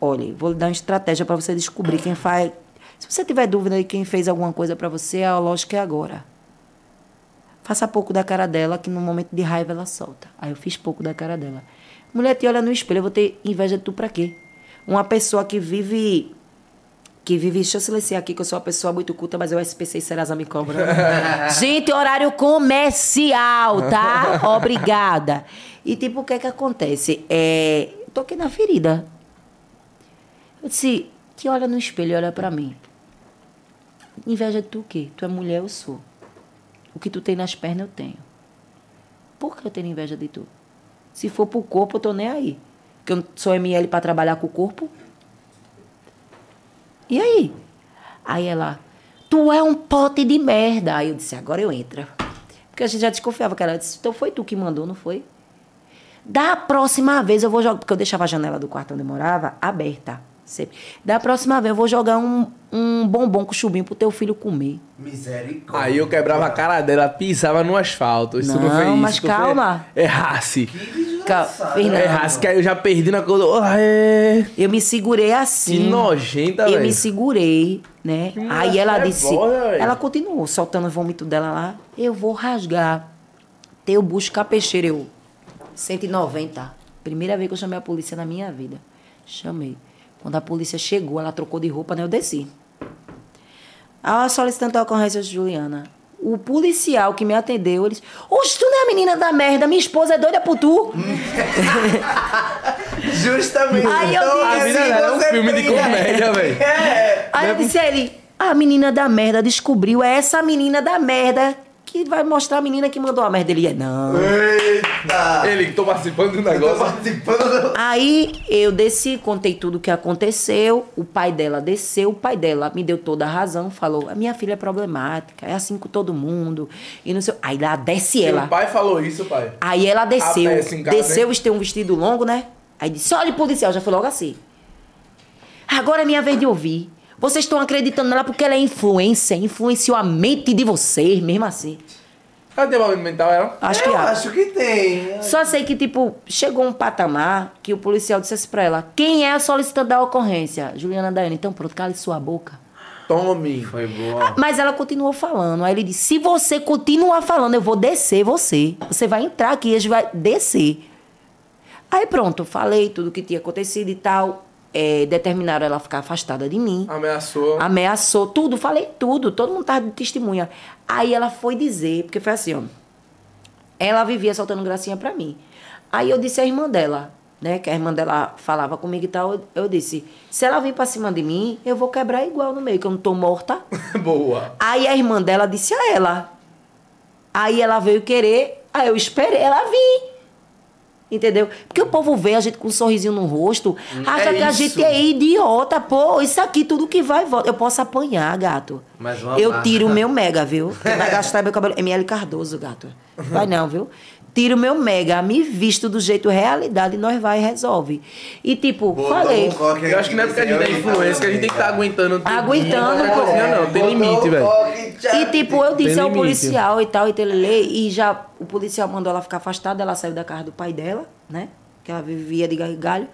Olha, vou lhe dar uma estratégia para você descobrir quem faz. Se você tiver dúvida de quem fez alguma coisa para você, a lógica é agora. Faça pouco da cara dela, que no momento de raiva ela solta. Aí eu fiz pouco da cara dela. Mulher te olha no espelho, eu vou ter inveja de tu pra quê? Uma pessoa que vive. Que vive. Deixa eu silenciar aqui, que eu sou uma pessoa muito culta, mas o SPC e Serasa me cobra. Gente, horário comercial, tá? Obrigada. E tipo, o que é que acontece? É. Tô aqui na ferida. Eu disse, que olha no espelho e olha pra mim. Inveja de tu o quê? Tu é mulher, eu sou. O que tu tem nas pernas, eu tenho. Por que eu tenho inveja de tu? Se for pro corpo, eu tô nem aí. Porque eu sou ML pra trabalhar com o corpo. E aí? Aí ela, tu é um pote de merda. Aí eu disse, agora eu entro. Porque a gente já desconfiava que ela disse, então foi tu que mandou, não foi? Da próxima vez eu vou jogar. Porque eu deixava a janela do quarto onde eu morava aberta. Sempre. Da próxima vez eu vou jogar um, um bombom com chubinho pro teu filho comer. Misericórdia. Aí eu quebrava a cara dela, pisava no asfalto. Isso não, Não, foi isso. mas calma. Errasse. Ca- Fernando, Errasse, que aí eu já perdi na coisa. Oh, é. Eu me segurei assim. Que nojenta, Eu velho. me segurei, né? Que Aí ela disse. nervosa, velho. Ela continuou soltando o vômito dela lá. Eu vou rasgar teu bucho capecheiro. Eu. 190. Primeira vez que eu chamei a polícia na minha vida. Chamei. Quando a polícia chegou, ela trocou de roupa, né? Eu desci. A solicitante da ocorrência Juliana. O policial que me atendeu, ele disse: Oxe, tu não é a menina da merda, minha esposa é doida por tu. Justamente. Aí eu Então, disse- A assim vida dela é um filme de brilha. comédia, velho. É. Aí eu disse a ele, a menina da merda descobriu, é essa menina da merda que vai mostrar a menina que mandou a merda. Ele é, não. Eita! Ele que tô participando do Eu tô negócio. participando. Aí eu desci, contei tudo o que aconteceu. O pai dela desceu, o pai dela me deu toda a razão, falou: a minha filha é problemática, é assim com todo mundo. E não sei. Aí lá desce ela. Seu pai falou isso, pai. Aí ela desceu. Casa, desceu, tem um vestido longo, né? Aí disse: olha, policial, já foi logo assim. Agora é minha vez de ouvir. Vocês estão acreditando nela porque ela é influência, influenciou a mente de vocês, mesmo assim. Ela tem problema mental, ela? Acho eu que há. acho que tem. Só sei que, tipo, chegou um patamar que o policial disse assim pra ela: quem é a solicitante da ocorrência? Juliana Daiane. Então, pronto, cale sua boca. Tome. Foi boa. Mas ela continuou falando. Aí ele disse: se você continuar falando, eu vou descer você. Você vai entrar aqui, a gente vai descer. Aí pronto, falei tudo o que tinha acontecido e tal. É, determinaram ela ficar afastada de mim. Ameaçou. Ameaçou tudo, falei tudo. Todo mundo tava de testemunha. Aí ela foi dizer, porque foi assim, ó. Ela vivia soltando gracinha pra mim. Aí eu disse à irmã dela, né? Que a irmã dela falava comigo e tal. Eu, eu disse: se ela vir pra cima de mim, eu vou quebrar igual no meio, que eu não tô morta. Boa. Aí a irmã dela disse a ela. Aí ela veio querer, aí eu esperei ela vir. Entendeu? Porque o povo vê a gente com um sorrisinho no rosto, acha é que a isso. gente é idiota. Pô, isso aqui, tudo que vai e volta. Eu posso apanhar, gato. Mas eu marca. tiro o meu mega, viu? Vai gastar meu cabelo. ML Cardoso, gato. Vai não, viu? Tiro o meu mega, me visto do jeito realidade e nós vai e resolve. E tipo, falei. Eu acho que não é porque a gente é influência que a gente tem que estar aguentando. tudo. Aguentando, Não, pô. não, não, tem limite, velho. E tipo, eu disse Tem ao limite. policial e tal, e telele, e já o policial mandou ela ficar afastada, ela saiu da casa do pai dela, né? Que ela vivia de gargalho.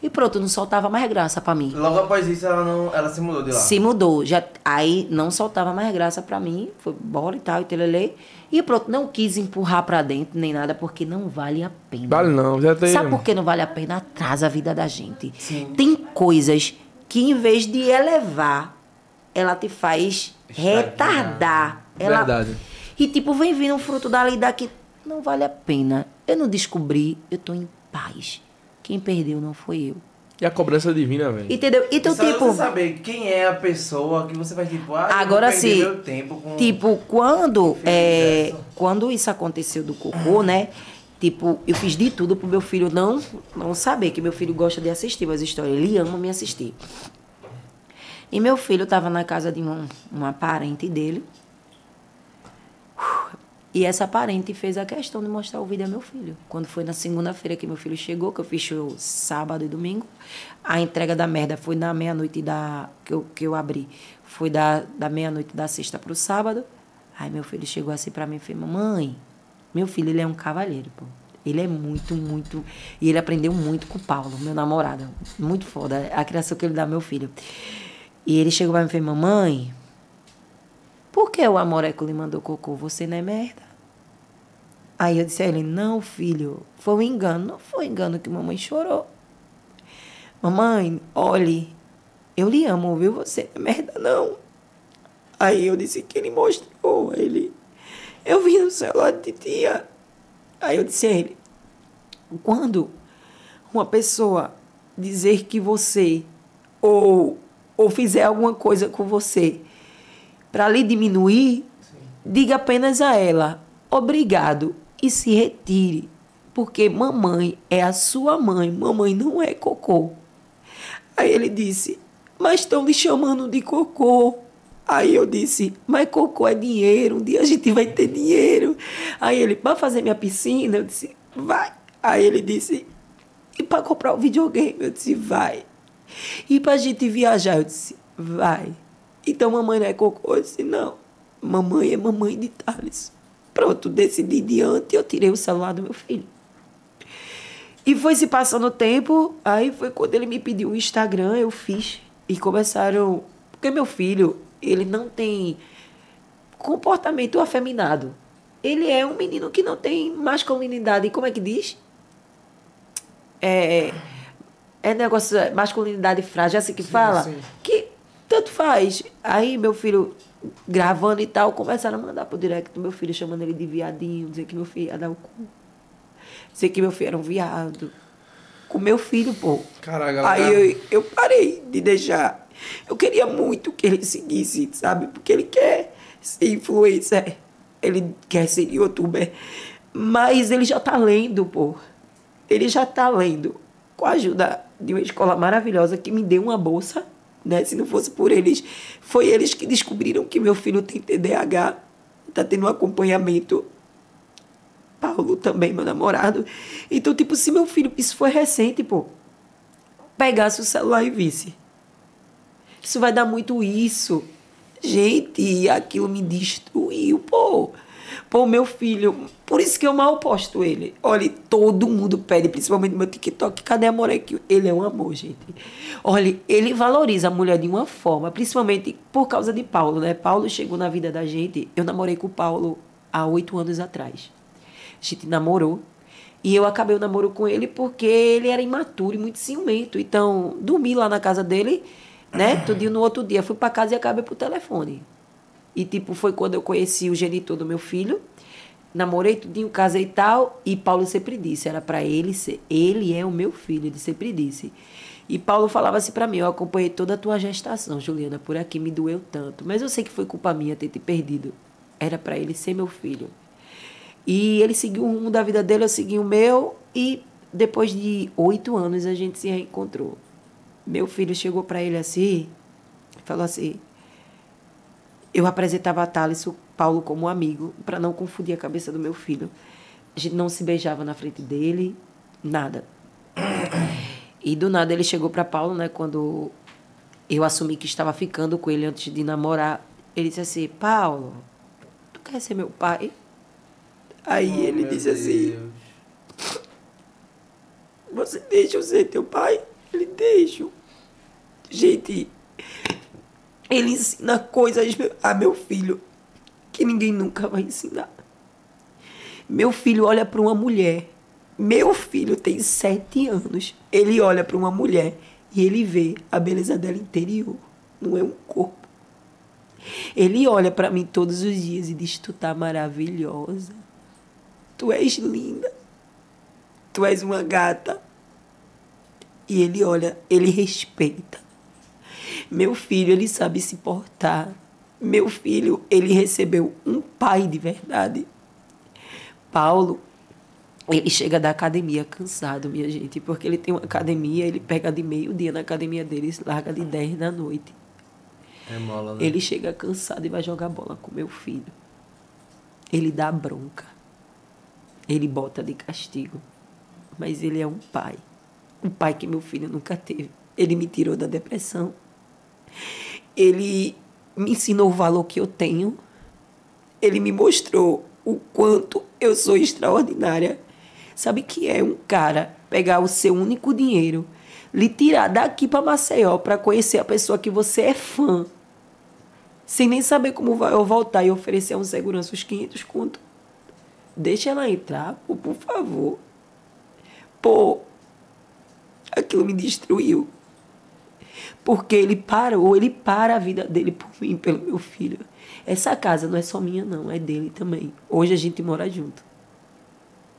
E pronto, não soltava mais graça pra mim. Logo após isso, ela, não, ela se mudou de lá. Se mudou. Já, aí não soltava mais graça pra mim, foi bola e tal, e telele. E pronto, não quis empurrar pra dentro nem nada, porque não vale a pena. Vale não, já tem. Sabe por que não vale a pena? Atrasa a vida da gente. Tem coisas que, em vez de elevar, ela te faz retardar. Ela... Verdade. E, tipo, vem vindo um fruto dali e daqui. Não vale a pena. Eu não descobri, eu tô em paz. Quem perdeu não foi eu. E a cobrança divina, velho. Entendeu? Então, Só tipo. você saber quem é a pessoa que você vai, tipo, ah, Agora sim, meu tempo com... tipo, quando, é, dessa. quando isso aconteceu do cocô, né? Tipo, eu fiz de tudo pro meu filho não, não saber que meu filho gosta de assistir as histórias. Ele ama me assistir. E meu filho tava na casa de um, uma parente dele. E essa parente fez a questão de mostrar o vídeo a meu filho. Quando foi na segunda-feira que meu filho chegou, que eu fiz show sábado e domingo, a entrega da merda foi na meia-noite da que eu, que eu abri. Foi da, da meia-noite da sexta pro sábado. Aí meu filho chegou assim pra mim e fez, mamãe, meu filho, ele é um cavalheiro, pô. Ele é muito, muito. E ele aprendeu muito com o Paulo, meu namorado. Muito foda. A criação que ele dá ao meu filho. E ele chegou pra mim e fez, mamãe, por que o Amoreco lhe mandou cocô? Você não é merda? Aí eu disse a ele, não, filho, foi um engano. Não foi um engano que mamãe chorou. Mamãe, olhe, eu lhe amo, viu? Você não é merda, não. Aí eu disse que ele mostrou, ele... Eu vi no celular de tia. Aí eu disse a ele, quando uma pessoa dizer que você ou, ou fizer alguma coisa com você para lhe diminuir, diga apenas a ela obrigado e se retire, porque mamãe é a sua mãe, mamãe não é cocô. Aí ele disse, mas estão lhe chamando de cocô. Aí eu disse, mas cocô é dinheiro, um dia a gente vai ter dinheiro. Aí ele, para fazer minha piscina? Eu disse, vai. Aí ele disse, e para comprar o videogame? Eu disse, vai. E para a gente viajar? Eu disse, vai. Então mamãe não é cocô? Eu disse, não. Mamãe é mamãe de Thales. Pronto, decidi diante eu tirei o celular do meu filho. E foi se passando o tempo, aí foi quando ele me pediu o Instagram, eu fiz. E começaram. Porque meu filho, ele não tem comportamento afeminado. Ele é um menino que não tem masculinidade. Como é que diz? É. É negócio. Masculinidade frágil, é assim que fala? sim. Que tanto faz. Aí meu filho gravando e tal, começaram a mandar pro direct do meu filho, chamando ele de viadinho, dizer que meu filho ia dar o cu. Dizer que meu filho era um viado. Com meu filho, pô. Caraca. Aí eu, eu parei de deixar. Eu queria muito que ele seguisse, sabe? Porque ele quer ser influencer. Ele quer ser youtuber. Mas ele já tá lendo, pô. Ele já tá lendo. Com a ajuda de uma escola maravilhosa que me deu uma bolsa, né? Se não fosse por eles, foi eles que descobriram que meu filho tem TDAH, tá tendo um acompanhamento. Paulo também, meu namorado. Então, tipo, se meu filho, isso foi recente, pô, pegasse o celular e visse. Isso vai dar muito isso. Gente, aquilo me destruiu, pô. Pô, meu filho, por isso que eu mal posto ele. Olha, todo mundo pede, principalmente no meu TikTok, cadê a Morequinho? Ele é um amor, gente. Olha, ele valoriza a mulher de uma forma, principalmente por causa de Paulo, né? Paulo chegou na vida da gente. Eu namorei com o Paulo há oito anos atrás. A gente namorou. E eu acabei o namoro com ele porque ele era imaturo e muito ciumento. Então, dormi lá na casa dele, né? Tudinho no outro dia. Fui para casa e acabei por telefone. E, tipo, foi quando eu conheci o genitor do meu filho. Namorei tudinho, casei e tal. E Paulo sempre disse, era para ele ser. Ele é o meu filho, ele sempre disse. E Paulo falava assim para mim: Eu acompanhei toda a tua gestação, Juliana, por aqui me doeu tanto. Mas eu sei que foi culpa minha ter te perdido. Era para ele ser meu filho. E ele seguiu o rumo da vida dele, eu segui o meu. E depois de oito anos a gente se reencontrou. Meu filho chegou para ele assim, falou assim: eu apresentava a Thales, o Paulo, como amigo, para não confundir a cabeça do meu filho. A gente não se beijava na frente dele, nada. E do nada ele chegou para Paulo, né, quando eu assumi que estava ficando com ele antes de namorar. Ele disse assim: Paulo, tu quer ser meu pai? Aí oh, ele disse assim: Deus. Você deixa eu ser teu pai? Ele deixa. Gente, ele ensina coisas a meu filho que ninguém nunca vai ensinar. Meu filho olha para uma mulher. Meu filho tem sete anos. Ele olha para uma mulher e ele vê a beleza dela interior. Não é um corpo. Ele olha para mim todos os dias e diz: Tu tá maravilhosa. Tu és linda. Tu és uma gata. E ele olha, ele respeita. Meu filho, ele sabe se portar. Meu filho, ele recebeu um pai de verdade. Paulo, ele chega da academia cansado, minha gente, porque ele tem uma academia, ele pega de meio-dia na academia dele larga de 10 da noite. É mola, né? Ele chega cansado e vai jogar bola com meu filho. Ele dá bronca. Ele bota de castigo. Mas ele é um pai. Um pai que meu filho nunca teve. Ele me tirou da depressão. Ele me ensinou o valor que eu tenho. Ele me mostrou o quanto eu sou extraordinária. Sabe que é um cara pegar o seu único dinheiro, lhe tirar daqui para Maceió para conhecer a pessoa que você é fã, sem nem saber como vai eu voltar e oferecer a um segurança os 500 conto. Deixa ela entrar, pô, por favor. Pô, aquilo me destruiu. Porque ele parou, ele para a vida dele por mim, pelo meu filho. Essa casa não é só minha, não, é dele também. Hoje a gente mora junto.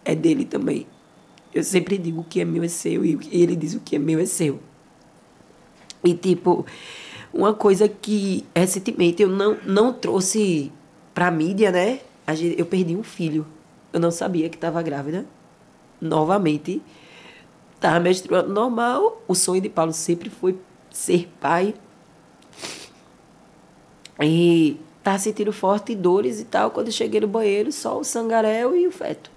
É dele também. Eu sempre digo o que é meu é seu e ele diz o que é meu é seu. E, tipo, uma coisa que recentemente eu não, não trouxe pra mídia, né? Eu perdi um filho. Eu não sabia que estava grávida. Novamente. Estava menstruando normal. O sonho de Paulo sempre foi ser pai e tá sentindo forte dores e tal. Quando cheguei no banheiro, só o sangarel e o feto.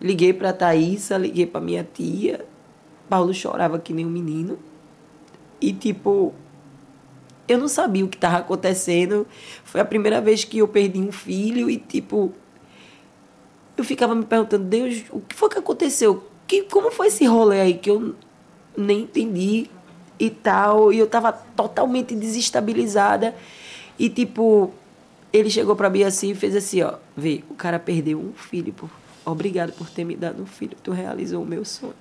Liguei para Thaísa, liguei para minha tia. Paulo chorava que nem um menino. E tipo, eu não sabia o que estava acontecendo. Foi a primeira vez que eu perdi um filho e tipo, eu ficava me perguntando, Deus, o que foi que aconteceu? Que, como foi esse rolê aí que eu nem entendi? E tal. E eu tava totalmente desestabilizada. E, tipo, ele chegou pra mim assim e fez assim, ó. Vê, o cara perdeu um filho. Por... Obrigado por ter me dado um filho. Tu realizou o meu sonho.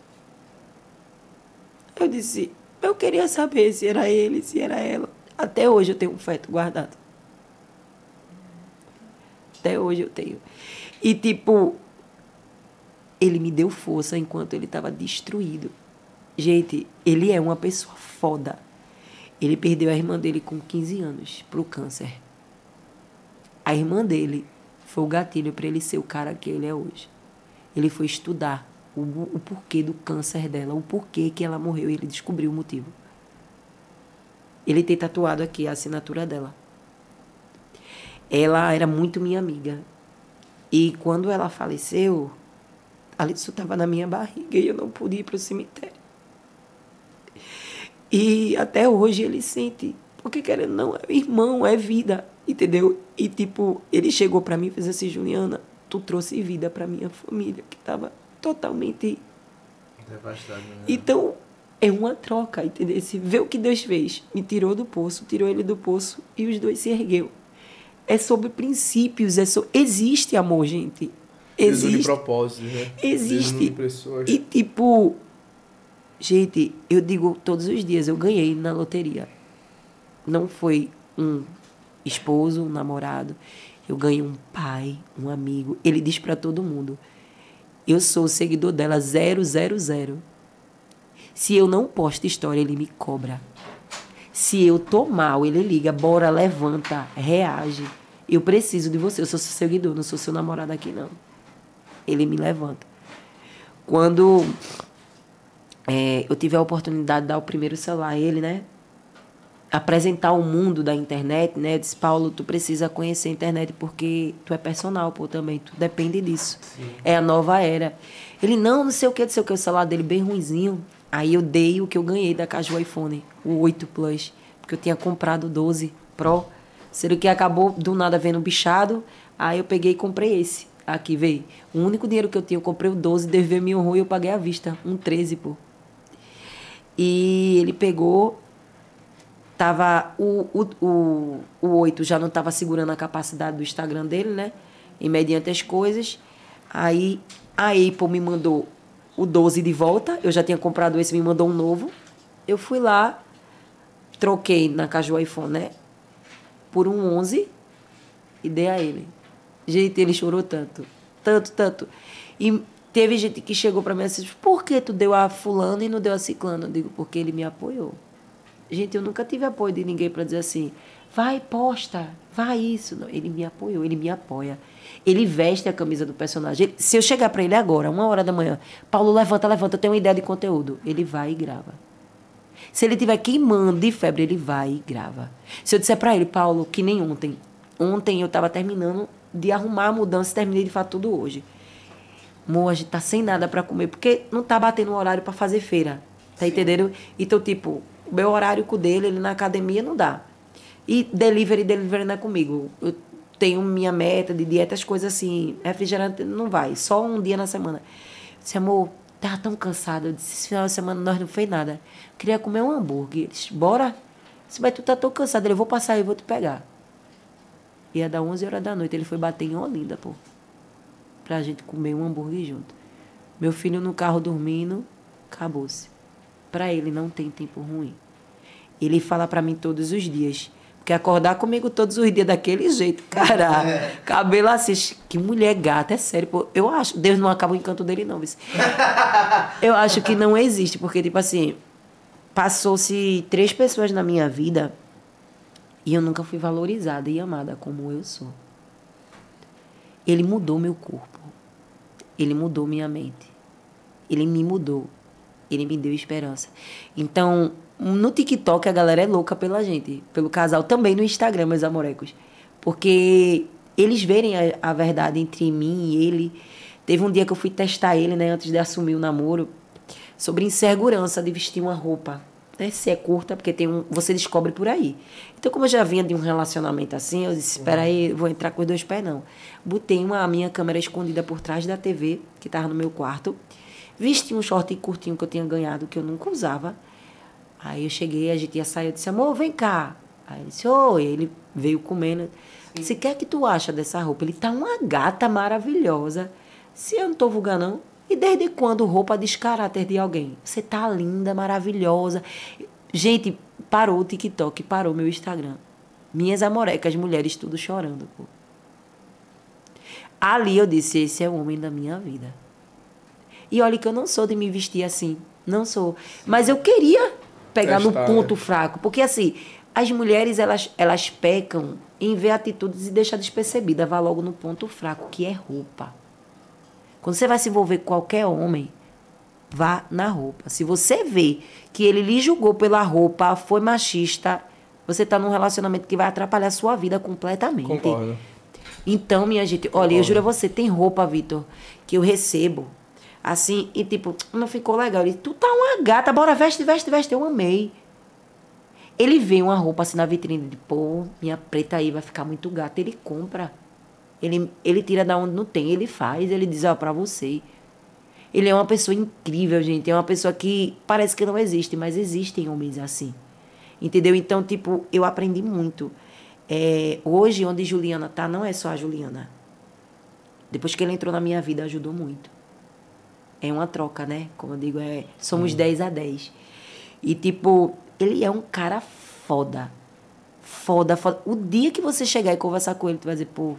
Eu disse, eu queria saber se era ele, se era ela. Até hoje eu tenho um feto guardado. Até hoje eu tenho. E, tipo, ele me deu força enquanto ele estava destruído. Gente, ele é uma pessoa foda. Ele perdeu a irmã dele com 15 anos pro câncer. A irmã dele foi o gatilho para ele ser o cara que ele é hoje. Ele foi estudar o, o porquê do câncer dela, o porquê que ela morreu, e ele descobriu o motivo. Ele tem tatuado aqui a assinatura dela. Ela era muito minha amiga. E quando ela faleceu, Alisson estava na minha barriga e eu não pude ir para o cemitério. E até hoje ele sente, porque querendo não, é irmão, é vida, entendeu? E tipo, ele chegou para mim e fez assim, Juliana, tu trouxe vida para minha família, que estava totalmente né? então, é uma troca, entendeu? Se vê o que Deus fez. Me tirou do poço, tirou ele do poço e os dois se ergueu. É sobre princípios, é so... existe amor, gente. Deus une Existe. propósitos, né? Deus Existe. une pessoas. E tipo, gente, eu digo todos os dias, eu ganhei na loteria. Não foi um esposo, um namorado. Eu ganhei um pai, um amigo. Ele diz pra todo mundo: eu sou o seguidor dela 000. Se eu não posto história, ele me cobra. Se eu tô mal, ele liga, bora, levanta, reage. Eu preciso de você, eu sou seu seguidor, não sou seu namorado aqui, não. Ele me levanta. Quando é, eu tive a oportunidade de dar o primeiro celular a ele, né? Apresentar o mundo da internet, né? Eu disse, Paulo, tu precisa conhecer a internet porque tu é personal, pô, também. Tu depende disso. É a nova era. Ele, não, não sei o que, não sei o que. O celular dele bem ruinzinho. Aí eu dei o que eu ganhei da Caju iPhone, o 8 Plus. Porque eu tinha comprado o 12 Pro. Sendo que acabou do nada vendo bichado. Aí eu peguei e comprei esse. Aqui veio. O único dinheiro que eu tinha, eu comprei o 12, DV me honrou e eu paguei à vista. Um 13, pô. E ele pegou. Tava. O, o, o, o 8 já não estava segurando a capacidade do Instagram dele, né? E mediante as coisas. Aí a Apple me mandou o 12 de volta. Eu já tinha comprado esse, me mandou um novo. Eu fui lá, troquei na Caju iPhone, né? Por um 11 e dei a ele. Gente, ele chorou tanto. Tanto, tanto. E teve gente que chegou pra mim e disse: Por que tu deu a Fulano e não deu a Ciclano? Eu digo: Porque ele me apoiou. Gente, eu nunca tive apoio de ninguém pra dizer assim: vai, posta, vai isso. Não, ele me apoiou, ele me apoia. Ele veste a camisa do personagem. Ele- se eu chegar pra ele agora, uma hora da manhã, Paulo, levanta, levanta, eu tenho uma ideia de conteúdo. Ele vai e grava. Se ele tiver queimando de febre, ele vai e grava. Se eu disser pra ele, Paulo, que nem ontem. Ontem eu tava terminando de arrumar a mudança e terminei de fazer tudo hoje. Mo, a gente tá sem nada pra comer, porque não tá batendo o horário pra fazer feira. Tá entendendo? Então, tipo, o meu horário com o dele, ele na academia não dá. E delivery, delivery não é comigo. Eu tenho minha meta de dieta, as coisas assim. Refrigerante não vai, só um dia na semana. Eu disse, amor, tava tão cansada. Eu disse, esse final de semana nós não fez nada. Queria comer um hambúrguer. Ele disse, bora? Eu disse, mas tu tá tão cansada. Ele, eu vou passar aí, eu vou te pegar. Ia dar 11 horas da noite. Ele foi bater em Olinda, pô. Pra gente comer um hambúrguer junto. Meu filho no carro dormindo, acabou-se. Pra ele não tem tempo ruim. Ele fala pra mim todos os dias. Porque acordar comigo todos os dias daquele jeito, cara. Cabelo assim, que mulher gata, é sério. Pô. Eu acho, Deus não acaba o encanto dele, não. vice. Eu acho que não existe, porque, tipo assim, passou-se três pessoas na minha vida e eu nunca fui valorizada e amada como eu sou. Ele mudou meu corpo. Ele mudou minha mente. Ele me mudou. Ele me deu esperança. Então, no TikTok a galera é louca pela gente, pelo casal, também no Instagram, meus amorecos. Porque eles verem a, a verdade entre mim e ele. Teve um dia que eu fui testar ele, né, antes de assumir o namoro, sobre insegurança de vestir uma roupa. Né? Se é curta, porque tem um. Você descobre por aí. Então, como eu já vinha de um relacionamento assim, eu disse: espera aí, vou entrar com os dois pés, não. Botei uma, a minha câmera escondida por trás da TV, que estava no meu quarto. Vesti um short curtinho que eu tinha ganhado, que eu nunca usava. Aí eu cheguei, a gente ia sair, eu disse, amor, vem cá. Aí ele disse, oi, ele veio comendo. Você quer que tu acha dessa roupa? Ele tá uma gata maravilhosa. Se eu não tô vulgar, não. E desde quando roupa diz caráter de alguém? Você tá linda, maravilhosa. Gente, parou o TikTok, parou meu Instagram. Minhas amorecas, mulheres, tudo chorando, pô. Ali eu disse, esse é o homem da minha vida. E olha que eu não sou de me vestir assim. Não sou. Mas eu queria pegar Testar, no ponto né? fraco. Porque assim, as mulheres, elas, elas pecam em ver atitudes e deixar despercebida. Vá logo no ponto fraco, que é roupa. Quando você vai se envolver com qualquer homem, vá na roupa. Se você vê que ele lhe julgou pela roupa, foi machista, você está num relacionamento que vai atrapalhar a sua vida completamente. Concordo. Então, minha gente, olha, eu juro a você, tem roupa, Vitor, que eu recebo. Assim, e tipo, não ficou legal. Ele, tu tá uma gata, bora, veste, veste, veste. Eu amei. Ele vê uma roupa assim na vitrine, de pô, minha preta aí vai ficar muito gata. Ele compra. Ele, ele tira da onde não tem, ele faz, ele diz, ó, pra você. Ele é uma pessoa incrível, gente. É uma pessoa que parece que não existe, mas existem homens assim. Entendeu? Então, tipo, eu aprendi muito. É, hoje, onde Juliana tá, não é só a Juliana. Depois que ele entrou na minha vida, ajudou muito. É uma troca, né? Como eu digo, é, somos 10 a 10. E, tipo, ele é um cara foda. Foda, foda. O dia que você chegar e conversar com ele, tu vai dizer, pô,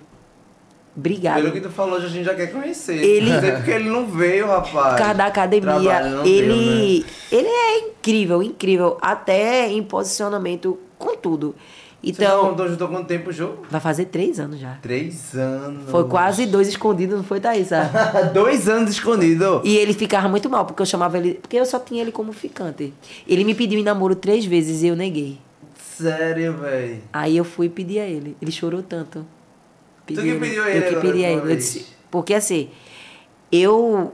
obrigado. Pelo que tu falou, a gente já quer conhecer. Ele- Não sei porque ele não veio, rapaz. Por causa da academia, ele, veio, né? ele é incrível, incrível. Até em posicionamento com tudo. Você Então, contou, juntou quanto tempo o jogo? vai fazer três anos já. Três anos. Foi quase dois escondidos, não foi, Thaísa? Dois anos escondido. E ele ficava muito mal, porque eu chamava ele. Porque eu só tinha ele como ficante. Ele me pediu em namoro três vezes e eu neguei. Sério, velho. Aí eu fui pedir a ele. Ele chorou tanto. Tu que pediu a ele Eu que pedi a ele. disse, porque assim, eu.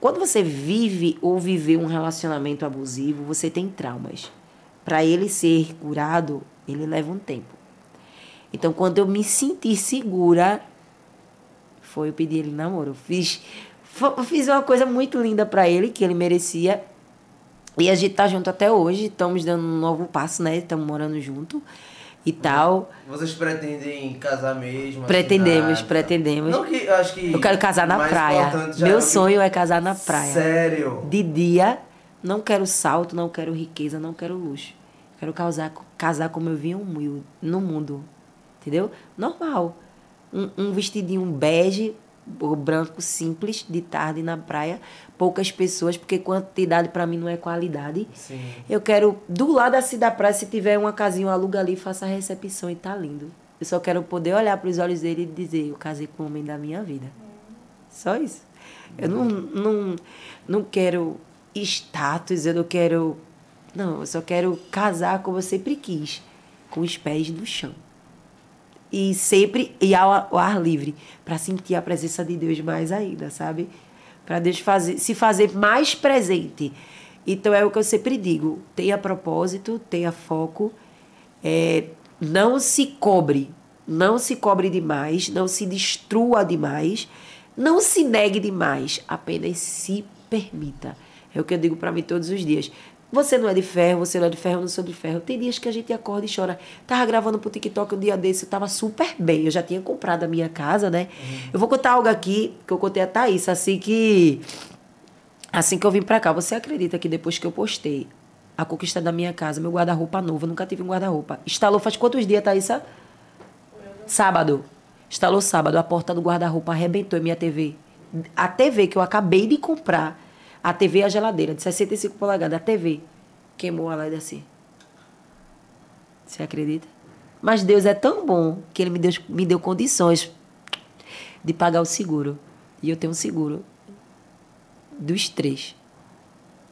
Quando você vive ou viveu um relacionamento abusivo, você tem traumas. Para ele ser curado, ele leva um tempo. Então, quando eu me senti segura, foi eu pedir ele namoro. Eu fiz, fiz uma coisa muito linda para ele, que ele merecia. E a gente tá junto até hoje, estamos dando um novo passo, né? Estamos morando junto e tal. Vocês pretendem casar mesmo? Pretendemos, assinar? pretendemos. Não que, eu acho que... Eu quero casar na praia. Meu que- sonho é casar na praia. Sério? De dia, não quero salto, não quero riqueza, não quero luxo. Quero casar, casar como eu vim no mundo. Entendeu? Normal. Um, um vestidinho bege, ou branco, simples, de tarde na praia. Poucas pessoas, porque quantidade para mim não é qualidade. Sim. Eu quero, do lado assim da praia, se tiver uma casinha, eu alugo ali, faça a recepção e tá lindo. Eu só quero poder olhar para os olhos dele e dizer, eu casei com o homem da minha vida. Só isso. Eu não, não, não quero status, eu não quero. Não, eu só quero casar como eu sempre quis, com os pés no chão. E sempre e ao, ao ar livre, para sentir a presença de Deus mais ainda, sabe? Para Deus fazer, se fazer mais presente. Então é o que eu sempre digo: tenha propósito, tenha foco, é, não se cobre, não se cobre demais, não se destrua demais, não se negue demais, apenas se permita. É o que eu digo para mim todos os dias. Você não é de ferro, você não é de ferro, eu não sou de ferro. Tem dias que a gente acorda e chora. Tava gravando pro TikTok um dia desse, eu tava super bem. Eu já tinha comprado a minha casa, né? Eu vou contar algo aqui que eu contei a Thaís, assim que. Assim que eu vim pra cá, você acredita que depois que eu postei a conquista da minha casa, meu guarda-roupa novo, eu nunca tive um guarda-roupa. Instalou faz quantos dias, Thaísa? Sábado. Instalou sábado, a porta do guarda-roupa arrebentou minha TV. A TV que eu acabei de comprar, a TV e a geladeira, de 65 polegadas, a TV, queimou a LED assim. Você acredita? Mas Deus é tão bom que Ele me deu, me deu condições de pagar o seguro. E eu tenho um seguro dos três.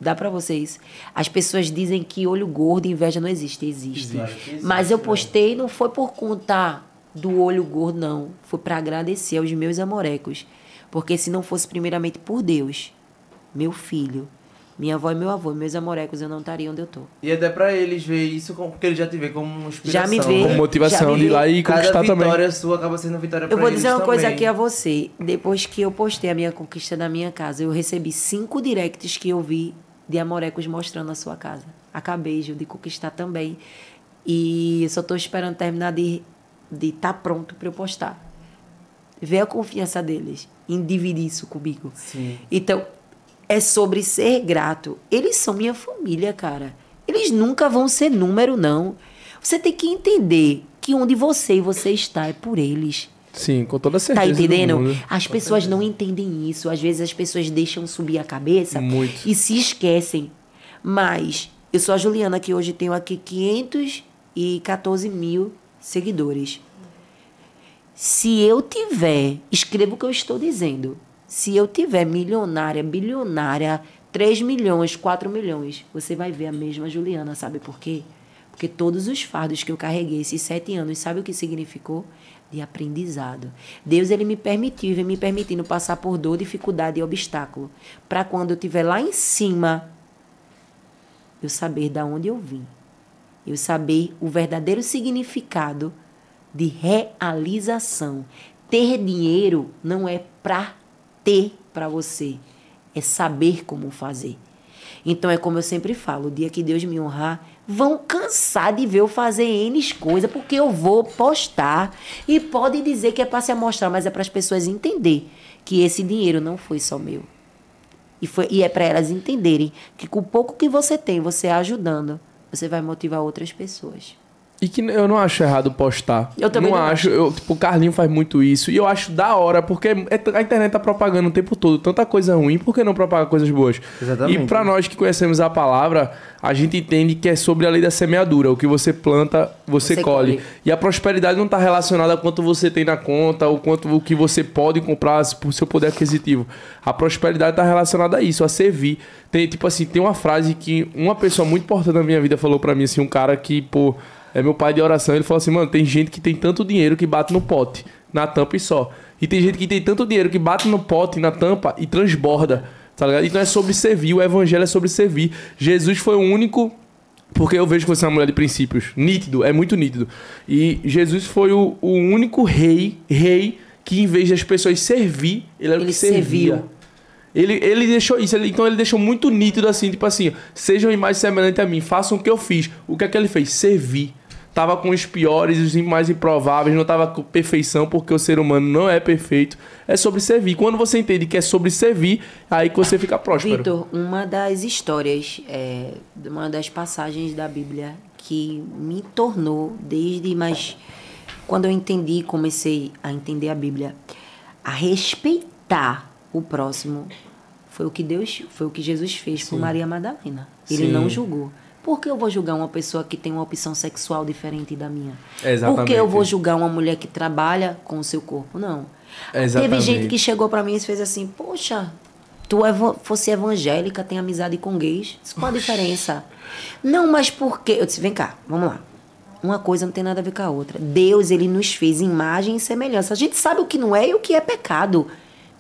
Dá pra vocês. As pessoas dizem que olho gordo e inveja não existe. Existe. Existe. Mas eu né? postei não foi por conta do olho gordo, não. Foi pra agradecer aos meus amorecos. Porque se não fosse primeiramente por Deus, meu filho, minha avó e meu avô, meus amorecos, eu não estaria onde eu tô. E até pra eles ver isso, porque eles já te vê como uma inspiração. Já me vê. Com motivação Já me de ir lá e Cada conquistar também. vitória sua acaba sendo vitória pra Eu vou eles dizer uma coisa também. aqui a você. Depois que eu postei a minha conquista da minha casa, eu recebi cinco directs que eu vi de amorecos mostrando a sua casa. Acabei, Gil, de conquistar também. E eu só tô esperando terminar de de estar pronto para eu postar. Ver a confiança deles em dividir isso comigo. Sim. Então, é sobre ser grato. Eles são minha família, cara. Eles nunca vão ser número, não. Você tem que entender que onde você e você está é por eles. Sim, com toda certeza. Tá do entendendo? As pessoas não entendem isso. Às vezes as pessoas deixam subir a cabeça Muito. e se esquecem. Mas eu sou a Juliana, que hoje tenho aqui 514 mil seguidores. Se eu tiver, escreva o que eu estou dizendo. Se eu tiver milionária, bilionária, 3 milhões, 4 milhões, você vai ver a mesma Juliana, sabe por quê? Porque todos os fardos que eu carreguei esses sete anos, sabe o que significou? De aprendizado. Deus ele me permitiu, vem me permitindo passar por dor, dificuldade e obstáculo, para quando eu estiver lá em cima, eu saber da onde eu vim. Eu saber o verdadeiro significado de realização. Ter dinheiro não é para ter para você, é saber como fazer. Então é como eu sempre falo, o dia que Deus me honrar, vão cansar de ver eu fazer N coisas, porque eu vou postar e pode dizer que é para se amostrar, mas é para as pessoas entender que esse dinheiro não foi só meu. E, foi, e é para elas entenderem que com o pouco que você tem, você ajudando, você vai motivar outras pessoas. E que eu não acho errado postar. Eu também não, não acho. Eu, tipo, o Carlinho faz muito isso. E eu acho da hora, porque é- a internet tá propagando o tempo todo tanta coisa ruim, por que não propagar coisas boas? Exatamente. E pra nós que conhecemos a palavra, a gente entende que é sobre a lei da semeadura. O que você planta, você, Você colhe. colhe. E a prosperidade não tá relacionada a quanto você tem na conta, ou quanto o que você pode comprar por seu poder aquisitivo. A prosperidade tá relacionada a isso, a servir. Tem, tipo assim, tem uma frase que uma pessoa muito importante na minha vida falou pra mim, assim, um cara que, pô, é meu pai de oração, ele falou assim, mano, tem gente que tem tanto dinheiro que bate no pote, na tampa e só. E tem gente que tem tanto dinheiro que bate no pote, na tampa e transborda, tá ligado? Então é sobre servir, o evangelho é sobre servir. Jesus foi o único porque eu vejo que você é uma mulher de princípios. Nítido, é muito nítido. E Jesus foi o, o único rei, rei, que em vez das pessoas servir, ele era o que servia. serviu. Ele, ele deixou isso, ele- então ele deixou muito nítido assim, tipo assim, sejam imagens semelhantes a mim, façam o que eu fiz. O que é que ele fez? Servir. Tava com os piores, os mais improváveis, não tava com perfeição, porque o ser humano não é perfeito. É sobre servir. Quando você entende que é sobre servir, aí que você fica próspero. Vitor, uma das histórias, é, uma das passagens da Bíblia que me tornou, desde mais. Quando eu entendi, comecei a entender a Bíblia, a respeitar o próximo, foi o que Deus, foi o que Jesus fez por Maria Madalena. Ele Sim. não julgou. Por que eu vou julgar uma pessoa que tem uma opção sexual diferente da minha? Exatamente. Por que eu vou julgar uma mulher que trabalha com o seu corpo? Não. Exatamente. Teve gente que chegou pra mim e fez assim, poxa, tu eva- fosse evangélica, tem amizade com gays. Qual a diferença? Não, mas por quê? Eu disse, vem cá, vamos lá. Uma coisa não tem nada a ver com a outra. Deus, ele nos fez imagem e semelhança. A gente sabe o que não é e o que é pecado.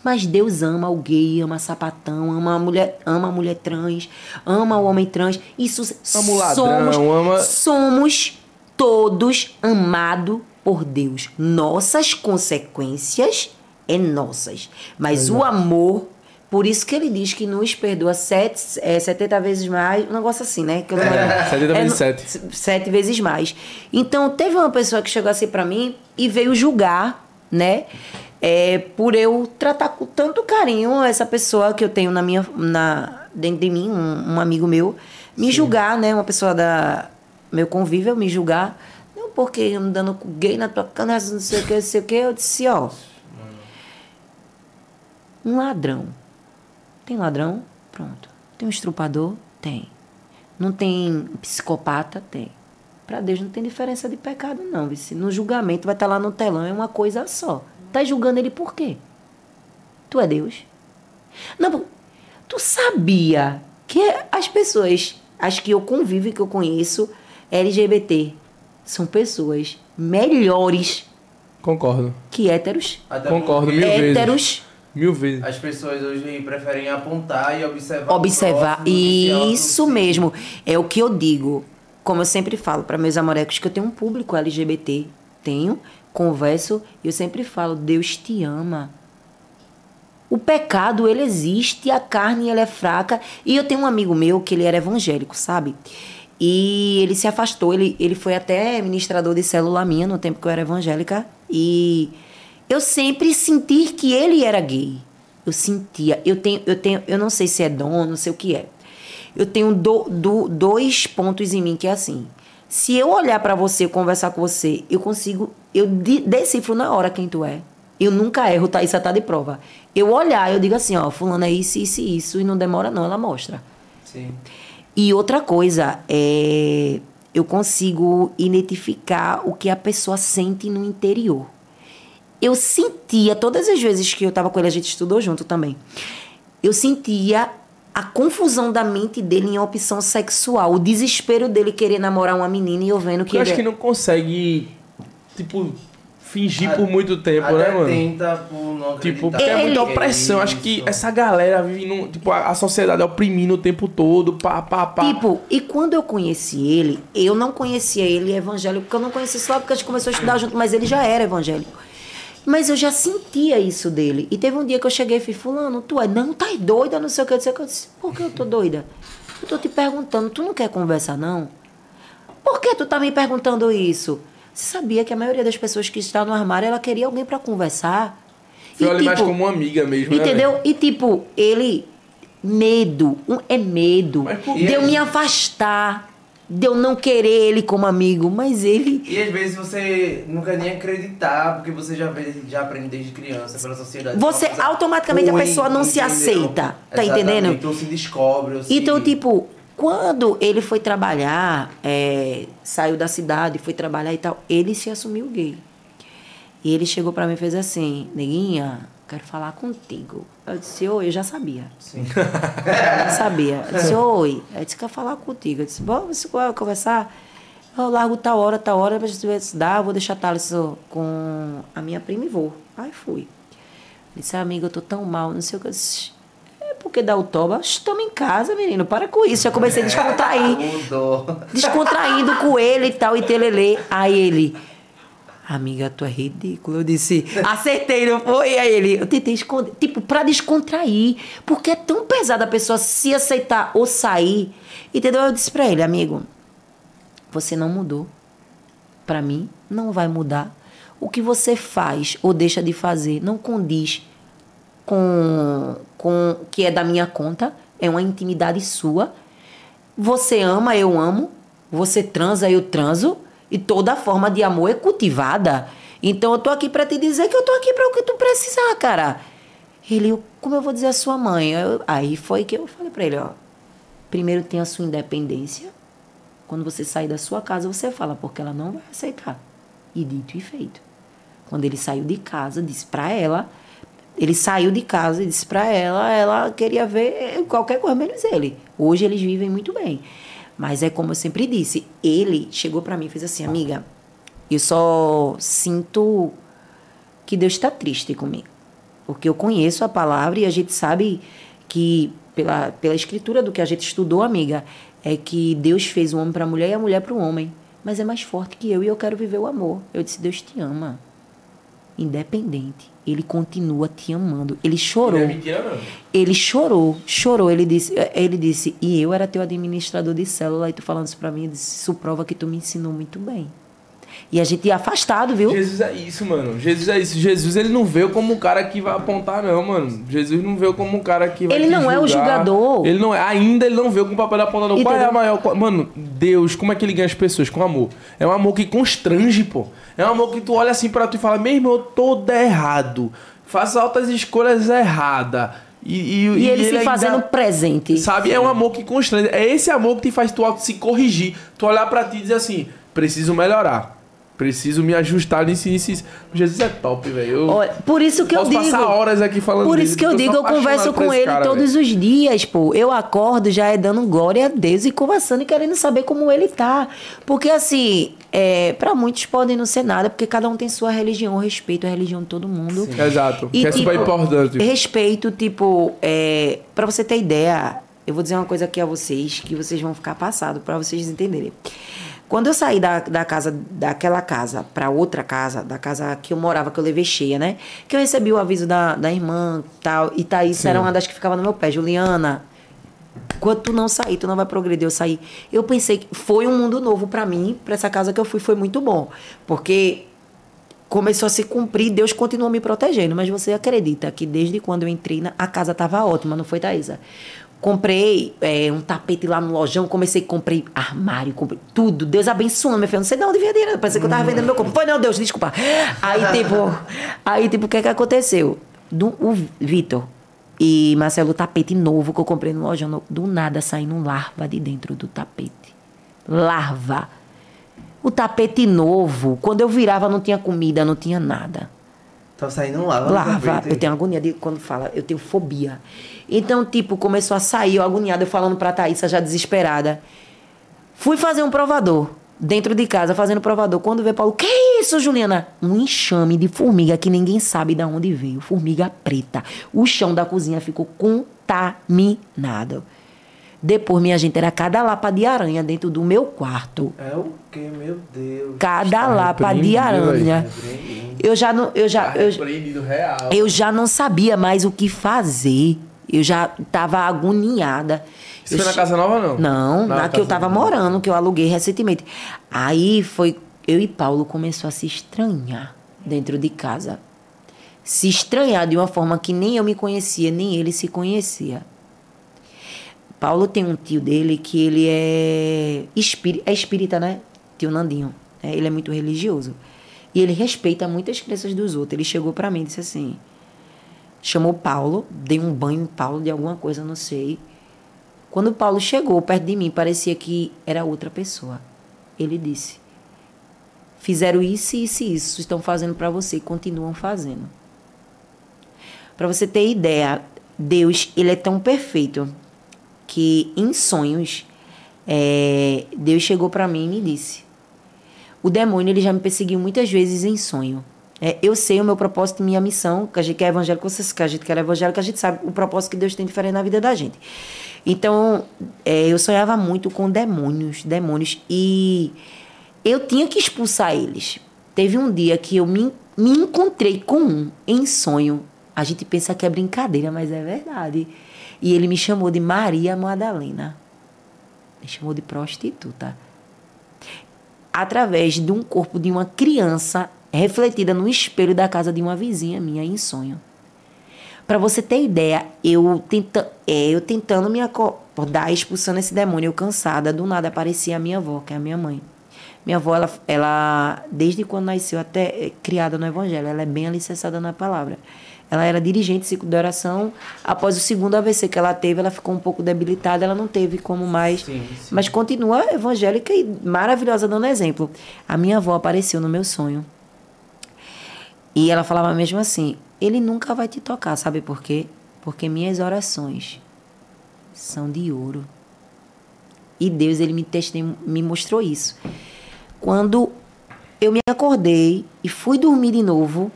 Mas Deus ama o gay, ama sapatão, ama a mulher, ama a mulher trans, ama o homem trans. Isso Ama o ladrão, somos, ama- somos todos amados por Deus. Nossas consequências é nossas. Mas o amor, por isso que ele diz que nos perdoa sete, é, 70 vezes mais, um negócio assim, né? Que eu não lembro. 70 vezes no- sete. s- Sete vezes mais. Então, teve uma pessoa que chegou assim pra mim e veio julgar, né? É, por eu tratar com tanto carinho essa pessoa que eu tenho na minha, na, dentro de mim, um, um amigo meu, me julgar, né? Uma pessoa da meu convívio, me julgar. Não, porque andando com gay na tua cana, não sei o que, não sei o que. Eu disse, ó. Um ladrão. Tem ladrão? Pronto. Tem um estrupador? Tem. Não tem psicopata? Tem. Pra Deus não tem diferença de pecado, não. vice. No julgamento vai estar lá no telão, é uma coisa só. Tá julgando ele por quê? Tu é Deus? Não, tu sabia que as pessoas, as que eu convivo e que eu conheço, LGBT, são pessoas melhores Concordo. que héteros. Até Concordo mil vezes. héteros Mil vezes. As pessoas hoje preferem apontar e observar. observar. próximo Isso mesmo. É o que eu digo. Como eu sempre falo para meus amorecos, que eu tenho um público LGBT. Tenho, converso, eu sempre falo: Deus te ama. O pecado, ele existe, a carne, ela é fraca. E eu tenho um amigo meu que ele era evangélico, sabe? E ele se afastou, ele, ele foi até ministrador de célula minha no tempo que eu era evangélica. E eu sempre senti que ele era gay. Eu sentia. Eu tenho, eu tenho, eu não sei se é dom, não sei o que é. Eu tenho do, do- dois pontos em mim que é assim. Se eu olhar pra você, conversar com você, eu consigo, eu de- decifro na hora quem tu é. Eu nunca erro, tá? Isso tá de prova. Eu olhar, eu digo assim, ó, fulano é isso, isso e isso, e não demora não, ela mostra. Sim. E outra coisa, é, eu consigo identificar o que a pessoa sente no interior. eu sentia, todas as vezes que eu tava com ele, a gente estudou junto também. Eu sentia a confusão da mente dele em opção sexual, o desespero dele querer namorar uma menina e eu vendo que Eu ele acho é- que não consegue, tipo, fingir por muito tempo, né, mano? tenta por não Tipo, porque é muita Ele- opressão. Acho que Isso. essa galera vive num. Tipo, a, a sociedade oprimindo o tempo todo, pá, pá, pá. Tipo, e quando eu conheci ele, eu não conhecia ele evangélico, porque eu não conhecia só porque a gente começou a estudar junto, mas ele já era evangélico. Mas eu já sentia isso dele. E teve um dia que eu cheguei e falei, fulano, tu é, não, tá doida, não sei o que, não sei o que. Eu disse, por que eu tô doida? Eu tô te perguntando, tu não quer conversar, não? Por que tu tá me perguntando isso? Você sabia que a maioria das pessoas que está no armário, ela queria alguém pra conversar? Foi mais tipo, como uma amiga mesmo, né, Entendeu? velho? E tipo, ele. Medo. um- é medo. De eu me afastar. De eu não querer ele como amigo. Mas ele. E às vezes você nunca nem acreditar, porque você já, vê, já aprende desde criança pela sociedade. Você, automaticamente, a pessoa não se aceita, tá entendendo? Então se descobre. ou se- Então, tipo, quando ele foi trabalhar, é, saiu da cidade, foi trabalhar e tal, ele se assumiu gay. E ele chegou pra mim e fez assim, neguinha, quero falar contigo. Eu disse, oi, eu já sabia. Sim. Eu já sabia. Eu disse, oi. Eu disse, quero falar contigo. Eu disse, vamos conversar? Eu largo tal hora, tal hora, pra gente eu vou deixar Thales com a minha prima e vou. Aí fui. Ele disse, amiga, eu tô tão mal, não sei o que. Eu disse, porque dá o toba. Estamos em casa, menino, para com isso. Já comecei a descontrair. Mudou. descontraindo com ele e tal, e telelê. Aí ele, amiga, tu é ridículo. Eu disse, acertei, não foi? Aí ele, eu tentei esconder, tipo, pra descontrair. Porque é tão pesado a pessoa se aceitar ou sair. Entendeu? Eu disse pra ele, amigo, você não mudou. Pra mim, não vai mudar. O que você faz ou deixa de fazer não condiz com com que é da minha conta, é uma intimidade sua. Você ama, eu amo. Você transa, eu transo. E toda forma de amor é cultivada. Então eu tô aqui pra te dizer que eu tô aqui pra o que tu precisar, cara. Ele, como eu vou dizer a sua mãe? Eu- aí foi que eu falei pra ele, ó. Primeiro tem a sua independência. Quando você sair da sua casa, você fala, porque ela não vai aceitar. E dito e feito. Quando ele saiu de casa, disse pra ela. Ele saiu de casa e disse pra ela, ela queria ver qualquer coisa menos ele. Hoje eles vivem muito bem. Mas é como eu sempre disse, ele chegou pra mim e fez assim, amiga, eu só sinto que Deus está triste comigo. Porque eu conheço a palavra e a gente sabe que, pela, pela escritura do que a gente estudou, amiga, é que Deus fez o homem para a mulher e a mulher para o homem. Mas é mais forte que eu e eu quero viver o amor. Eu disse: Deus te ama. Independente. Ele continua te amando. Ele chorou. Não é mentira. Ele chorou, chorou. Ele disse, ele disse, e eu era teu administrador de célula, e tu falando isso pra mim, eu disse, isso prova que tu me ensinou muito bem. E a gente ia afastado, viu? Jesus é isso, mano. Jesus é isso. Jesus, ele não veio como um cara que vai apontar, não, mano. Jesus não veio como um cara que vai Ele não é o julgar. julgador. Ele não é. Ainda ele não veio com o papel apontador. Qual é a maior... qual- Mano, Deus, como é que ele ganha as pessoas? Com amor. É um amor que constrange, pô. É um amor que tu olha assim pra tu e fala, meu irmão, eu tô errado. Faço altas escolhas erradas. E, e, E, ele, se ainda- fazendo presente. Sabe? É um amor que constrange. É esse amor que te faz tu se corrigir. Tu olhar pra ti e dizer assim: preciso melhorar. Preciso me ajustar nisso, nisso, nisso. Jesus é top, velho. Por isso que eu digo. passar horas aqui falando Por isso que eu digo, eu converso com ele cara, todos velho. os dias, pô. Eu acordo já é dando glória a Deus e conversando e querendo saber como ele tá. Porque assim, é, para muitos podem não ser nada, porque cada um tem sua religião, respeito a religião de todo mundo. Exato. E, que é super tipo, importante. Respeito, tipo, é, para você ter ideia, eu vou dizer uma coisa aqui a vocês que vocês vão ficar passados para vocês entenderem. Quando eu saí da, da casa, daquela casa para outra casa, da casa que eu morava, que eu levei cheia, né? Que eu recebi o aviso da, da irmã tal, e Thaís era uma das que ficava no meu pé, Juliana. Quando tu não sair, tu não vai progredir. Eu saí. Eu pensei que foi um mundo novo para mim, para essa casa que eu fui, foi muito bom. Porque começou a se cumprir, Deus continuou me protegendo. Mas você acredita que desde quando eu entrei, na, a casa estava ótima, não foi, Thaisa? Comprei é, um tapete lá no lojão, comecei, comprei armário, comprei tudo. Deus abençoou, meu filho. Não sei de onde vinha dinheiro. Parecia que eu tava vendendo meu corpo. Foi não, Deus, desculpa. Aí, tipo, aí, tipo, o que que aconteceu? Do, o Vitor e Marcelo, o tapete novo que eu comprei no lojão, do nada saindo larva de dentro do tapete. Larva. O tapete novo, quando eu virava, não tinha comida, não tinha nada. Tá saindo lava. Lava. Eu tenho agonia de quando fala, eu tenho fobia. Então, tipo, começou a sair, eu agoniada, eu falando pra Thaísa já desesperada. Fui fazer um provador. Dentro de casa, fazendo provador. Quando vê Paulo, que isso, Juliana? Um enxame de formiga que ninguém sabe de onde veio. Formiga preta. O chão da cozinha ficou contaminado. Depois, minha gente, era cada lapa de aranha dentro do meu quarto. É o que, meu Deus? Cada lapa de aranha. Eu já não, eu já, eu, eu já não sabia mais o que fazer. Eu já estava agoniada. Isso Eu foi na che- casa nova, não? Não, na, que eu casa tava nova. morando, que eu aluguei recentemente. Aí foi. Eu e Paulo começou a se estranhar dentro de casa. Se estranhar de uma forma que nem eu me conhecia, nem ele se conhecia. Paulo tem um tio dele que ele é, espí é espírita, né? Tio Nandinho. É, ele é muito religioso. E ele respeita muitas crenças dos outros. Ele chegou pra mim e disse assim: chamou Paulo, dei um banho em Paulo de alguma coisa, não sei. Quando Paulo chegou perto de mim, parecia que era outra pessoa. Ele disse: Fizeram isso, isso e isso, estão fazendo pra você continuam fazendo. Pra você ter ideia, Deus, ele é tão perfeito que em sonhos, é, Deus chegou pra mim e me disse: O demônio ele já me perseguiu muitas vezes em sonho. É, eu sei o meu propósito minha missão, que a gente que é evangélico, que a gente que é evangélico, a gente sabe o propósito que Deus tem diferente na vida da gente. Então, é, eu sonhava muito com demônios, demônios, e eu tinha que expulsar eles. Teve um dia que eu me, me encontrei com um em sonho. A gente pensa que é brincadeira, mas é verdade. E ele me chamou de Maria Madalena. Me chamou de prostituta através de um corpo de uma criança refletida no espelho da casa de uma vizinha minha em sonho. Para você ter ideia, eu, tenta, é, eu tentando me acordar, expulsando esse demônio, eu cansada, do nada aparecia a minha avó, que é a minha mãe. Minha avó, ela, ela desde quando nasceu até é, criada no Evangelho, ela é bem alicerçada na palavra. Ela era dirigente de ciclo de oração. Após o segundo AVC que ela teve, ela ficou um pouco debilitada, ela não teve como mais. Sim, sim. Mas continua evangélica e maravilhosa dando exemplo. A minha avó apareceu no meu sonho. E ela falava mesmo assim: Ele nunca vai te tocar, sabe por quê? Porque minhas orações são de ouro. E Deus, ele me, testemun- me mostrou isso. Quando eu me acordei e fui dormir de novo,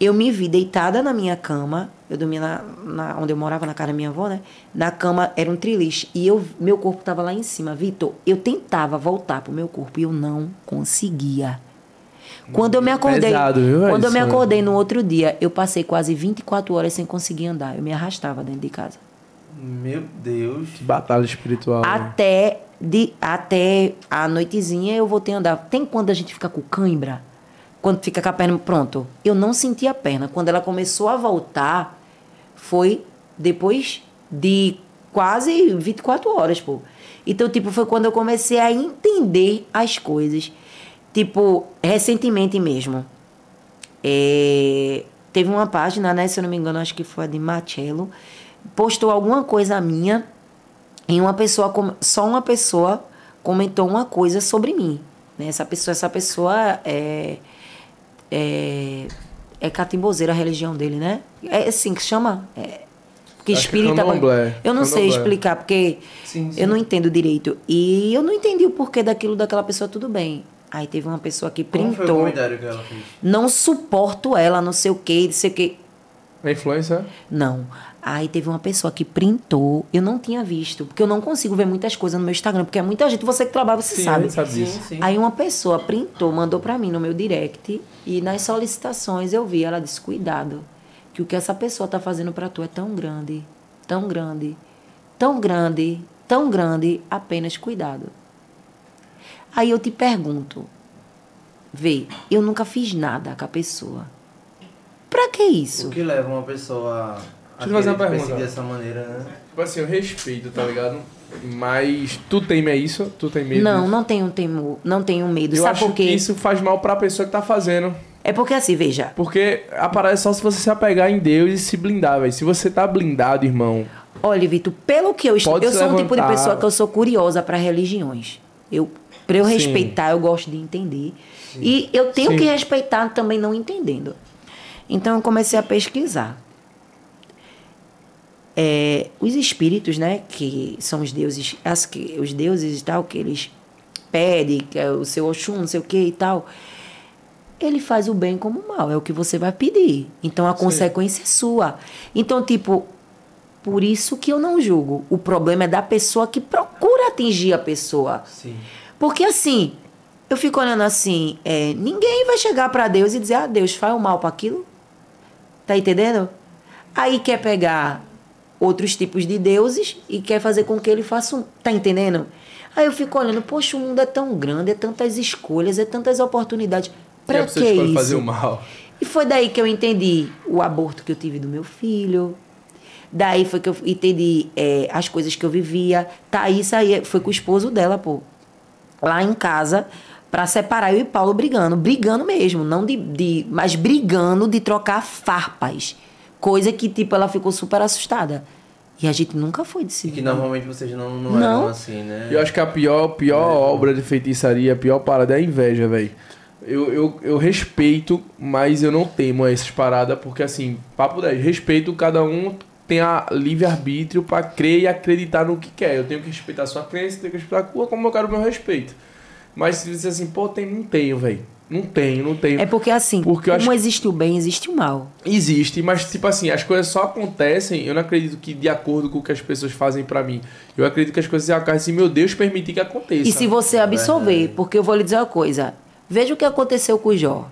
eu me vi deitada na minha cama. Eu dormia na, na- onde eu morava, na casa da minha avó, né? Na cama era um triliche. E eu, meu corpo estava lá em cima. Vitor, eu tentava voltar pro meu corpo e eu não conseguia. Quando eu me acordei. Pesado, viu, quando eu me isso? acordei no outro dia, eu passei quase 24 horas sem conseguir andar. Eu me arrastava dentro de casa. Meu Deus. Que batalha espiritual. né? Até, de, até a noitezinha eu voltei a andar. Tem quando a gente fica com cãibra? Quando fica com a perna. Pronto. Eu não senti a perna. Quando ela começou a voltar, foi depois de quase 24 horas, pô. Então, tipo, foi quando eu comecei a entender as coisas. Tipo, recentemente mesmo. É, teve uma página, né? Se eu não me engano, acho que foi a de Marcello. Postou alguma coisa minha e uma pessoa, só uma pessoa comentou uma coisa sobre mim. Né? Essa pessoa, essa pessoa é, é, é catimbozeira a religião dele, né? É assim que chama? É, porque Acho que é espírita. eu não sei explicar, porque Sim, sim. eu não entendo direito. E eu não entendi o porquê daquilo daquela pessoa, tudo bem. Aí teve uma pessoa que Como foi o printou. comentário que ela fez? Não suporto ela, não sei o quê, não sei o quê. A influência? Não. Aí teve uma pessoa que printou, eu não tinha visto, porque eu não consigo ver muitas coisas no meu Instagram, porque é muita gente, você que trabalha, você Sim, sabe. sabe disso. sim. Aí uma pessoa printou, mandou pra mim no meu direct, e nas solicitações eu vi, ela disse: "Cuidado, que o que essa pessoa tá fazendo pra tu é tão grande, tão grande, tão grande, tão grande, apenas cuidado". Aí eu te pergunto, vê, eu nunca fiz nada com a pessoa. Pra que isso? O que leva uma pessoa a Deixa fazer uma pergunta. dessa maneira, né? Tipo assim, eu respeito, tá ligado? Mas tu teme isso? Tu tem medo? Não, não tenho temor, não tenho medo. Eu Sabe acho por quê? que isso faz mal pra pessoa que tá fazendo. É porque assim, veja. Porque a parada é só se você se apegar em Deus e se blindar, velho. Se você tá blindado, irmão. Olha, Vitor, pelo que eu estou. Eu sou um tipo de levantar. pessoa que eu sou curiosa para religiões. Eu, pra eu Sim. respeitar, eu gosto de entender. E eu tenho Sim. que respeitar também não entendendo. Então eu comecei a pesquisar. É, os espíritos, né, que são os deuses, as que, os deuses e tal, que eles pedem, que é o seu Oxum, não sei o que e tal, ele faz o bem como o mal, é o que você vai pedir. Então a consequência é sua. Então, tipo, por isso que eu não julgo. O problema é da pessoa que procura atingir a pessoa. Sim. Porque assim, eu fico olhando assim, é, ninguém vai chegar para Deus e dizer, ah, Deus, faz o mal para aquilo. Tá entendendo? Aí quer pegar outros tipos de deuses e quer fazer com que ele faça um. Tá entendendo? Aí eu fico olhando, poxa, o mundo é tão grande, é tantas escolhas, é tantas oportunidades. E Pra que isso? fazer o mal. E foi daí que eu entendi o aborto que eu tive do meu filho. Daí foi que eu entendi é, as coisas que eu vivia. Thaís aí foi com o esposo dela, pô. Lá em casa, pra separar eu e Paulo brigando. Brigando mesmo, não de, de. Mas brigando de trocar farpas. Coisa que, tipo, ela ficou super assustada. E a gente nunca foi E decidir. que normalmente vocês não, não, Não. eram assim, né? Eu acho que a pior, pior obra de feitiçaria, a pior parada é a inveja, velho. Eu, eu, eu respeito, mas eu não temo essas paradas, porque assim, papo 10, respeito, cada um tem a livre-arbítrio pra crer e acreditar no que quer. Eu tenho que respeitar a sua crença, tenho que respeitar a sua, como eu quero o meu respeito. Mas se você assim, pô, tem, não tenho, velho. Não tenho, não tenho. É porque assim, Porque como acho- existe o bem, existe o mal. Existe, mas tipo assim, as coisas só acontecem, eu não acredito que de acordo com o que as pessoas fazem pra mim. Eu acredito que as coisas acontecem meu Deus permitir que aconteça. E se você absorver, porque eu vou lhe dizer uma coisa. Veja o que aconteceu com o Jó.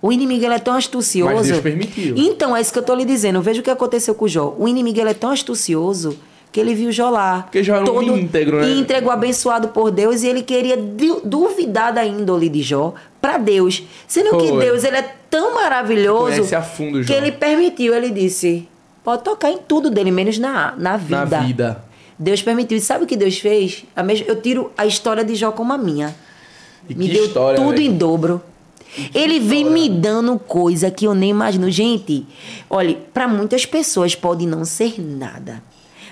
O inimigo ele é tão astucioso. Mas Deus permitiu. Então, é isso que eu tô lhe dizendo. Veja o que aconteceu com o Jó. O inimigo ele é tão astucioso que ele viu Jó lá. Porque Jó era um íntegro, né? Íntegro, abençoado por Deus. E ele queria du- duvidar da índole de Jó para Deus. Sendo que Foi. Deus ele é tão maravilhoso fundo Jó. que ele permitiu. Ele disse, pode tocar em tudo dele, menos na, na vida. Na vida. Deus permitiu. E sabe o que Deus fez? Eu tiro a história de Jó como a minha. E Me que deu história, tudo em dobro. Ele vem me dando coisa que eu nem imagino. Gente, olha, para muitas pessoas pode não ser nada.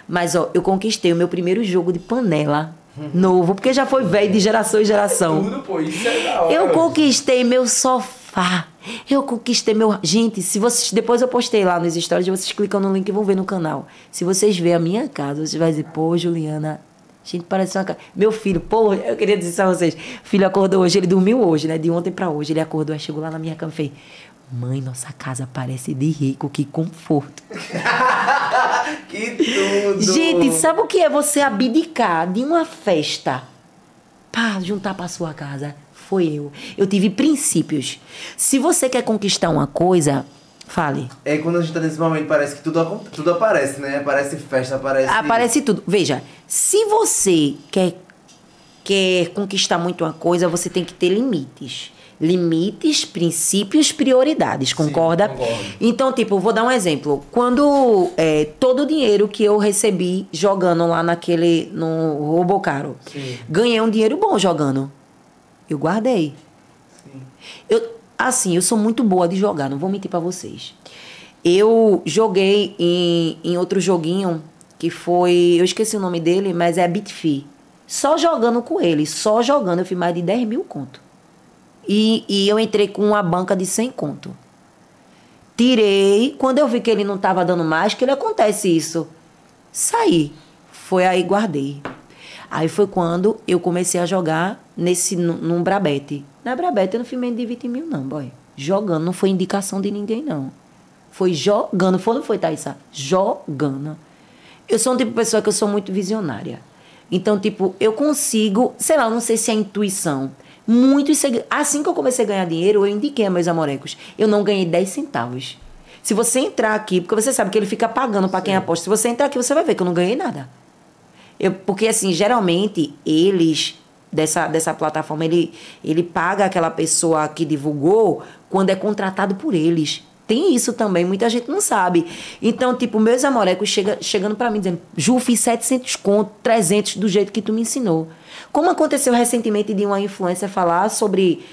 Mas, ó, eu conquistei o meu primeiro jogo de panela novo, porque já foi velho de geração em geração. Tudo, pô, isso é da hora. Eu conquistei meu sofá. Eu conquistei meu. Gente, se vocês. Depois eu postei lá nos stories, vocês clicam no link e vão ver no canal. Se vocês verem a minha casa, vocês vão dizer, pô, Juliana. Gente, parece uma casa. Meu filho, pô, eu queria dizer isso a vocês. Filho acordou hoje, ele dormiu hoje, né? De ontem pra hoje. Ele acordou, aí chegou lá na minha cama e fez. Mãe, nossa casa parece de rico, que conforto. Que tudo! Gente, sabe o que é você abdicar de uma festa pra juntar pra sua casa? Foi eu. Eu tive princípios. Se você quer conquistar uma coisa, fale. É quando a gente tá nesse momento, parece que tudo, tudo aparece, né? Aparece festa, aparece. Aparece tudo. Veja, se você quer, quer conquistar muito uma coisa, você tem que ter limites. Limites, princípios, prioridades, concorda? concordo. Então, tipo, vou dar um exemplo. Quando é, todo o dinheiro que eu recebi jogando lá naquele, no Robocaro, ganhei um dinheiro bom jogando. Eu guardei. Eu, assim, eu sou muito boa de jogar, não vou mentir pra vocês. Eu joguei em, em outro joguinho que foi. Eu esqueci o nome dele, mas é Bitfi. Só jogando com ele, só jogando, eu fiz mais de 10 mil conto. E, e eu entrei com uma banca de 100 conto. Tirei, quando eu vi que ele não tava dando mais, que ele acontece isso. Saí. Foi aí, guardei. Aí foi quando eu comecei a jogar nesse, num Brabete. Na Brabete eu não fui menos de 20 mil, não, boy. Jogando, não foi indicação de ninguém, não. Foi jogando. Foi ou não foi, Thaisa? Jogando. Eu sou um tipo de pessoa que eu sou muito visionária. Então, tipo, eu consigo, sei lá, não sei se é intuição. Muitos segui- Assim que eu comecei a ganhar dinheiro, eu indiquei a meus amorecos. Eu não ganhei 10 centavos. Se você entrar aqui, porque você sabe que ele fica pagando para quem aposta. Se você entrar aqui, você vai ver que eu não ganhei nada. Eu, porque, assim, geralmente, eles, dessa, dessa plataforma, ele, ele paga aquela pessoa que divulgou quando é contratado por eles. Tem isso também, muita gente não sabe. Então, tipo, meus amorecos chega, chegando pra mim dizendo, Ju, fiz 700 conto, 300 do jeito que tu me ensinou. Como aconteceu recentemente de uma influência falar sobre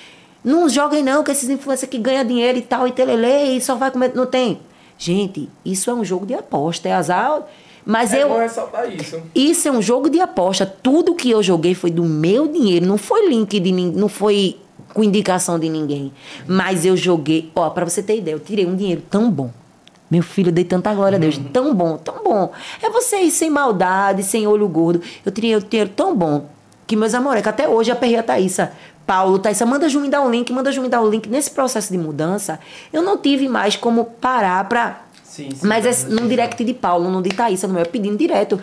não joguem não, que esses influencers que ganham dinheiro e tal, e telele, e só vai comer. Não tem. Gente, isso é um jogo de aposta, é azar. Mas É eu. bom ressaltar isso. Isso é um jogo de aposta. Tudo que eu joguei foi do meu dinheiro. Não foi link de ninguém. Não foi com indicação de ninguém. Mas eu joguei, ó, pra você ter ideia, eu tirei um dinheiro tão bom. Meu filho, eu dei tanta glória a Deus. Tão bom, tão bom. É você ir sem maldade, sem olho gordo. Eu tirei um dinheiro tão bom que meus amorecos, até hoje, aperrei a Thaísa. Paulo, Thaísa, manda Ju me dar o link, manda Ju me dar o link. Nesse processo de mudança, eu não tive mais como parar pra. Sim, sim, Mas é num direct de Paulo, não de Thaísa, no meu, pedindo direto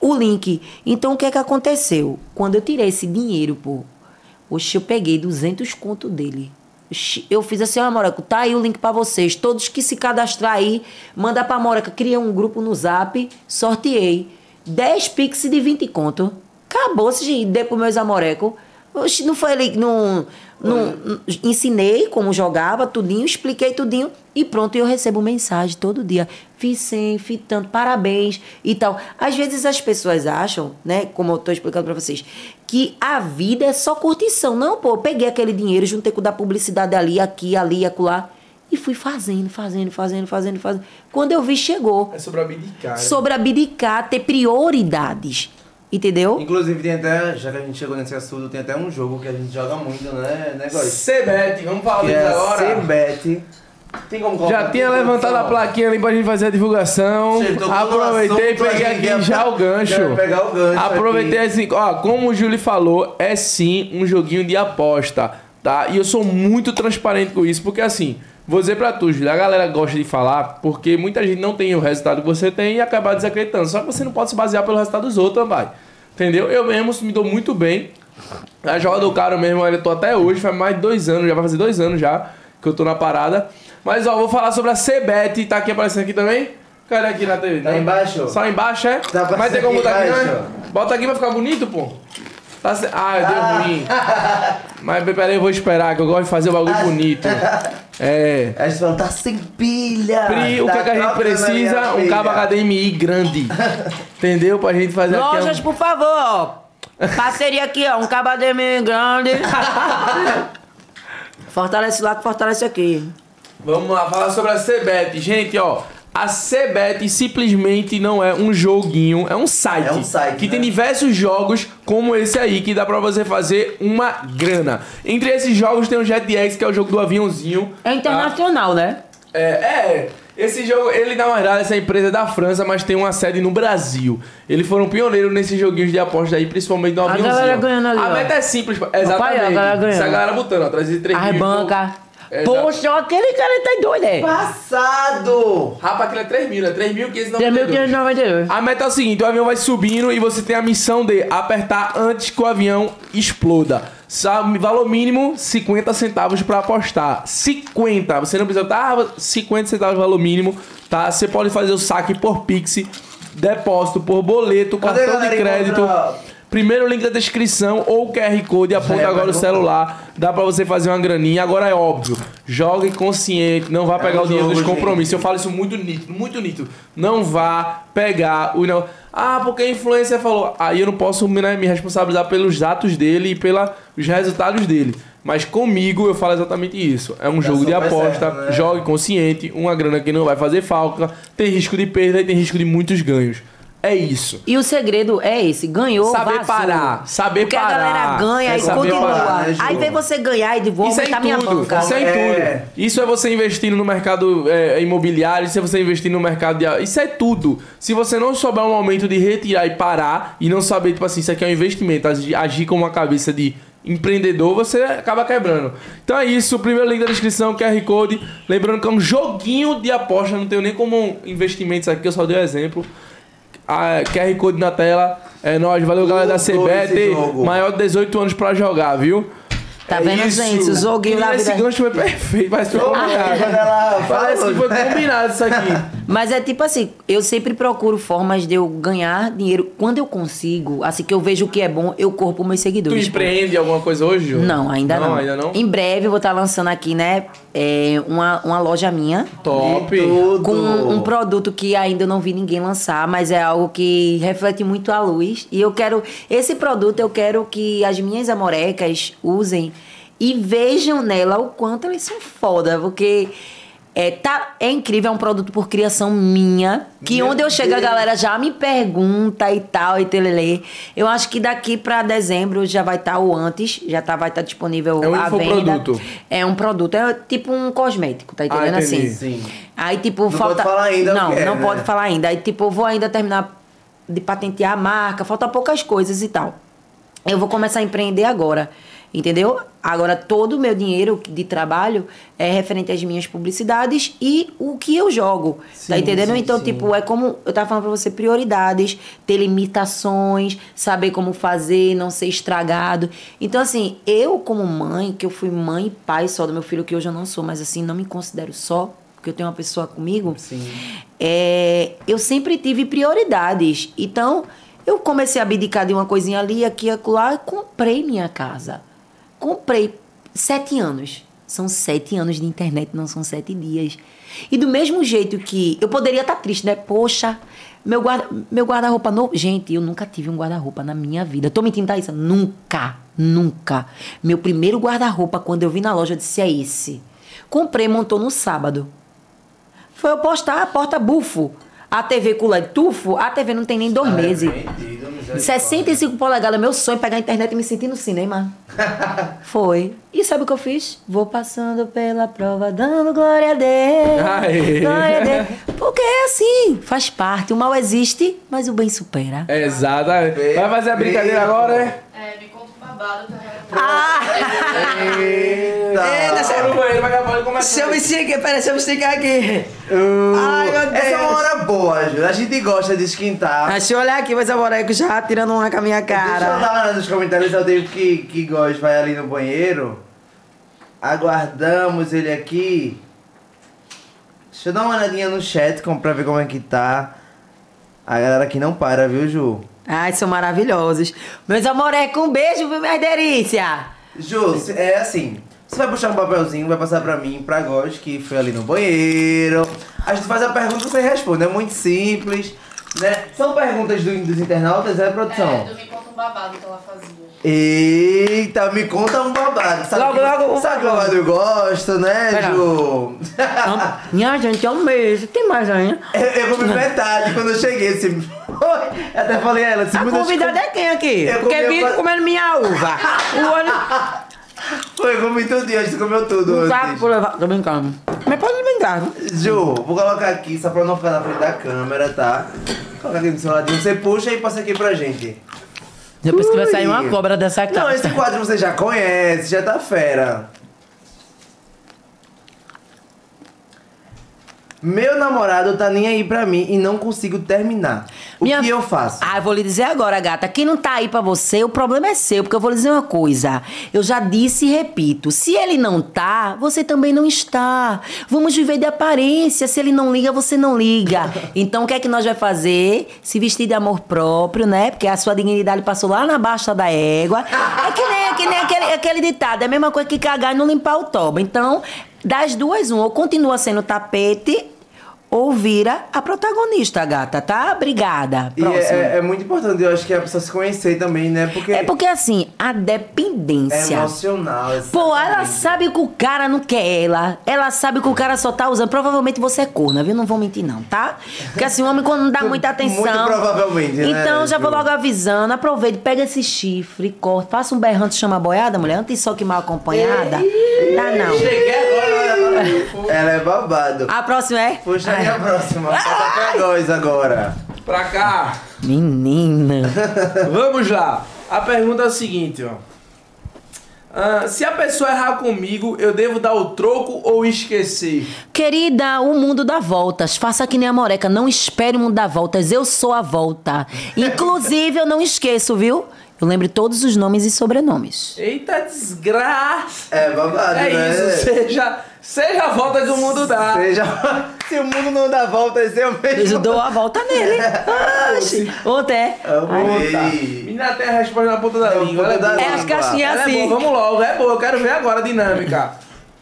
o link. Então, o que é que aconteceu? Quando eu tirei esse dinheiro, pô, oxe, eu peguei 200 conto dele. Eu fiz assim, ó, Moreca, tá aí o link pra vocês. Todos que se cadastrar aí, manda pra Moreca. Criei um grupo no Zap, sorteei. 10 pix de 20 conto. Acabou-se de dei pro meus amorecos. Oxi, não foi ali, não, não, ensinei como jogava, tudinho, expliquei tudinho e pronto, eu recebo mensagem todo dia. Fiz 100, fiz tanto, parabéns e tal. Às vezes as pessoas acham, né, como eu tô explicando pra vocês, que a vida é só curtição. Não, pô, eu peguei aquele dinheiro, juntei com o da publicidade ali, aqui, ali, acolá e fui fazendo, fazendo, fazendo, fazendo, fazendo. Quando eu vi, chegou. É sobre abdicar. Sobre abdicar, ter prioridades. Entendeu? Inclusive, tem até, já que a gente chegou nesse assunto, tem até um jogo que a gente joga muito, né, negócio? Cebet, vamos falar Que disso é agora. CBET. Tem como Já aqui, tinha levantado a plaquinha ali pra gente fazer a divulgação. Aproveitei e peguei aqui já o gancho. pegar o gancho Aproveitei assim, ó, como o Júlio falou, é sim um joguinho de aposta, tá? E eu sou muito transparente com isso, porque assim, vou dizer pra tu, Júlio, a galera gosta de falar, porque muita gente não tem o resultado que você tem e acaba desacreditando. Só que você não pode se basear pelo resultado dos outros, vai. Entendeu? Eu mesmo me dou muito bem. A joga do cara mesmo, eu tô até hoje, faz mais de dois anos, já vai fazer dois anos já que eu tô na parada. Mas ó, vou falar sobre a CBET, tá aqui aparecendo aqui também? Cadê aqui na TV? Tá embaixo? Só embaixo, é? Tá Mas tem como botar aqui, né? Bota aqui pra ficar bonito, pô. Tá ce- Ah, deu ruim. Mas peraí, eu vou esperar, que eu gosto de fazer o bagulho bonito. É. A gente fala, tá sem pilha. Pri, o que, Tá é que a gente precisa? Um cabo HDMI grande. Entendeu? Pra gente fazer aqui. Lojas, um- por favor, ó. Parceria aqui, ó. Um cabo HDMI grande. fortalece lá que fortalece aqui. Vamos lá, falar sobre a CBET. Gente, ó. A CBET simplesmente não é um joguinho, é um site. É um site, Que né? tem diversos jogos como esse aí, que dá pra você fazer uma grana. Entre esses jogos tem o JetX, que é o jogo do aviãozinho. É tá? internacional, né? É, é. Esse jogo, ele na verdade, essa empresa é da França, mas tem uma sede no Brasil. Eles foram pioneiros nesses joguinhos de aposta aí, principalmente no A aviãozinho. galera ganhando ali, A ó. meta é simples, exatamente. Papai, a galera ganhando. Essa galera botando, ó, 303 As mil. bancas. É, Poxa, aquele cara tá doido, é? Passado! Rapaz, aquilo é 3 mil, é 3.592. 3.592. A meta é o seguinte, o avião vai subindo e você tem a missão de apertar antes que o avião exploda. Sabe, valor mínimo, 50 centavos pra apostar. 50, você não precisa estar ah, 50 centavos valor mínimo, tá? Você pode fazer o saque por Pix, depósito por boleto, Cadê, cartão de crédito. encontra- Primeiro link da descrição ou QR Code, aponta ia agora o perguntar. celular, dá pra você fazer uma graninha. Agora é óbvio, jogue consciente, não vá pegar um o dinheiro dos compromissos. Eu falo isso muito nítido, muito nítido. Não vá pegar o. Não. Ah, porque a influência falou. Aí eu não posso né, me responsabilizar pelos atos dele e pelos resultados dele. Mas comigo eu falo exatamente isso. É um Tá jogo de aposta, certo, né? jogue consciente, uma grana que não vai fazer falta, tem risco de perda e tem risco de muitos ganhos. É isso. E o segredo é esse, ganhou, Saber vazou. parar, saber Porque parar. a galera ganha É e continua. parar, né? Aí vem você ganhar e de vou Isso é em minha tudo. banca. Isso é em É. tudo. Isso é você investindo no mercado é, imobiliário, isso é você investir no mercado de. Isso é tudo. Se você não souber um momento de retirar e parar e não saber, tipo assim, isso aqui é um investimento, agir, agir com uma cabeça de empreendedor, você acaba quebrando. Então é isso. O primeiro link da descrição, QR Code. Lembrando que é um joguinho de aposta, não tenho nem como investimentos aqui, eu só dei um exemplo. A QR Code na tela. É nóis, valeu galera da jogo. Maior de 18 anos pra jogar, viu? Tá É vendo, isso. gente? O joguinho da Esse vida. gancho foi perfeito, parece que foi Quando combinado. ela Parece que foi combinado isso aqui. Mas é tipo assim, eu sempre procuro formas de eu ganhar dinheiro. Quando eu consigo, assim que eu vejo o que é bom, eu corro pros meus Tu seguidores. empreende alguma coisa hoje, Ju? Não, ainda não. Não, ainda não? Em breve eu vou estar lançando aqui, né, é, uma, uma loja minha. Top. Com um produto que ainda eu não vi ninguém lançar, mas é algo que reflete muito a luz. E eu quero. Esse produto eu quero que as minhas amorecas usem e vejam nela o quanto elas são foda. Porque É, tá, é incrível, é um produto por criação minha. Que Meu onde eu chego, a Deus. galera já me pergunta e tal, e telelê. Eu acho que daqui pra dezembro já vai estar o antes, já tá, vai estar disponível É um a venda. infoproduto. É um produto, é tipo um cosmético, tá entendendo Ah, assim? Sim. Aí, tipo, Não falta. pode falar ainda Não, é, não né? pode falar ainda. Aí, tipo, eu vou ainda terminar de patentear a marca, falta poucas coisas e tal. Eu vou começar a empreender agora, entendeu? Agora, todo o meu dinheiro de trabalho é referente às minhas publicidades e o que eu jogo. Sim, tá entendendo? sim, então, sim. tipo, é como eu tava falando pra você, prioridades, ter limitações, saber como fazer, não ser estragado. Então, assim, eu como mãe, que eu fui mãe e pai só do meu filho, que hoje eu não sou, mas assim, não me considero só, porque eu tenho uma pessoa comigo. Sim. É, eu sempre tive prioridades. Então, eu comecei a abdicar de uma coisinha ali, aqui, acolá, e comprei minha casa. Comprei. Sete anos. São sete anos de internet, não são sete dias. E do mesmo jeito que. Eu poderia estar triste, né? Poxa, meu guarda- meu guarda-roupa novo. Gente, eu nunca tive um guarda-roupa na minha vida. Tô mentindo, Thaís? Nunca, nunca. Meu primeiro guarda-roupa, quando eu vi na loja, eu disse: é esse. Comprei, montou no sábado. Foi eu postar a porta bufo. A TV com LED tufo, a TV não tem nem dois meses. 65 polegadas, meu sonho é pegar a internet e me sentir no cinema. Foi. E sabe o que eu fiz? Vou passando pela prova, dando glória a Deus. Aê. Glória a Deus. Porque é assim, faz parte. O mal existe, mas o bem supera. Exato. Vai fazer a brincadeira agora, é? Quero Ah! Eita. Sai no banheiro, vai pode começar. Deixa eu me esticar, peraí, deixa eu me esticar aqui. Ai, meu Deus. Essa é uma hora boa, Ju. A gente gosta de esquentar. Deixa eu olhar aqui, mas a Moreco já tirando uma com a minha Deixa eu cara. dar nos comentários, eu tenho que, que gosta, vai ali no banheiro. Aguardamos ele aqui. Deixa eu dar uma olhadinha no chat como- pra ver como é que tá. A galera aqui não para, viu, Ju? Ai, são maravilhosos. Meus amoreco, um beijo, viu, minha delícia? Ju, é assim. Você vai puxar um papelzinho, vai passar pra mim, pra Góis, que foi ali no banheiro. A gente faz a pergunta e você responde. É muito simples, né? São perguntas do- dos internautas, é, produção? É, do me conta um babado que ela fazia. Eita, me conta um babado. Sabe Logo, que, logo, sabe que logo. babado eu gosto, né, Pera. Ju? Minha gente, é um beijo. Tem mais ainda? eu, eu comi metade quando eu cheguei. Assim, eu até falei a ela. Assim, A "Meu Deus, convidada é quem aqui? Eu Porque vive comendo minha uva. O olho Foi, eu comi tudo e hoje, você comeu tudo sabe antes. por levar. Tô brincando. Mas pode brincar. viu? Ju, vou colocar aqui, só pra não ficar na frente da câmera, tá? Coloca aqui do seu ladinho. Você puxa e passa aqui pra gente. Depois que vai sair uma cobra dessa Não, casa. esse quadro você já conhece, já tá fera. Meu namorado tá nem aí pra mim e não consigo terminar. O Minha- que eu faço? Ah, eu vou lhe dizer agora, gata. Quem não tá aí pra você, o problema é seu. Porque eu vou lhe dizer uma coisa. Eu já disse e repito. Se ele não tá, você também não está. Vamos viver de aparência. Se ele não liga, você não liga. Então, o que é que nós vai fazer? Se vestir de amor próprio, né? Porque a sua dignidade passou lá na baixa da égua. É que nem, é que nem aquele, aquele ditado. É a mesma coisa que cagar e não limpar o toba. Então, das duas, um. Ou continua sendo tapete... Ou vira a protagonista, gata, tá? Obrigada. E é, é- é muito importante, eu acho que a pessoa se conhecer também, né? Porque É porque assim, a é dependência. emocional. Pô, ela exatamente. sabe que o cara não quer ela. Ela sabe que o cara só tá usando. Provavelmente você é corna, viu? Não vou mentir, não, tá? Porque assim, o homem quando não dá muita atenção. Muito provavelmente, né, Então, já vou logo avisando. Aproveite, pega esse chifre, corta. Faça um berrante, chama boiada, mulher. Antes só que mal acompanhada. Dá não. Cheguei agora, Ela é babado. A próxima é? Puxa aí a próxima. Falta pra nós agora. Pra cá. Menina. Vamos lá. A pergunta é a seguinte, ó. Ah, se a pessoa errar comigo, eu devo dar o troco ou esquecer? Querida, o mundo dá voltas. Faça que nem a Moreca. Não espere o mundo dar voltas. Eu sou a volta. Inclusive, eu não esqueço, viu? Eu lembro todos os nomes e sobrenomes. Eita desgraça! É babado, É né? isso, seja, seja a volta que o mundo dá. Seja... Se o mundo não dá voltas, eu mesmo. Eu dou a volta nele. Oxi. Ontem é. Amei. Menina tem a resposta na ponta da língua. Ela da é. É as caixinhas Ela é assim. boa, vamos logo, é boa, eu quero ver agora a dinâmica.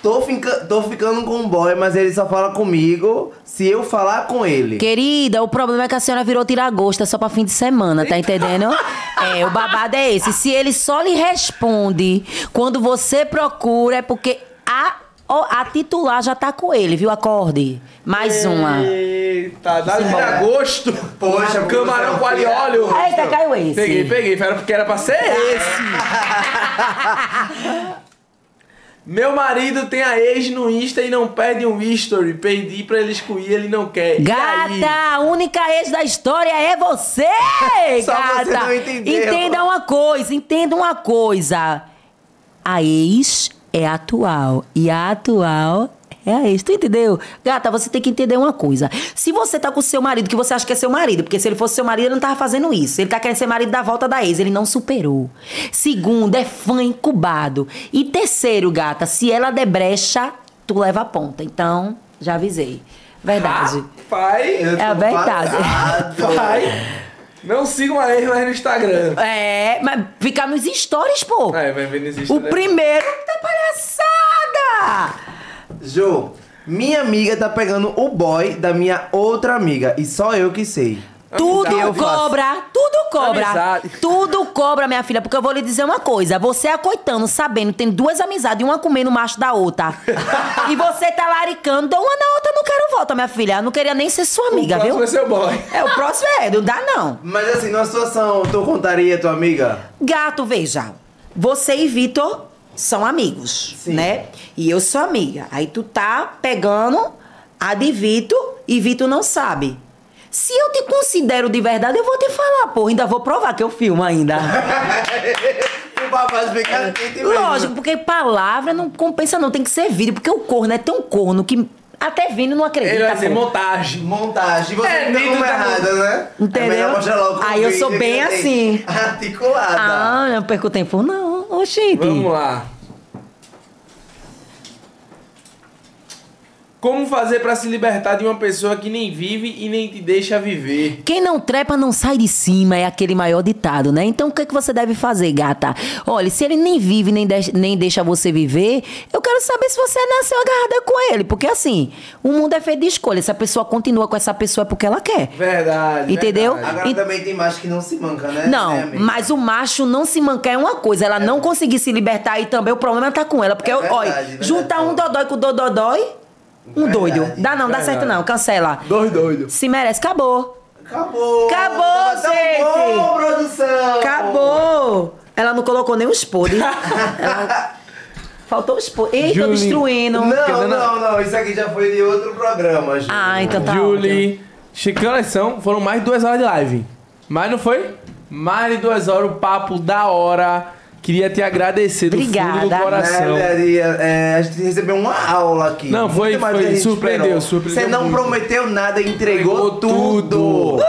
Tô, fica... Tô ficando com um boy, mas ele só fala comigo se eu falar com ele. Querida, o problema é que a senhora virou tiragosta só pra fim de semana, tá entendendo? É, o babado é esse. Se ele só lhe responde quando você procura, é porque a Ó, a titular já tá com ele, viu? Acorde. Mais uma. Eita, dá de agosto. Poxa, camarão com alho porque- óleo. Eita, caiu esse. Peguei, peguei, era porque era pra ser esse. Meu marido tem a ex no Insta e não perde um history. Perdi pra ele excluir, ele não quer. Gata, a única ex da história é você, Só gata. você não entendeu. Entenda uma coisa, entenda uma coisa. A ex é atual e a atual é a ex, tu entendeu? Gata, você tem que entender uma coisa. Se você tá com seu marido, que você acha que é seu marido, porque se ele fosse seu marido, ele não tava fazendo isso. Ele tá querendo ser marido da volta da ex, ele não superou. Segundo, é fã incubado. E terceiro, gata, se ela der brecha, tu leva a ponta. Então, já avisei. Verdade. Pai, Eu tô É a verdade. pai. Não sigam a ex mais no Instagram. É, mas ficar nos stories, pô. É, vai ver nesse o Instagram. primeiro tá palhaçada. Jô, minha amiga tá pegando o boy da minha outra amiga. E só eu que sei. Tudo eu faço. cobra, tudo cobra. Amizade. Tudo cobra, minha filha, porque eu vou lhe dizer uma coisa. Você é acoitando, sabendo, tem duas amizades, uma comendo o macho da outra. e você tá laricando, dou uma na outra, não quero volta, minha filha. Eu não queria nem ser sua amiga, o próximo viu? ser o boy. É, o próximo é, não dá não. Mas assim, numa situação, tu contaria tua amiga? Gato, veja. Você e Vitor são amigos, Sim. né? E eu sou amiga. Aí tu tá pegando a de Vitor e Vitor não sabe. Se eu te considero de verdade, eu vou te falar, pô. Ainda vou provar que eu filmo ainda. Lógico, porque palavra não compensa não. Tem que ser vídeo. Porque o corno é tão corno que até vindo não acredita. Ele vai dizer montagem. Montagem. Você É, é, tá errada, né? Entendeu? É melhor mostrar logo Aí eu sou bem tem assim. Articulada. Ah, não perco tempo não. Oxente. Vamos lá. Como fazer pra se libertar de uma pessoa que nem vive e nem te deixa viver? Quem não trepa não sai de cima, é aquele maior ditado, né? Então o que, que você deve fazer, gata? Olha, se ele nem vive, nem, de- nem deixa você viver, eu quero saber se você nasceu agarrada com ele. Porque assim, o mundo é feito de escolha. Se a pessoa continua com essa pessoa é porque ela quer. Verdade. Entendeu? verdade. Agora E- também tem macho que não se manca, né? Não, É, mas o macho não se mancar é uma coisa. Ela não conseguir se libertar e também o problema tá com ela. Porque, É verdade, olha, verdade. juntar um dodói com o dodói, um Verdade, doido. Dá não, dá certo não. Cancela. Dois doidos. Se merece, acabou. Acabou! Acabou, gente! Bom, produção! Acabou! Ela não colocou nem os podres. Ela- Faltou os podres. Eita, tô Julie, destruindo. Não, não, não. Isso aqui já foi de outro programa, Ju. Ah, então tá ótimo. Julie. Chicana são, foram mais de duas horas de live. Mas não foi? Mais de duas horas, o papo da hora. Queria te agradecer do fundo do Obrigada. coração. Né, Daria, é, a gente recebeu uma aula aqui. Não, foi- Muito foi- que surpreendeu, surpreendeu Você não muito. prometeu nada, entregou, Entregou tudo. tudo.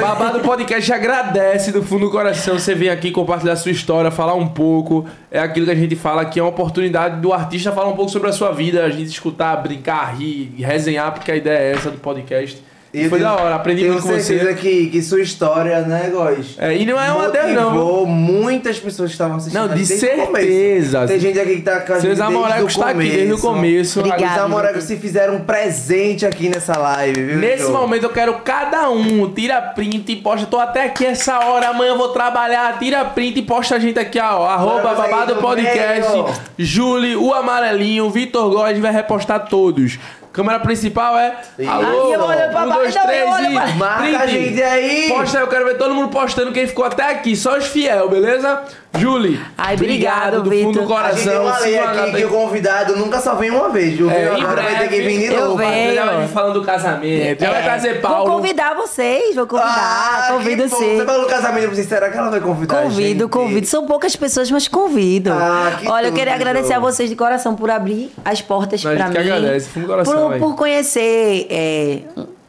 Babado Podcast agradece do fundo do coração você vir aqui compartilhar sua história, falar um pouco. É aquilo que a gente fala aqui, é uma oportunidade do artista falar um pouco sobre a sua vida, a gente escutar, brincar, rir, resenhar, porque a ideia é essa do podcast. E foi tenho- da hora, aprendi tenho muito com certeza você. Que, que sua história, né, Góis? É, e não é uma delas, não. Motivou muitas pessoas que estavam assistindo. Não, de certeza. Tem gente aqui que tá com a gente Seus desde amorecos o tá aqui desde o começo. Obrigada. Os amorecos se fizeram um presente aqui nessa live, viu? Nesse Jô? momento eu quero cada um, tira print e posta. Tô até aqui essa hora, amanhã eu vou trabalhar. Tira print e posta a gente aqui, ó. Arroba babado podcast. meio. Julie, o amarelinho, Vitor Góes vai repostar todos. Câmera principal é. Alô, Ai, eu olho pra um, baixo, dois, eu três e. Marca a gente aí. Posta aí, eu quero ver todo mundo postando quem ficou até aqui, só os fiel, beleza? Julie, Ai, obrigado, do fundo Vitor. do A gente tem coração. uma lei siga a aqui que o convidado nunca só vem uma vez, viu? É, em Agora vai ter que breve, vir de eu novo. venho. Já vai vir falando do casamento, já vai É, trazer Paulo. Vou convidar vocês, vou convidar. Ah, convido sim. Você falou casamento pra você, será que ela vai convidar a Convido, gente? convido. São poucas pessoas, mas convido. Ah, que Olha, eu tudo, queria agradecer a vocês de coração por abrir as portas Não, a pra gente mim. que agradece, fundo do coração, por, véi. por conhecer, é,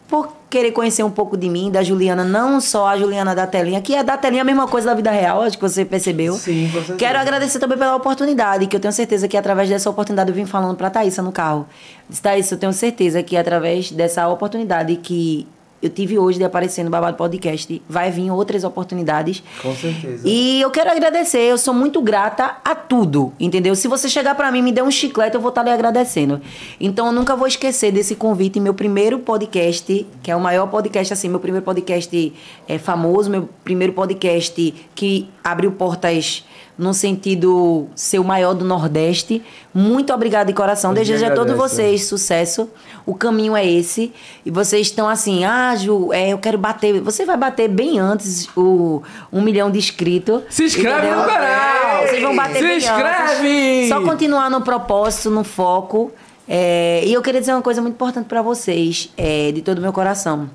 por querer conhecer um pouco de mim, da Juliana, não só a Juliana da telinha, que é da telinha a mesma coisa da vida real, acho que você percebeu. Sim, com certeza. Quero agradecer também pela oportunidade, que eu tenho certeza que através dessa oportunidade eu vim falando pra Thaísa no carro. Disse, Thaísa, eu tenho certeza que através dessa oportunidade que eu tive hoje de aparecer no Babado Podcast, vai vir outras oportunidades. Com certeza. E eu quero agradecer, eu sou muito grata a tudo, entendeu? Se você chegar pra mim e me der um chiclete, eu vou estar lhe agradecendo. Então eu nunca vou esquecer desse convite, meu primeiro podcast, que é o maior podcast assim, meu primeiro podcast é famoso, meu primeiro podcast que abriu portas no sentido ser o maior do Nordeste. Muito obrigada de coração. Eu Desejo a todos vocês sucesso. O caminho é esse. E vocês estão assim, ah, Ju, é, eu quero bater. Você vai bater bem antes o um milhão de inscritos. Se inscreve entendeu? no canal! Vocês vão bater Se bem inscreve! antes. Só continuar no propósito, no foco. É, e eu queria dizer uma coisa muito importante para vocês, é, de todo o meu coração.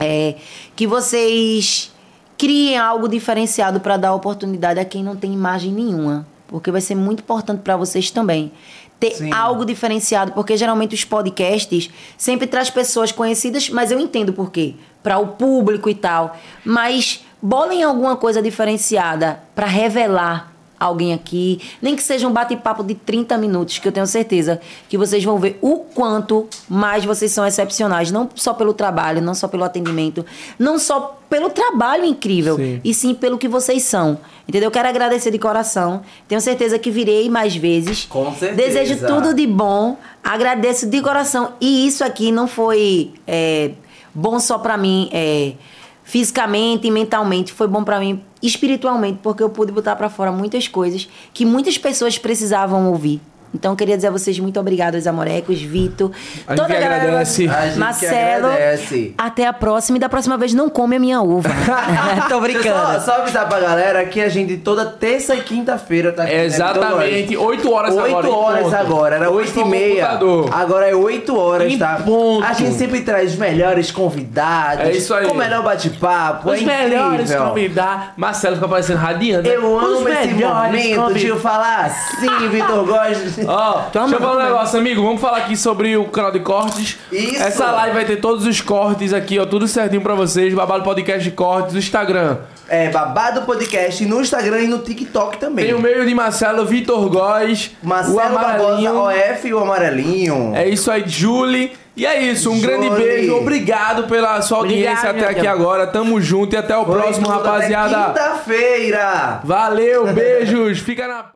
É, que vocês criem algo diferenciado para dar oportunidade a quem não tem imagem nenhuma. Porque vai ser muito importante para vocês também. Ter Sim. algo diferenciado, porque geralmente os podcasts sempre traz pessoas conhecidas, mas eu entendo por quê. Para o público e tal. Mas bolem alguma coisa diferenciada para revelar alguém aqui, nem que seja um bate-papo de 30 minutos, que eu tenho certeza que vocês vão ver o quanto mais vocês são excepcionais, não só pelo trabalho, não só pelo atendimento, não só pelo trabalho incrível, Sim. e sim pelo que vocês são. Entendeu? Eu quero agradecer de coração. Tenho certeza que virei mais vezes. Com certeza. Desejo tudo de bom. Agradeço de coração. E isso aqui não foi é, bom só pra mim, é, fisicamente e mentalmente. Foi bom pra mim espiritualmente, porque eu pude botar pra fora muitas coisas que muitas pessoas precisavam ouvir. Então, eu queria dizer a vocês muito obrigada, os amorecos, Vitor, A gente que galera- agradece. A gente Marcelo. agradece. Até a próxima. E da próxima vez não come a minha uva. Tô eu Só, brincando. só avisar pra galera que a gente toda terça e quinta-feira tá aqui. né? Exatamente, 8 horas agora. 8 em horas agora, era 8 e meia. Agora é 8 horas, Em tá? ponto. A gente sempre traz os melhores convidados. É isso aí. O melhor bate-papo. Os é melhores convidar. Marcelo fica parecendo radiante. né? Eu Os amo esse melhores momento convidados. de eu falar assim, Vitor Góes. Ó, Tô deixa eu falar um negócio, amigo. Vamos falar aqui sobre o canal de cortes. Isso. Essa live vai ter todos os cortes aqui, ó. Tudo certinho pra vocês. Babado Podcast de Cortes, no Instagram. É, Babado Podcast no Instagram e no TikTok também. Tem o meio de Marcelo, Vitor Góes, o Marcelo Barbosa, Amarelinho. OF e o Amarelinho. É isso aí, Julie. E é isso, um grande beijo. Obrigado pela sua audiência Obrigado, até aqui agora. Tamo junto e até o Foi próximo, rapaziada. Quinta-feira. Valeu, beijos. Fica na